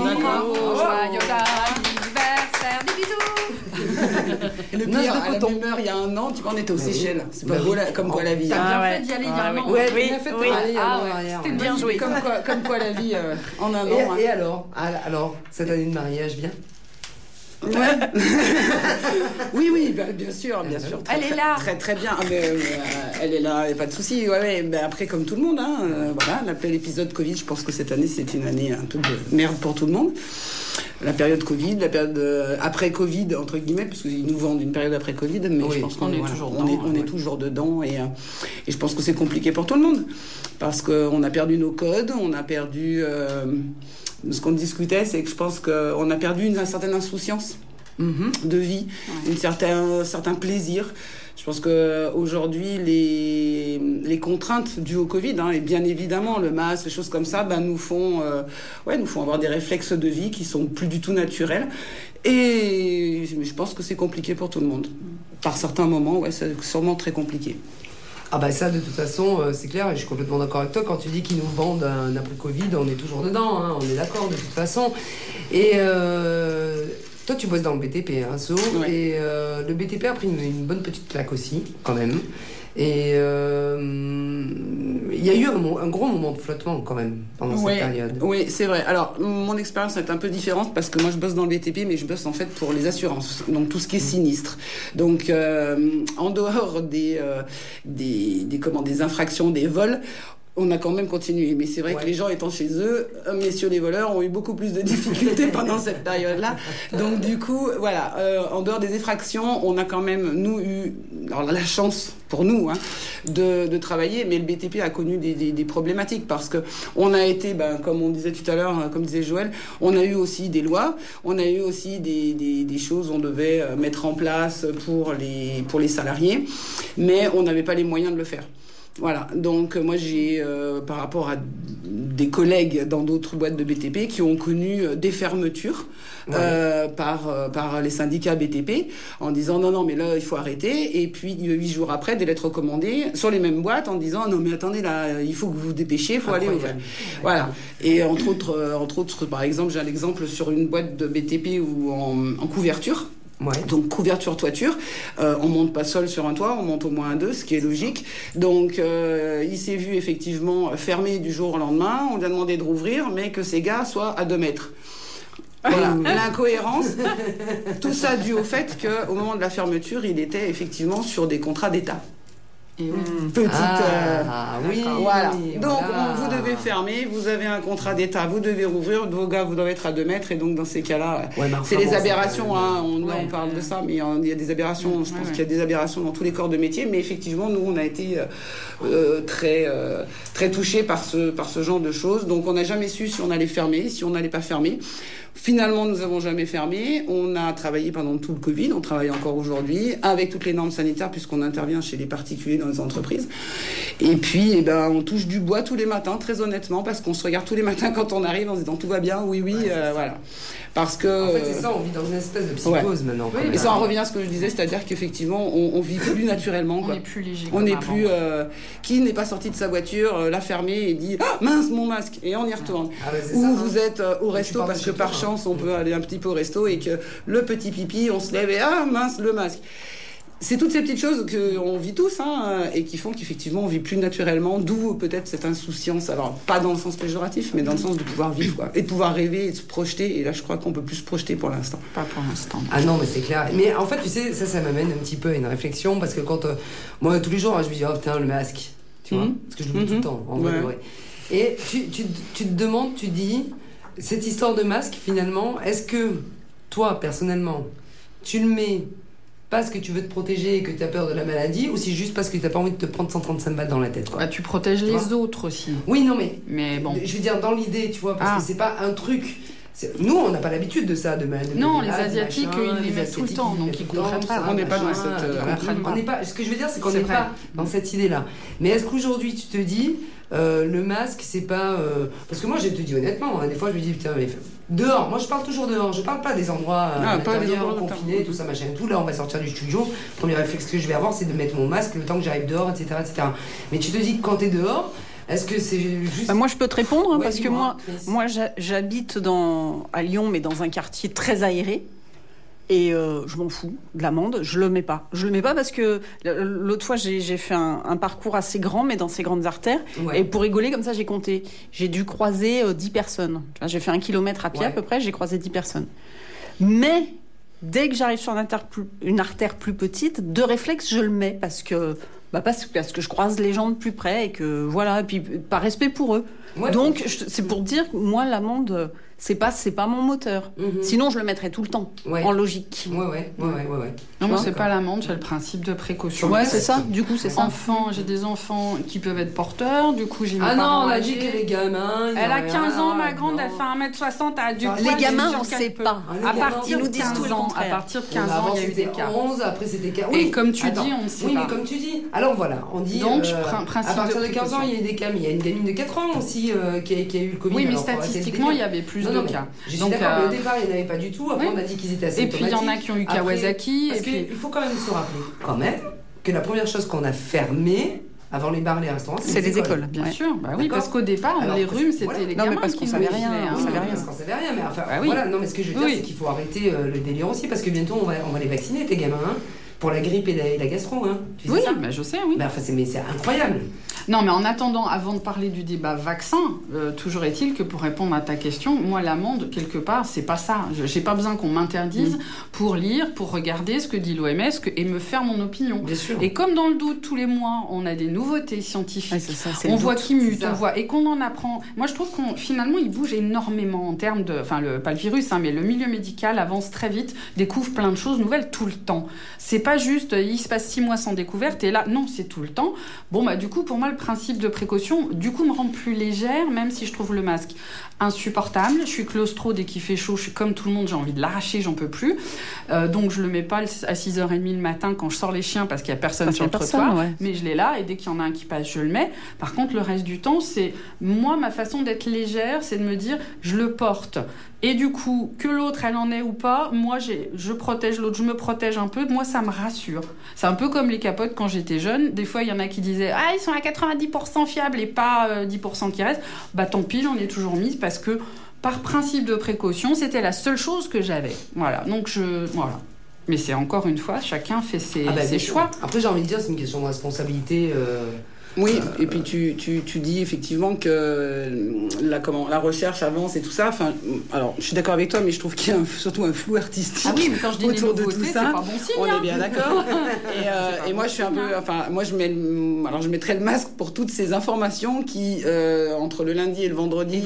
Speaker 2: oui,
Speaker 4: bravo,
Speaker 2: oh.
Speaker 4: joyeux anniversaire, des bisous.
Speaker 8: Et le pire,
Speaker 2: de
Speaker 8: à la
Speaker 2: coton.
Speaker 8: même heure, il y a un an, tu vois, on était aux
Speaker 2: oui.
Speaker 8: Seychelles. C'est pas
Speaker 2: Bah
Speaker 8: beau,
Speaker 2: oui.
Speaker 8: la- comme quoi la vie.
Speaker 4: T'as bien fait d'y aller il y
Speaker 1: Ah
Speaker 4: a un an.
Speaker 2: Ouais,
Speaker 1: Oui,
Speaker 2: bien fait
Speaker 4: Ah c'était bien joué.
Speaker 8: Comme quoi, comme quoi la vie euh, en un
Speaker 2: Et,
Speaker 8: an. hein.
Speaker 2: et alors Ah, Alors, cette année de mariage, bien
Speaker 8: Oui, oui, bah, bien sûr, bien sûr. Très,
Speaker 4: Elle est là.
Speaker 8: Très, très bien. Ah, mais, euh, elle est là, pas de souci. Ouais, ouais. Après, comme tout le monde, hein, euh, voilà, on appelait l'épisode Covid. Je pense que cette année, c'est une année un peu de merde pour tout le monde. La période Covid, la période euh, après Covid, entre guillemets, parce qu'ils nous vendent une période après Covid, mais
Speaker 2: Oui,
Speaker 8: je pense qu'on
Speaker 4: on est
Speaker 8: voilà,
Speaker 4: toujours
Speaker 8: on
Speaker 4: dedans,
Speaker 8: est, on
Speaker 4: ouais.
Speaker 8: est toujours dedans. Et, euh, et je pense que c'est compliqué pour tout le monde. Parce qu'on a perdu nos codes, on a perdu. euh, ce qu'on discutait, c'est que je pense qu'on a perdu une, certaine insouciance
Speaker 2: Mhm.
Speaker 8: de vie, certain, un certain plaisir. Je pense qu'aujourd'hui, les, les contraintes dues au Covid, hein, et bien évidemment le masque, les choses comme ça, ben, nous, font, euh, ouais, nous font avoir des réflexes de vie qui sont plus du tout naturels. Et je pense que c'est compliqué pour tout le monde. Par certains moments, ouais, c'est sûrement très compliqué.
Speaker 2: Ah bah ça de toute façon euh, c'est clair et je suis complètement d'accord avec toi quand tu dis qu'ils nous vendent un après Covid on est toujours dedans hein, on est d'accord de toute façon et euh, toi tu bosses dans le BTP hein, So,
Speaker 8: Ouais.
Speaker 2: et euh, le BTP a pris une, une bonne petite claque aussi quand même et euh, il y a eu un, gros moment de flottement quand même pendant
Speaker 8: Ouais.
Speaker 2: cette période
Speaker 8: Oui, c'est vrai. Alors, mon expérience est un peu différente parce que moi, je bosse dans le BTP, mais je bosse en fait pour les assurances, donc tout ce qui est sinistre. Donc, euh, en dehors des, euh, des, des, comment, des infractions, des vols, on a quand même continué. Mais c'est vrai
Speaker 2: Ouais.
Speaker 8: que les gens étant chez eux, euh, messieurs les voleurs ont eu beaucoup plus de difficultés pendant cette période-là. Donc, du coup, voilà, euh, en dehors des effractions, on a quand même, nous, eu alors, la chance pour nous hein, de, de travailler, mais le BTP a connu des, des, des problématiques parce que on a été, ben, comme on disait tout à l'heure, euh, comme disait Joël, on a eu aussi des lois, on a eu aussi des, choses qu'on devait mettre en place pour les, pour les salariés, mais on n'avait pas les moyens de le faire. Voilà, donc euh, moi j'ai, euh, par rapport à des collègues dans d'autres boîtes de BTP qui ont connu euh, des fermetures euh, par, euh, par les syndicats BTP en disant non, non, mais là il faut arrêter. Et puis huit jours après, des lettres recommandées sur les mêmes boîtes en disant non, mais attendez, là il faut que vous vous dépêchiez, il faut aller ouvrir.
Speaker 2: Incroyable.
Speaker 8: Voilà. Et entre autres, euh, entre autres, par exemple, j'ai un exemple sur une boîte de BTP ou en, en couverture.
Speaker 2: Ouais.
Speaker 8: Donc couverture toiture, euh, on monte pas seul sur un toit, on monte au moins à deux, ce qui est logique. Donc euh, il s'est vu effectivement fermé du jour au lendemain, on lui a demandé de rouvrir, mais que ces gars soient à deux mètres. Voilà, l'incohérence, tout ça dû au fait qu'au moment de la fermeture, il était effectivement sur des contrats d'État. Petite. euh,
Speaker 2: ah oui
Speaker 8: voilà.
Speaker 2: oui,
Speaker 8: Donc,
Speaker 2: voilà.
Speaker 8: on- vous devez fermer, vous avez un contrat d'État, vous devez rouvrir, vos gars, vous devez être à 2 mètres, et donc dans ces cas-là,
Speaker 2: Ouais,
Speaker 8: c'est les aberrations, hein, on,
Speaker 4: Ouais.
Speaker 8: on parle de ça, mais il y a des aberrations, je pense
Speaker 4: ouais.
Speaker 8: qu'il y a des aberrations dans tous les corps de métier, mais effectivement, nous, on a été euh, euh, très, euh, très touchés par ce, par ce genre de choses, donc on n'a jamais su si on allait fermer, si on n'allait pas fermer. Finalement, nous n'avons jamais fermé. On a travaillé pendant tout le Covid, on travaille encore aujourd'hui avec toutes les normes sanitaires puisqu'on intervient chez les particuliers dans nos entreprises. Et puis, eh ben, on touche du bois tous les matins, très honnêtement, parce qu'on se regarde tous les matins quand on arrive en se disant tout va bien, oui, oui, euh, voilà. Parce que.
Speaker 2: En fait, c'est ça, on vit dans une espèce de psychose maintenant.
Speaker 8: Oui, et ça en revient à ce que je disais, c'est-à-dire qu'effectivement, on, on, vit plus naturellement.
Speaker 3: Quoi. On est plus léger.
Speaker 8: On n'est plus. Euh, qui n'est pas sorti de sa voiture, euh, l'a fermé et dit ah, mince, mon masque Et on y retourne. Ah, bah, Ou ça, vous hein. êtes euh, au resto parce que par chance, on peut aller un petit peu au resto et que le petit pipi, on se lève et ah, mince, le masque c'est toutes ces petites choses qu'on vit tous hein, et qui font qu'effectivement on vit plus naturellement, d'où peut-être cette insouciance. Alors pas dans le sens péjoratif, mais dans le sens de pouvoir vivre quoi, et de pouvoir rêver et de se projeter. Et là, je crois qu'on peut plus se projeter pour l'instant.
Speaker 3: Pas pour l'instant.
Speaker 2: Ah non, mais c'est clair. Mais en fait, tu sais, ça, ça m'amène un petit peu à une réflexion parce que quand euh, moi tous les jours, hein, je me dis oh putain le masque, tu vois, mhm. parce que je le dis tout le temps. En vrai, Et tu, tu, tu te demandes, tu dis cette histoire de masque finalement, est-ce que toi personnellement, tu le mets parce que tu veux te protéger et que tu as peur de la maladie, ou c'est juste parce que tu n'as pas envie de te prendre 135 balles dans la tête quoi.
Speaker 3: Bah, tu protèges les autres aussi.
Speaker 2: Oui, non, mais.
Speaker 3: Mais bon.
Speaker 2: Je veux dire, dans l'idée, tu vois, parce que ah. c'est pas un truc. Nous, on n'a pas l'habitude de ça, de, de
Speaker 3: Non, les Asiatiques, ils les mettent tout le temps, donc ils comprennent pas.
Speaker 8: On n'est pas dans cette. Euh,
Speaker 2: on n'est pas. Ce que je veux dire, c'est qu'on n'est pas dans cette idée-là. Mais est-ce qu'aujourd'hui, tu te dis, euh, le masque, c'est pas. Euh, parce que moi, je te dis honnêtement, hein, des fois, je me dis, putain, mais dehors. Moi, je parle toujours dehors. Je parle pas des endroits euh, ah, confinés, tout ça, machin, tout. Là, on va sortir du studio. Le premier réflexe que je vais avoir, c'est de mettre mon masque le temps que j'arrive dehors, etc., etc. Mais tu te dis que quand t'es dehors, est-ce que c'est juste.
Speaker 1: Bah, moi, je peux te répondre, hein, parce que moi, moi j'habite dans, à Lyon, mais dans un quartier très aéré. Et euh, je m'en fous de l'amende, je le mets pas. Je le mets pas parce que l'autre fois j'ai fait un, parcours assez grand, mais dans ces grandes artères. Et pour rigoler comme ça, j'ai compté. J'ai dû croiser euh, 10 personnes. J'ai fait un kilomètre à pied à peu près, j'ai croisé 10 personnes. Mais dès que j'arrive sur une artère, plus, une artère plus petite, de réflexe, je le mets parce que bah parce, parce que je croise les gens de plus près et que voilà, et puis par respect pour eux. Donc c'est pour dire que moi l'amende c'est pas c'est pas mon moteur. Mhm. Sinon, je le mettrais tout le temps en logique.
Speaker 2: Ouais ouais ouais ouais. ouais,
Speaker 3: Non, c'est pas l'amende, c'est le principe de précaution.
Speaker 1: Ouais, c'est ça. Du coup, c'est ça.
Speaker 3: Enfants, j'ai des enfants qui peuvent être porteurs. Du coup, j'ai
Speaker 2: Ah non, on a dit que les gamins.
Speaker 3: Elle a 15 ans, ma grande, elle fait 1m60, elle a du
Speaker 1: Les gamins, on sait pas.
Speaker 3: À partir de 15 ans, à partir de 15 ans, il y a eu des cas.
Speaker 2: 11, après c'était cas.
Speaker 3: Et comme tu dis, on sait
Speaker 2: pas. Oui, mais comme tu dis. Alors voilà, on dit. Donc, euh, à partir de 15 ans, il y a eu des cas, mais il y a une gamine de 4 ans aussi euh, qui a eu le Covid.
Speaker 3: Oui, mais statistiquement, il y avait plus de cas.
Speaker 2: Donc, euh, au départ, il n'y en avait pas du tout. Après, on a dit qu'ils étaient assez
Speaker 3: Et puis, il y en a qui ont eu Kawasaki.
Speaker 2: Parce qu'il faut quand même se rappeler, quand même, que la première chose qu'on a fermée, avant les bars, les restaurants,
Speaker 1: c'est les écoles.
Speaker 3: Bien sûr, bah oui, parce qu'au départ, les rhumes, c'était les gamins. Non, mais
Speaker 1: parce qu'on savait rien.
Speaker 2: On savait rien. Parce qu'on savait rien, mais enfin, bah voilà. Non, mais ce que je veux dire, c'est qu'il faut arrêter euh, le délire aussi, parce que bientôt, on va, on va les vacciner, tes gamins, hein, pour la grippe et la, gastro, hein.
Speaker 3: Tu oui, bah, je sais, oui.
Speaker 2: Mais enfin, c'est incroyable.
Speaker 3: Non, mais en attendant, avant de parler du débat vaccin, euh, toujours est-il que pour répondre à ta question, moi, l'amende, quelque part, c'est pas ça. J'ai pas besoin qu'on m'interdise mm. pour lire, pour regarder ce que dit l'OMS et me faire mon opinion.
Speaker 2: Bien sûr.
Speaker 3: Et comme dans le doute, tous les mois, on a des nouveautés scientifiques, on voit qui mute, on voit, et qu'on en apprend. Moi, je trouve qu'on finalement, il bouge énormément en termes de. Enfin, le, pas le virus, hein, mais le milieu médical avance très vite, découvre plein de choses nouvelles tout le temps. C'est pas juste, il se passe six mois sans découverte, et là, non, c'est tout le temps. Bon, bah, du coup, pour moi, le principe de précaution, du coup, me rend plus légère, même si je trouve le masque insupportable. Je suis claustro dès qu'il fait chaud, je suis comme tout le monde, j'ai envie de l'arracher, j'en peux plus. Euh, donc, je le mets pas à 6h30 le matin quand je sors les chiens parce qu'il y a personne sur le trottoir, mais je l'ai là, et dès qu'il y en a un qui passe, je le mets. Par contre, le reste du temps, c'est moi, ma façon d'être légère, c'est de me dire, je le porte. Et du coup, que l'autre, elle en est ou pas, moi, je protège l'autre, je me protège un peu. Moi, ça me rassure. C'est un peu comme les capotes quand j'étais jeune. Des fois, il y en a qui disaient Ah, ils sont à 90% fiables et pas 10% euh, qui restent. Bah, tant pis, j'en ai toujours mis parce que, par principe de précaution, c'était la seule chose que j'avais. Voilà. Donc, je. Voilà. Mais c'est encore une fois, chacun fait ses, ah bah, choix.
Speaker 2: Après, j'ai envie de dire, c'est une question de responsabilité. Euh,
Speaker 8: oui, et puis tu, tu, tu, dis effectivement que euh, la, comment, la recherche avance et tout ça. Enfin, alors, je suis d'accord avec toi, mais je trouve qu'il y a surtout un flou artistique
Speaker 3: ah oui, mais quand je dis autour de tout ça. Pas bon signe,
Speaker 8: on
Speaker 3: est
Speaker 8: bien d'accord. et, euh, et moi, je suis un peu, enfin, moi, je mets, alors, je mettrais le masque pour toutes ces informations qui, euh, entre le lundi et le vendredi,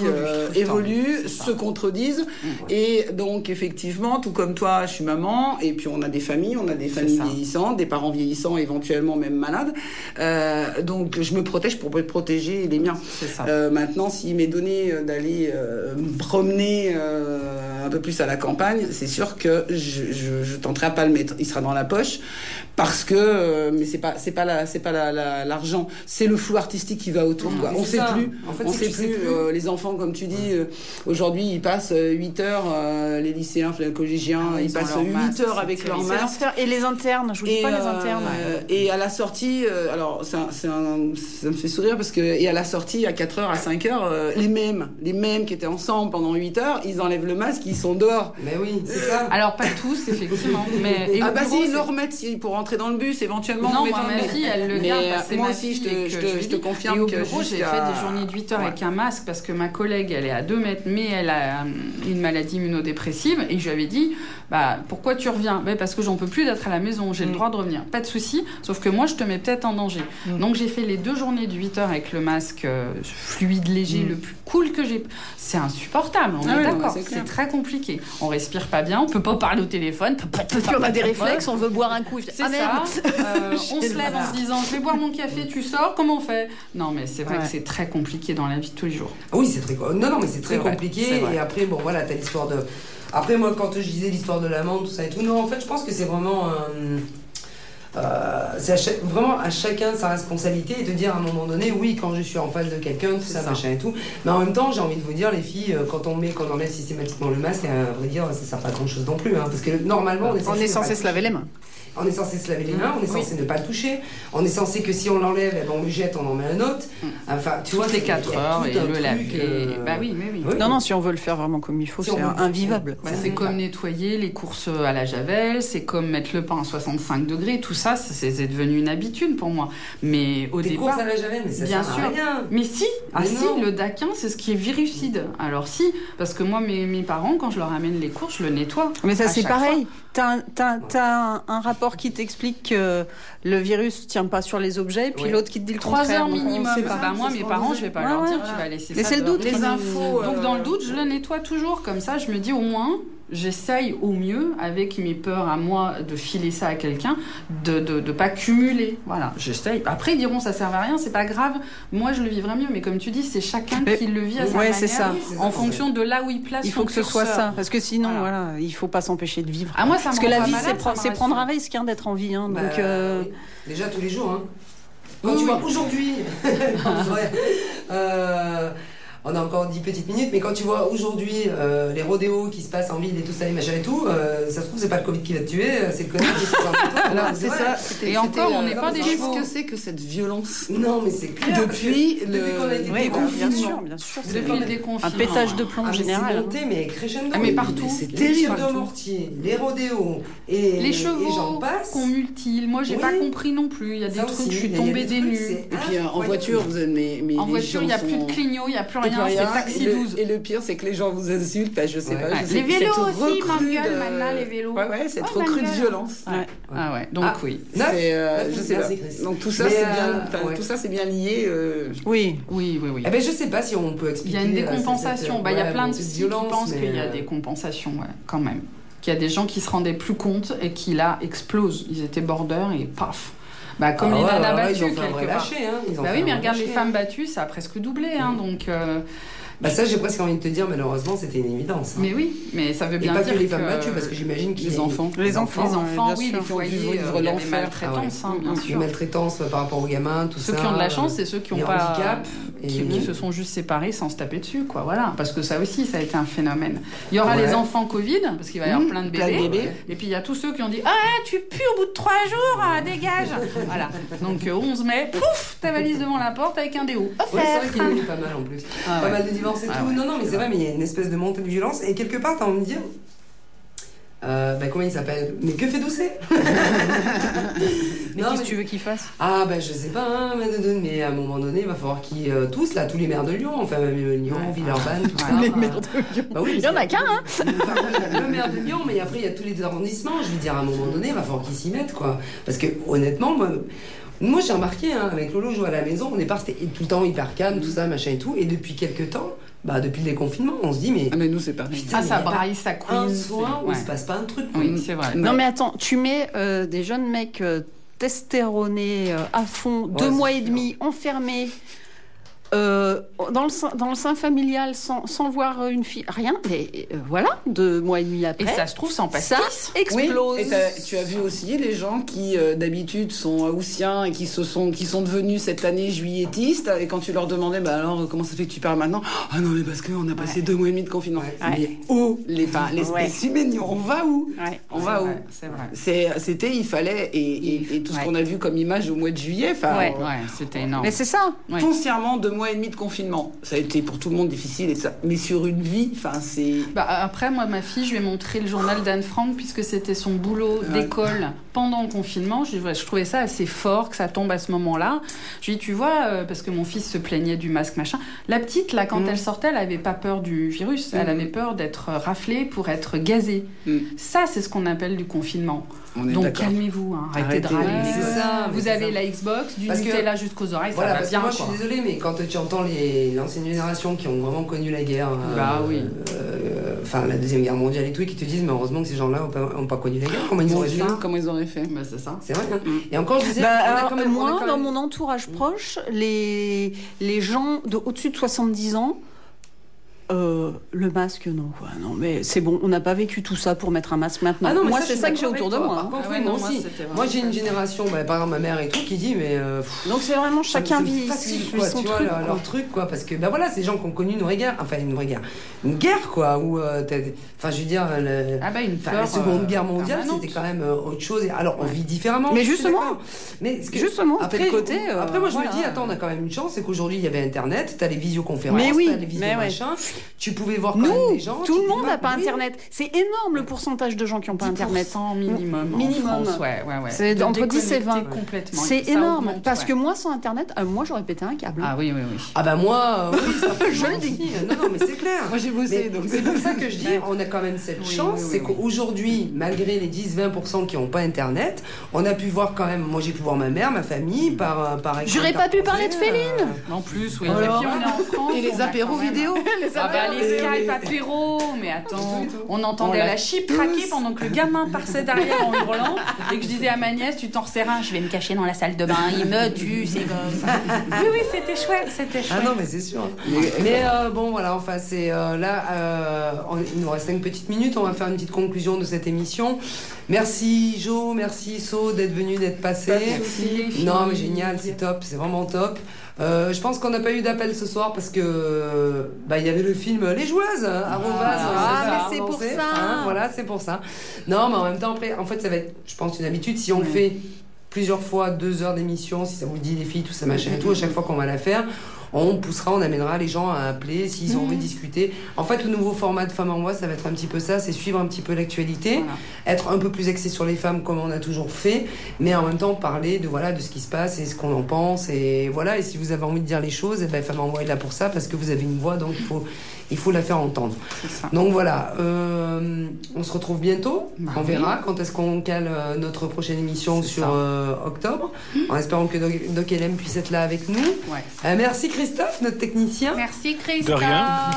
Speaker 8: évoluent, se contredisent. Et donc, effectivement, tout comme toi, je suis maman, et puis on a des familles, on a des familles vieillissantes, des parents vieillissants, éventuellement même malades. donc donc je me protège pour protéger les miens.
Speaker 3: C'est ça.
Speaker 8: Euh, maintenant, s'il m'est donné euh, d'aller euh, me promener euh, un peu plus à la campagne, c'est sûr que je, je, je tenterai à pas le mettre. Il sera dans la poche parce que, euh, mais c'est pas, c'est pas la, c'est pas la- la- l'argent, c'est le flou artistique qui va autour. quoi.
Speaker 2: mais
Speaker 8: On sait
Speaker 2: ça.
Speaker 8: plus.
Speaker 2: En fait,
Speaker 8: on sait plus.
Speaker 2: plus.
Speaker 8: euh, les enfants, comme tu dis, euh, aujourd'hui, ils passent 8 heures. euh, les lycéens, les collégiens,
Speaker 3: Ah,
Speaker 8: ils, passent
Speaker 3: leur
Speaker 8: 8
Speaker 3: masque,
Speaker 8: heures avec leur masque.
Speaker 1: Et les internes, je vous dis
Speaker 8: Et,
Speaker 1: pas les
Speaker 8: euh,
Speaker 1: internes.
Speaker 8: et à la sortie, euh, alors c'est un- c'est un- ça me fait sourire parce que et à la sortie à 4h à 5h, euh, les mêmes, les mêmes qui étaient ensemble pendant 8 heures, ils enlèvent le masque, ils sont dehors.
Speaker 2: Mais oui, c'est ça.
Speaker 3: Alors pas tous, effectivement. Mais et
Speaker 8: ah
Speaker 3: au
Speaker 8: bah
Speaker 3: bureau,
Speaker 8: si, ils le remettent si, pour rentrer dans le bus éventuellement.
Speaker 3: Non,
Speaker 8: mais
Speaker 3: moi, ma
Speaker 8: mais-
Speaker 3: fille, elle le
Speaker 8: mais,
Speaker 3: garde.
Speaker 8: euh,
Speaker 3: parce que c'est
Speaker 8: moi
Speaker 3: ma
Speaker 8: aussi, je
Speaker 3: fille
Speaker 8: te, je je confirme
Speaker 3: Et au bureau, j'ai fait des journées de 8 heures
Speaker 8: Ouais.
Speaker 3: avec un masque parce que ma collègue, elle est à 2 mètres, mais elle a euh, une maladie immunodépressive. Et je lui avais dit, bah, pourquoi tu reviens? Bah, Parce que j'en peux plus d'être à la maison, j'ai le
Speaker 8: Mm.
Speaker 3: droit de revenir. Pas de souci, sauf que moi, je te mets peut-être en danger.
Speaker 8: Mm.
Speaker 3: Donc j'ai fait les deux journées de 8 heures avec le masque euh, fluide, léger,
Speaker 8: Mm.
Speaker 3: le plus cool que j'ai. C'est insupportable, on
Speaker 8: Ah
Speaker 3: est d'accord.
Speaker 8: c'est clair.
Speaker 3: C'est très compliqué. On respire pas bien, on peut pas parler au téléphone, on peut pas te faire
Speaker 1: on a des réflexes, on veut boire un coup.
Speaker 3: c'est
Speaker 1: ah, merde.
Speaker 3: ça. Euh, on se lève en se disant je vais boire mon café, tu sors, comment on fait? Non, mais c'est vrai
Speaker 1: Ouais.
Speaker 3: que c'est très compliqué dans la vie de tous les jours.
Speaker 2: Ah Oui, c'est très co- non non mais c'est très compliqué et après bon voilà t'as l'histoire de après moi quand je disais l'histoire de l'amende tout ça et tout non en fait je pense que c'est vraiment euh, euh, c'est à chaque- vraiment à chacun sa responsabilité et de dire à un moment donné oui quand je suis en face de quelqu'un tout ça,
Speaker 3: ça.
Speaker 2: machin et tout mais en même temps j'ai envie de vous dire les filles euh, quand on met quand on enlève systématiquement le masque à vrai dire ça sert pas à grand chose non plus hein, parce que normalement on est
Speaker 1: On
Speaker 2: censé,
Speaker 1: est se laver les mains.
Speaker 2: On est censé se laver les mains, on est
Speaker 3: Oui.
Speaker 2: censé ne pas le toucher, on est censé que si on l'enlève, eh ben, on le jette, on en met un autre. Enfin, tu vois, a
Speaker 3: 4
Speaker 2: tout
Speaker 3: heures et le laver.
Speaker 2: euh,
Speaker 3: Bah oui, oui, oui.
Speaker 2: oui.
Speaker 1: Non, non, si on veut le faire vraiment comme il faut,
Speaker 2: Si
Speaker 1: c'est invivable.
Speaker 3: C'est comme nettoyer les courses à la javel, c'est comme mettre le pain à 65 degrés, tout ça, c'est c'est devenu une habitude pour moi. Mais au
Speaker 2: Des
Speaker 3: départ.
Speaker 2: courses à la javel, mais ça
Speaker 3: Bien
Speaker 2: sert à
Speaker 3: sûr.
Speaker 2: rien.
Speaker 3: Mais si, ah
Speaker 2: Mais
Speaker 3: si, le daquin, c'est ce qui est virucide. Alors si, parce que moi, mes, mes parents, quand je leur amène les courses, je le nettoie.
Speaker 1: Mais ça, c'est pareil. T'as un, t'as- t'as un, un rapport qui t'explique que le virus tient pas sur les objets, puis
Speaker 2: Oui.
Speaker 1: l'autre qui te dit le
Speaker 3: 3
Speaker 1: contraire.
Speaker 3: heures minimum.
Speaker 1: pas.
Speaker 3: Bah, moi, mes parents, je vais pas
Speaker 1: Ouais,
Speaker 3: leur dire,
Speaker 1: ouais.
Speaker 3: tu vas laisser
Speaker 1: Mais
Speaker 3: ça
Speaker 1: c'est le doute.
Speaker 3: Les
Speaker 1: qui-
Speaker 3: infos. Donc,
Speaker 8: euh,
Speaker 3: dans le doute, je le nettoie toujours. Comme ça, je me dis au moins, j'essaye au mieux, avec mes peurs à moi, de filer ça à quelqu'un, de ne de, de pas cumuler. Voilà, j'essaye. Après, ils diront, ça sert à rien, c'est pas grave. Moi, je le vivrai mieux. Mais comme tu dis, c'est chacun
Speaker 1: Mais-
Speaker 3: qui le vit à sa
Speaker 1: Ouais,
Speaker 3: manière,
Speaker 1: c'est ça.
Speaker 2: c'est ça,
Speaker 3: en fonction de là où il place
Speaker 1: Il faut
Speaker 3: son
Speaker 1: que ce soit ça, parce que sinon,
Speaker 3: Voilà.
Speaker 1: voilà, il faut pas s'empêcher de vivre.
Speaker 3: Ah, moi, ça
Speaker 1: Parce
Speaker 3: me
Speaker 1: que la vie, c'est prendre un risque hein, d'être en vie. hein,
Speaker 2: Bah,
Speaker 1: donc, euh,
Speaker 2: Déjà tous les jours. Hein. Quand
Speaker 3: Oui,
Speaker 2: tu
Speaker 3: oui.
Speaker 2: vois aujourd'hui. Euh, on a encore 10 petites minutes, mais quand tu vois aujourd'hui euh, les rodéos qui se passent en ville et tout ça, les machins et tout, euh, ça se trouve, c'est pas le Covid qui va te tuer, euh, c'est le Covid qui se passe
Speaker 8: c'est ça.
Speaker 3: Et encore, on n'est pas des
Speaker 8: Qu'est-ce que c'est que cette violence
Speaker 2: Non, mais c'est clair.
Speaker 8: Depuis le-
Speaker 2: depuis qu'on a été
Speaker 1: oui, bien sûr, bien sûr.
Speaker 3: Depuis le déconfinement.
Speaker 1: Un pétage de plomb
Speaker 2: Ah,
Speaker 1: en
Speaker 2: mais c'est
Speaker 1: général.
Speaker 2: monté, mais crescendo.
Speaker 3: Ah, mais partout.
Speaker 8: C'est
Speaker 2: Les
Speaker 8: terrible.
Speaker 2: tirs de mortier, les rodéos et
Speaker 3: Les
Speaker 2: et
Speaker 3: chevaux qu'on mutile. Moi, j'ai pas compris non plus. Il y a des trucs, je suis tombée
Speaker 2: des
Speaker 3: nues.
Speaker 8: Et puis en voiture, vous mais, mais
Speaker 3: En
Speaker 8: les
Speaker 3: voiture, il n'y a
Speaker 8: gens
Speaker 3: plus de clignot, il n'y a plus
Speaker 8: Et puis
Speaker 3: rien. C'est
Speaker 8: rien.
Speaker 3: taxi
Speaker 8: et, le,
Speaker 3: 12.
Speaker 8: et le pire, c'est que les gens vous insultent. Bah, je sais
Speaker 2: Ouais.
Speaker 8: pas.
Speaker 3: Ouais.
Speaker 8: je sais-
Speaker 3: Les vélos aussi m'engueulent
Speaker 8: de-
Speaker 3: maintenant, les vélos.
Speaker 8: Ouais, ouais, cette
Speaker 3: Oh,
Speaker 8: recrue de
Speaker 3: m'engueule.
Speaker 8: violence.
Speaker 3: Ouais. Ah ouais, donc
Speaker 2: Ah.
Speaker 3: oui.
Speaker 2: Neuf
Speaker 8: C'est, euh, je sais pas. Donc tout ça,
Speaker 2: Mais,
Speaker 8: c'est
Speaker 2: euh,
Speaker 8: bien, enfin,
Speaker 2: ouais.
Speaker 8: tout ça, c'est bien lié. euh,
Speaker 1: Oui.
Speaker 3: Oui, oui, oui.
Speaker 2: Eh ben, je sais pas si on peut
Speaker 3: Il
Speaker 2: expliquer.
Speaker 3: y a une décompensation. Bah, il y a plein de qui pensent qu'il y a
Speaker 2: euh,
Speaker 3: des compensations, quand même. Qu'il y a des gens qui se rendaient plus compte et qui là explosent. Ils étaient border et paf. Bah, comme
Speaker 2: Ah
Speaker 3: les
Speaker 2: ouais,
Speaker 3: nanas
Speaker 2: là,
Speaker 3: battues,
Speaker 2: ils ont fait un vrai
Speaker 3: quelque part.
Speaker 2: lâcher, hein. Ils ont
Speaker 3: Bah oui, mais regarde les femmes battues, ça a presque doublé, hein, donc. euh,
Speaker 2: Bah ça, j'ai presque envie de te dire, malheureusement, c'était une évidence. hein.
Speaker 3: Mais oui, mais ça veut
Speaker 2: Et
Speaker 3: bien
Speaker 2: pas
Speaker 3: dire
Speaker 2: que les femmes battues, parce que j'imagine qu'il y
Speaker 8: les enfants.
Speaker 1: Les enfants,
Speaker 3: les enfants, oui, les foyers,
Speaker 8: vivre
Speaker 3: euh, il y a des
Speaker 8: l'enfer.
Speaker 3: maltraitances,
Speaker 2: Ah ouais.
Speaker 3: hein, bien
Speaker 2: Les
Speaker 3: sûr.
Speaker 2: maltraitances par rapport aux gamins, tout
Speaker 3: Ceux
Speaker 2: ça.
Speaker 3: qui ont de la
Speaker 2: euh,
Speaker 3: chance, c'est ceux qui ont
Speaker 2: les
Speaker 3: pas
Speaker 2: handicaps,
Speaker 3: qui,
Speaker 2: et-
Speaker 3: qui se sont juste séparés sans se taper dessus, quoi. Voilà, parce que ça aussi, ça a été un phénomène. Il y aura
Speaker 2: Ouais.
Speaker 3: les enfants Covid, parce qu'il va y avoir
Speaker 8: Mmh,
Speaker 3: plein de
Speaker 8: plein de
Speaker 3: bébés. Et puis il y a tous ceux qui ont dit Ah, tu pues au bout de trois jours, ah, dégage Voilà. Donc euh, 11 mai, pouf, ta valise devant la porte avec un déo.
Speaker 2: Ouais, c'est vrai qu'il y a eu pas mal en plus.
Speaker 3: Ah
Speaker 2: pas
Speaker 3: ouais.
Speaker 2: mal de et
Speaker 3: Ah
Speaker 2: tout.
Speaker 3: ouais.
Speaker 2: Non, non, mais c'est vrai, mais il y a une espèce de montée de violence. Et quelque part, t'as envie de dire. Euh, bah, comment il s'appelle? Mais que fait Doucet
Speaker 1: Mais
Speaker 2: Non,
Speaker 1: qu'est-ce
Speaker 2: mais-
Speaker 1: que tu veux qu'ils fassent
Speaker 2: Ah, bah, je sais pas, hein, mais, à un moment donné, il va falloir qu'ils. euh, tous, là, tous les maires de Lyon, enfin, même euh, Lyon,
Speaker 3: Ouais.
Speaker 2: Villeurbanne, tout ça.
Speaker 3: Ouais.
Speaker 1: Les maires de Lyon.
Speaker 2: Bah oui,
Speaker 1: Il y en a qu'un, hein
Speaker 2: le maire de Lyon, mais après il y a tous les arrondissements. Je veux dire, à un moment donné, il va falloir qu'ils s'y mettent, quoi. Parce que honnêtement, moi, moi j'ai remarqué, hein, avec Lolo, je jouais à la maison, au départ c'était tout le temps hyper calme, tout ça, machin et tout. Et depuis quelques temps, bah depuis le déconfinement, on se dit, mais
Speaker 8: Ah, mais nous, c'est pareil.
Speaker 2: Putain,
Speaker 3: Ah, ça braille, ça
Speaker 2: un
Speaker 3: couine.
Speaker 2: soin où
Speaker 3: ouais.
Speaker 2: il se passe pas un truc.
Speaker 3: Oui, c'est vrai.
Speaker 1: Non mais attends, tu mets euh, des jeunes mecs euh, testostéronés euh, à fond, deux mois et demi enfermés euh, dans, le sein, dans le sein familial sans, sans voir une fille, rien, mais euh, voilà, deux mois et demi après.
Speaker 3: Et ça se trouve sans
Speaker 1: ça
Speaker 3: pastis.
Speaker 1: explose.
Speaker 8: Oui, et tu as vu aussi les gens qui euh, d'habitude sont haussiens et qui se sont qui sont devenus cette année juilletistes et quand tu leur demandais bah alors comment ça fait que tu parles maintenant? Ah non mais parce qu'on a passé deux mois et demi de confinement mais où? Les enfin l'espèce humaine on va où?
Speaker 3: Ouais,
Speaker 8: on va où?
Speaker 3: C'est
Speaker 8: c'était il fallait et, et- et tout ce
Speaker 3: Ouais.
Speaker 8: qu'on a vu comme image au mois de juillet enfin
Speaker 3: Ouais,
Speaker 8: euh,
Speaker 3: ouais, c'était énorme.
Speaker 1: Mais c'est ça.
Speaker 3: Ouais.
Speaker 8: foncièrement deux mois et demi de confinement ça a été pour tout le monde difficile et ça mais sur une vie enfin c'est
Speaker 3: Bah, après, moi, ma fille, je lui ai montré le journal d'Anne Frank puisque c'était son boulot d'école pendant le confinement. Je, je trouvais ça assez fort que ça tombe à ce moment-là. Je lui ai dit, tu vois, euh, parce que mon fils se plaignait du masque, machin. La petite, là, quand
Speaker 8: Mm.
Speaker 3: elle sortait, elle avait pas peur du virus. Elle
Speaker 8: Mm.
Speaker 3: avait peur d'être raflée pour être gazée.
Speaker 8: Mm.
Speaker 3: Ça, c'est ce qu'on appelle du confinement.
Speaker 8: On est
Speaker 3: Donc calmez-vous, hein. arrêtez,
Speaker 8: Arrêtez,
Speaker 3: de râler.
Speaker 2: ça, mais
Speaker 3: Vous avez
Speaker 2: ça.
Speaker 3: la Xbox, du
Speaker 2: Parce que-
Speaker 3: Nutella jusqu'aux oreilles,
Speaker 2: Voilà,
Speaker 3: ça va
Speaker 2: parce
Speaker 3: bien.
Speaker 2: que moi je suis désolée, mais quand tu entends les- l'ancienne génération qui ont vraiment connu la guerre, euh,
Speaker 3: Bah oui.
Speaker 2: euh, enfin la deuxième guerre mondiale et tout, et qui te disent, mais heureusement que ces gens-là n'ont pas, ont pas connu la guerre, comment ils
Speaker 8: Mon
Speaker 2: auraient fait
Speaker 8: comment ils auraient fait
Speaker 3: Bah, c'est ça.
Speaker 2: C'est vrai. hein.
Speaker 8: Mm.
Speaker 2: Et encore, je disais,
Speaker 1: Bah,
Speaker 2: on a
Speaker 1: alors,
Speaker 2: quand même, on a
Speaker 1: moi, dans mon entourage proche, les, les gens de au-dessus de 70 ans, euh, le masque, non. quoi. Non, mais c'est bon, on n'a pas vécu tout ça pour mettre un masque maintenant.
Speaker 2: Ah non,
Speaker 1: moi,
Speaker 2: ça,
Speaker 1: c'est
Speaker 2: suis
Speaker 1: ça que j'ai autour de
Speaker 2: toi.
Speaker 1: moi. hein.
Speaker 2: Par contre,
Speaker 3: Ah ouais,
Speaker 2: oui, moi
Speaker 3: non, moi,
Speaker 2: Moi, j'ai une génération, bah, par exemple ma mère et tout, qui dit, mais euh, pff,
Speaker 1: Donc c'est vraiment chacun vit
Speaker 2: quoi,
Speaker 1: son
Speaker 2: tu
Speaker 1: truc.
Speaker 2: leur,
Speaker 1: quoi.
Speaker 2: leur truc, quoi, parce que, bah voilà, ces gens qui ont connu une vraie guerre, enfin une vraie guerre, une guerre, quoi, où, euh, enfin, je veux dire, le-
Speaker 3: Ah bah une
Speaker 2: Enfin,
Speaker 3: peur.
Speaker 2: la Seconde Guerre mondiale, c'était quand même euh, autre chose. Alors, on vit différemment.
Speaker 1: Mais justement,
Speaker 2: mais
Speaker 1: justement,
Speaker 2: après,
Speaker 1: côté,
Speaker 2: après, moi, je me dis, attends, on a quand même une chance, c'est qu'aujourd'hui, il y avait Internet, t'as les visioconférences, t'as les visio tu pouvais voir quand
Speaker 1: Nous,
Speaker 2: même des gens.
Speaker 1: tout le monde n'a pas. Internet. C'est énorme le pourcentage de gens qui n'ont pas Internet.
Speaker 3: 10% minimum.
Speaker 1: Minimum.
Speaker 3: En France, ouais, ouais, ouais.
Speaker 1: C'est
Speaker 3: De
Speaker 1: entre 10 et 20.
Speaker 3: déconnecter Complètement.
Speaker 1: C'est énorme.
Speaker 3: augmente,
Speaker 1: parce
Speaker 3: ouais.
Speaker 1: que moi, sans Internet, euh, moi, j'aurais pété un câble.
Speaker 3: Ah oui, oui, oui.
Speaker 2: Ah bah moi, euh, oui, ça,
Speaker 1: Je le dis.
Speaker 2: Non, non, mais c'est clair.
Speaker 8: Moi j'ai bossé donc
Speaker 2: c'est pour ça que je dis, on a quand même cette
Speaker 3: Oui,
Speaker 2: chance,
Speaker 3: oui, oui,
Speaker 2: c'est
Speaker 3: oui.
Speaker 2: qu'aujourd'hui, malgré les 10-20% qui n'ont pas Internet, on a pu voir quand même, moi j'ai pu voir ma mère, ma famille, par, euh, par
Speaker 1: J'aurais pas pu parler de Féline.
Speaker 3: En plus, oui. Et puis on est en France.
Speaker 8: Et les apéros vidéo
Speaker 3: Ah bah les Skype
Speaker 2: oui.
Speaker 3: apéros, mais attends, on entendait
Speaker 2: On l'a
Speaker 3: chip craquer pendant que le gamin passait derrière en hurlant et que je disais à ma nièce, tu t'en resserres un, je vais me cacher dans la salle de bain, il me tue, c'est. Oui, oui, c'était chouette, c'était chouette.
Speaker 2: Ah non, mais c'est sûr. Mais euh, bon, voilà, enfin, c'est euh, là, euh, on- il nous reste 5 petites minutes. On va faire une petite conclusion de cette émission. Merci Jo, merci So d'être venu, d'être passé.
Speaker 3: Filles.
Speaker 2: Non, mais génial, c'est top, c'est vraiment top. Euh, je pense qu'on n'a pas eu d'appel ce soir parce que bah, il y avait le film Les Joueuses, hein, arrobase,
Speaker 1: Ah,
Speaker 2: ça
Speaker 1: mais
Speaker 2: a
Speaker 1: c'est pour ça.
Speaker 2: Hein, voilà, c'est pour ça. Non, mais en même temps, après, en fait, ça va être, je pense, une habitude. Si on fait plusieurs fois, deux heures d'émission, si ça vous dit les filles, tout ça, machin et tout, à chaque fois qu'on va la faire, on poussera, on amènera les gens à appeler s'ils ont envie de discuter. En fait, le nouveau format de Femmes en Voix, ça va être un petit peu ça, c'est suivre un petit peu l'actualité,
Speaker 3: Voilà.
Speaker 2: être un peu plus axé sur les femmes comme on a toujours fait, mais en même temps parler de voilà de ce qui se passe et ce qu'on en pense et voilà. Et si vous avez envie de dire les choses, eh ben, Femmes en Voix est là pour ça parce que vous avez une voix, donc il faut il faut la faire entendre.
Speaker 3: Ça.
Speaker 2: Donc voilà, euh, on se retrouve bientôt.
Speaker 3: Bah
Speaker 2: on
Speaker 3: oui.
Speaker 2: verra quand est-ce qu'on cale euh, notre prochaine émission sur euh, octobre, en espérant que Doc, Doc LM puisse être là avec nous.
Speaker 3: Ouais.
Speaker 2: Euh, merci Christophe, notre technicien.
Speaker 3: Merci Christophe.
Speaker 5: De rien.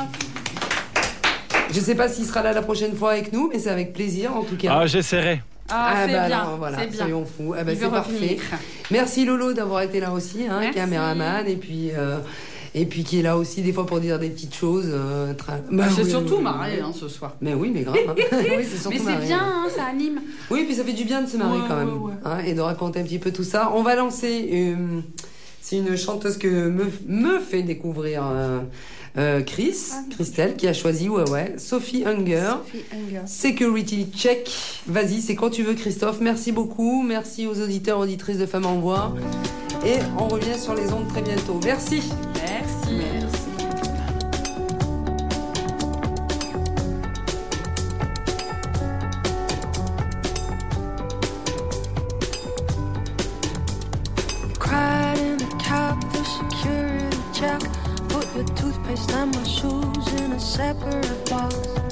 Speaker 2: Je sais pas s'il sera là la prochaine fois avec nous, mais c'est avec plaisir en tout cas.
Speaker 5: Ah, j'essaierai.
Speaker 3: Ah, c'est
Speaker 2: bah
Speaker 3: bien,
Speaker 2: voilà,
Speaker 3: c'est bien.
Speaker 2: soyons fous. Ah bah, c'est parfait. Merci Lolo d'avoir été là aussi, hein,
Speaker 3: Merci.
Speaker 2: caméraman, et puis euh, et puis qui est là aussi des fois pour dire des petites choses. euh, tra- Bah
Speaker 3: Ah, c'est
Speaker 2: oui,
Speaker 3: surtout
Speaker 2: oui,
Speaker 3: hein, ce soir.
Speaker 2: Mais oui, mais grave. hein. oui,
Speaker 3: Mais c'est bien,
Speaker 2: hein.
Speaker 3: ça anime.
Speaker 2: Oui, puis ça fait du bien de se marier
Speaker 3: Ouais,
Speaker 2: quand même
Speaker 3: ouais, ouais.
Speaker 2: hein, et de raconter un petit peu tout ça. On va lancer. euh, c'est une chanteuse que me, me fait découvrir euh, euh, Chris, Christelle, qui a choisi ouais ouais Sophie Hunger. Security check. Vas-y, c'est quand tu veux, Christophe. Merci beaucoup. Merci aux auditeurs, auditrices de Femmes en Voix. Et on revient sur les ondes très bientôt. Merci.
Speaker 3: Merci.
Speaker 9: And my shoes in a separate box.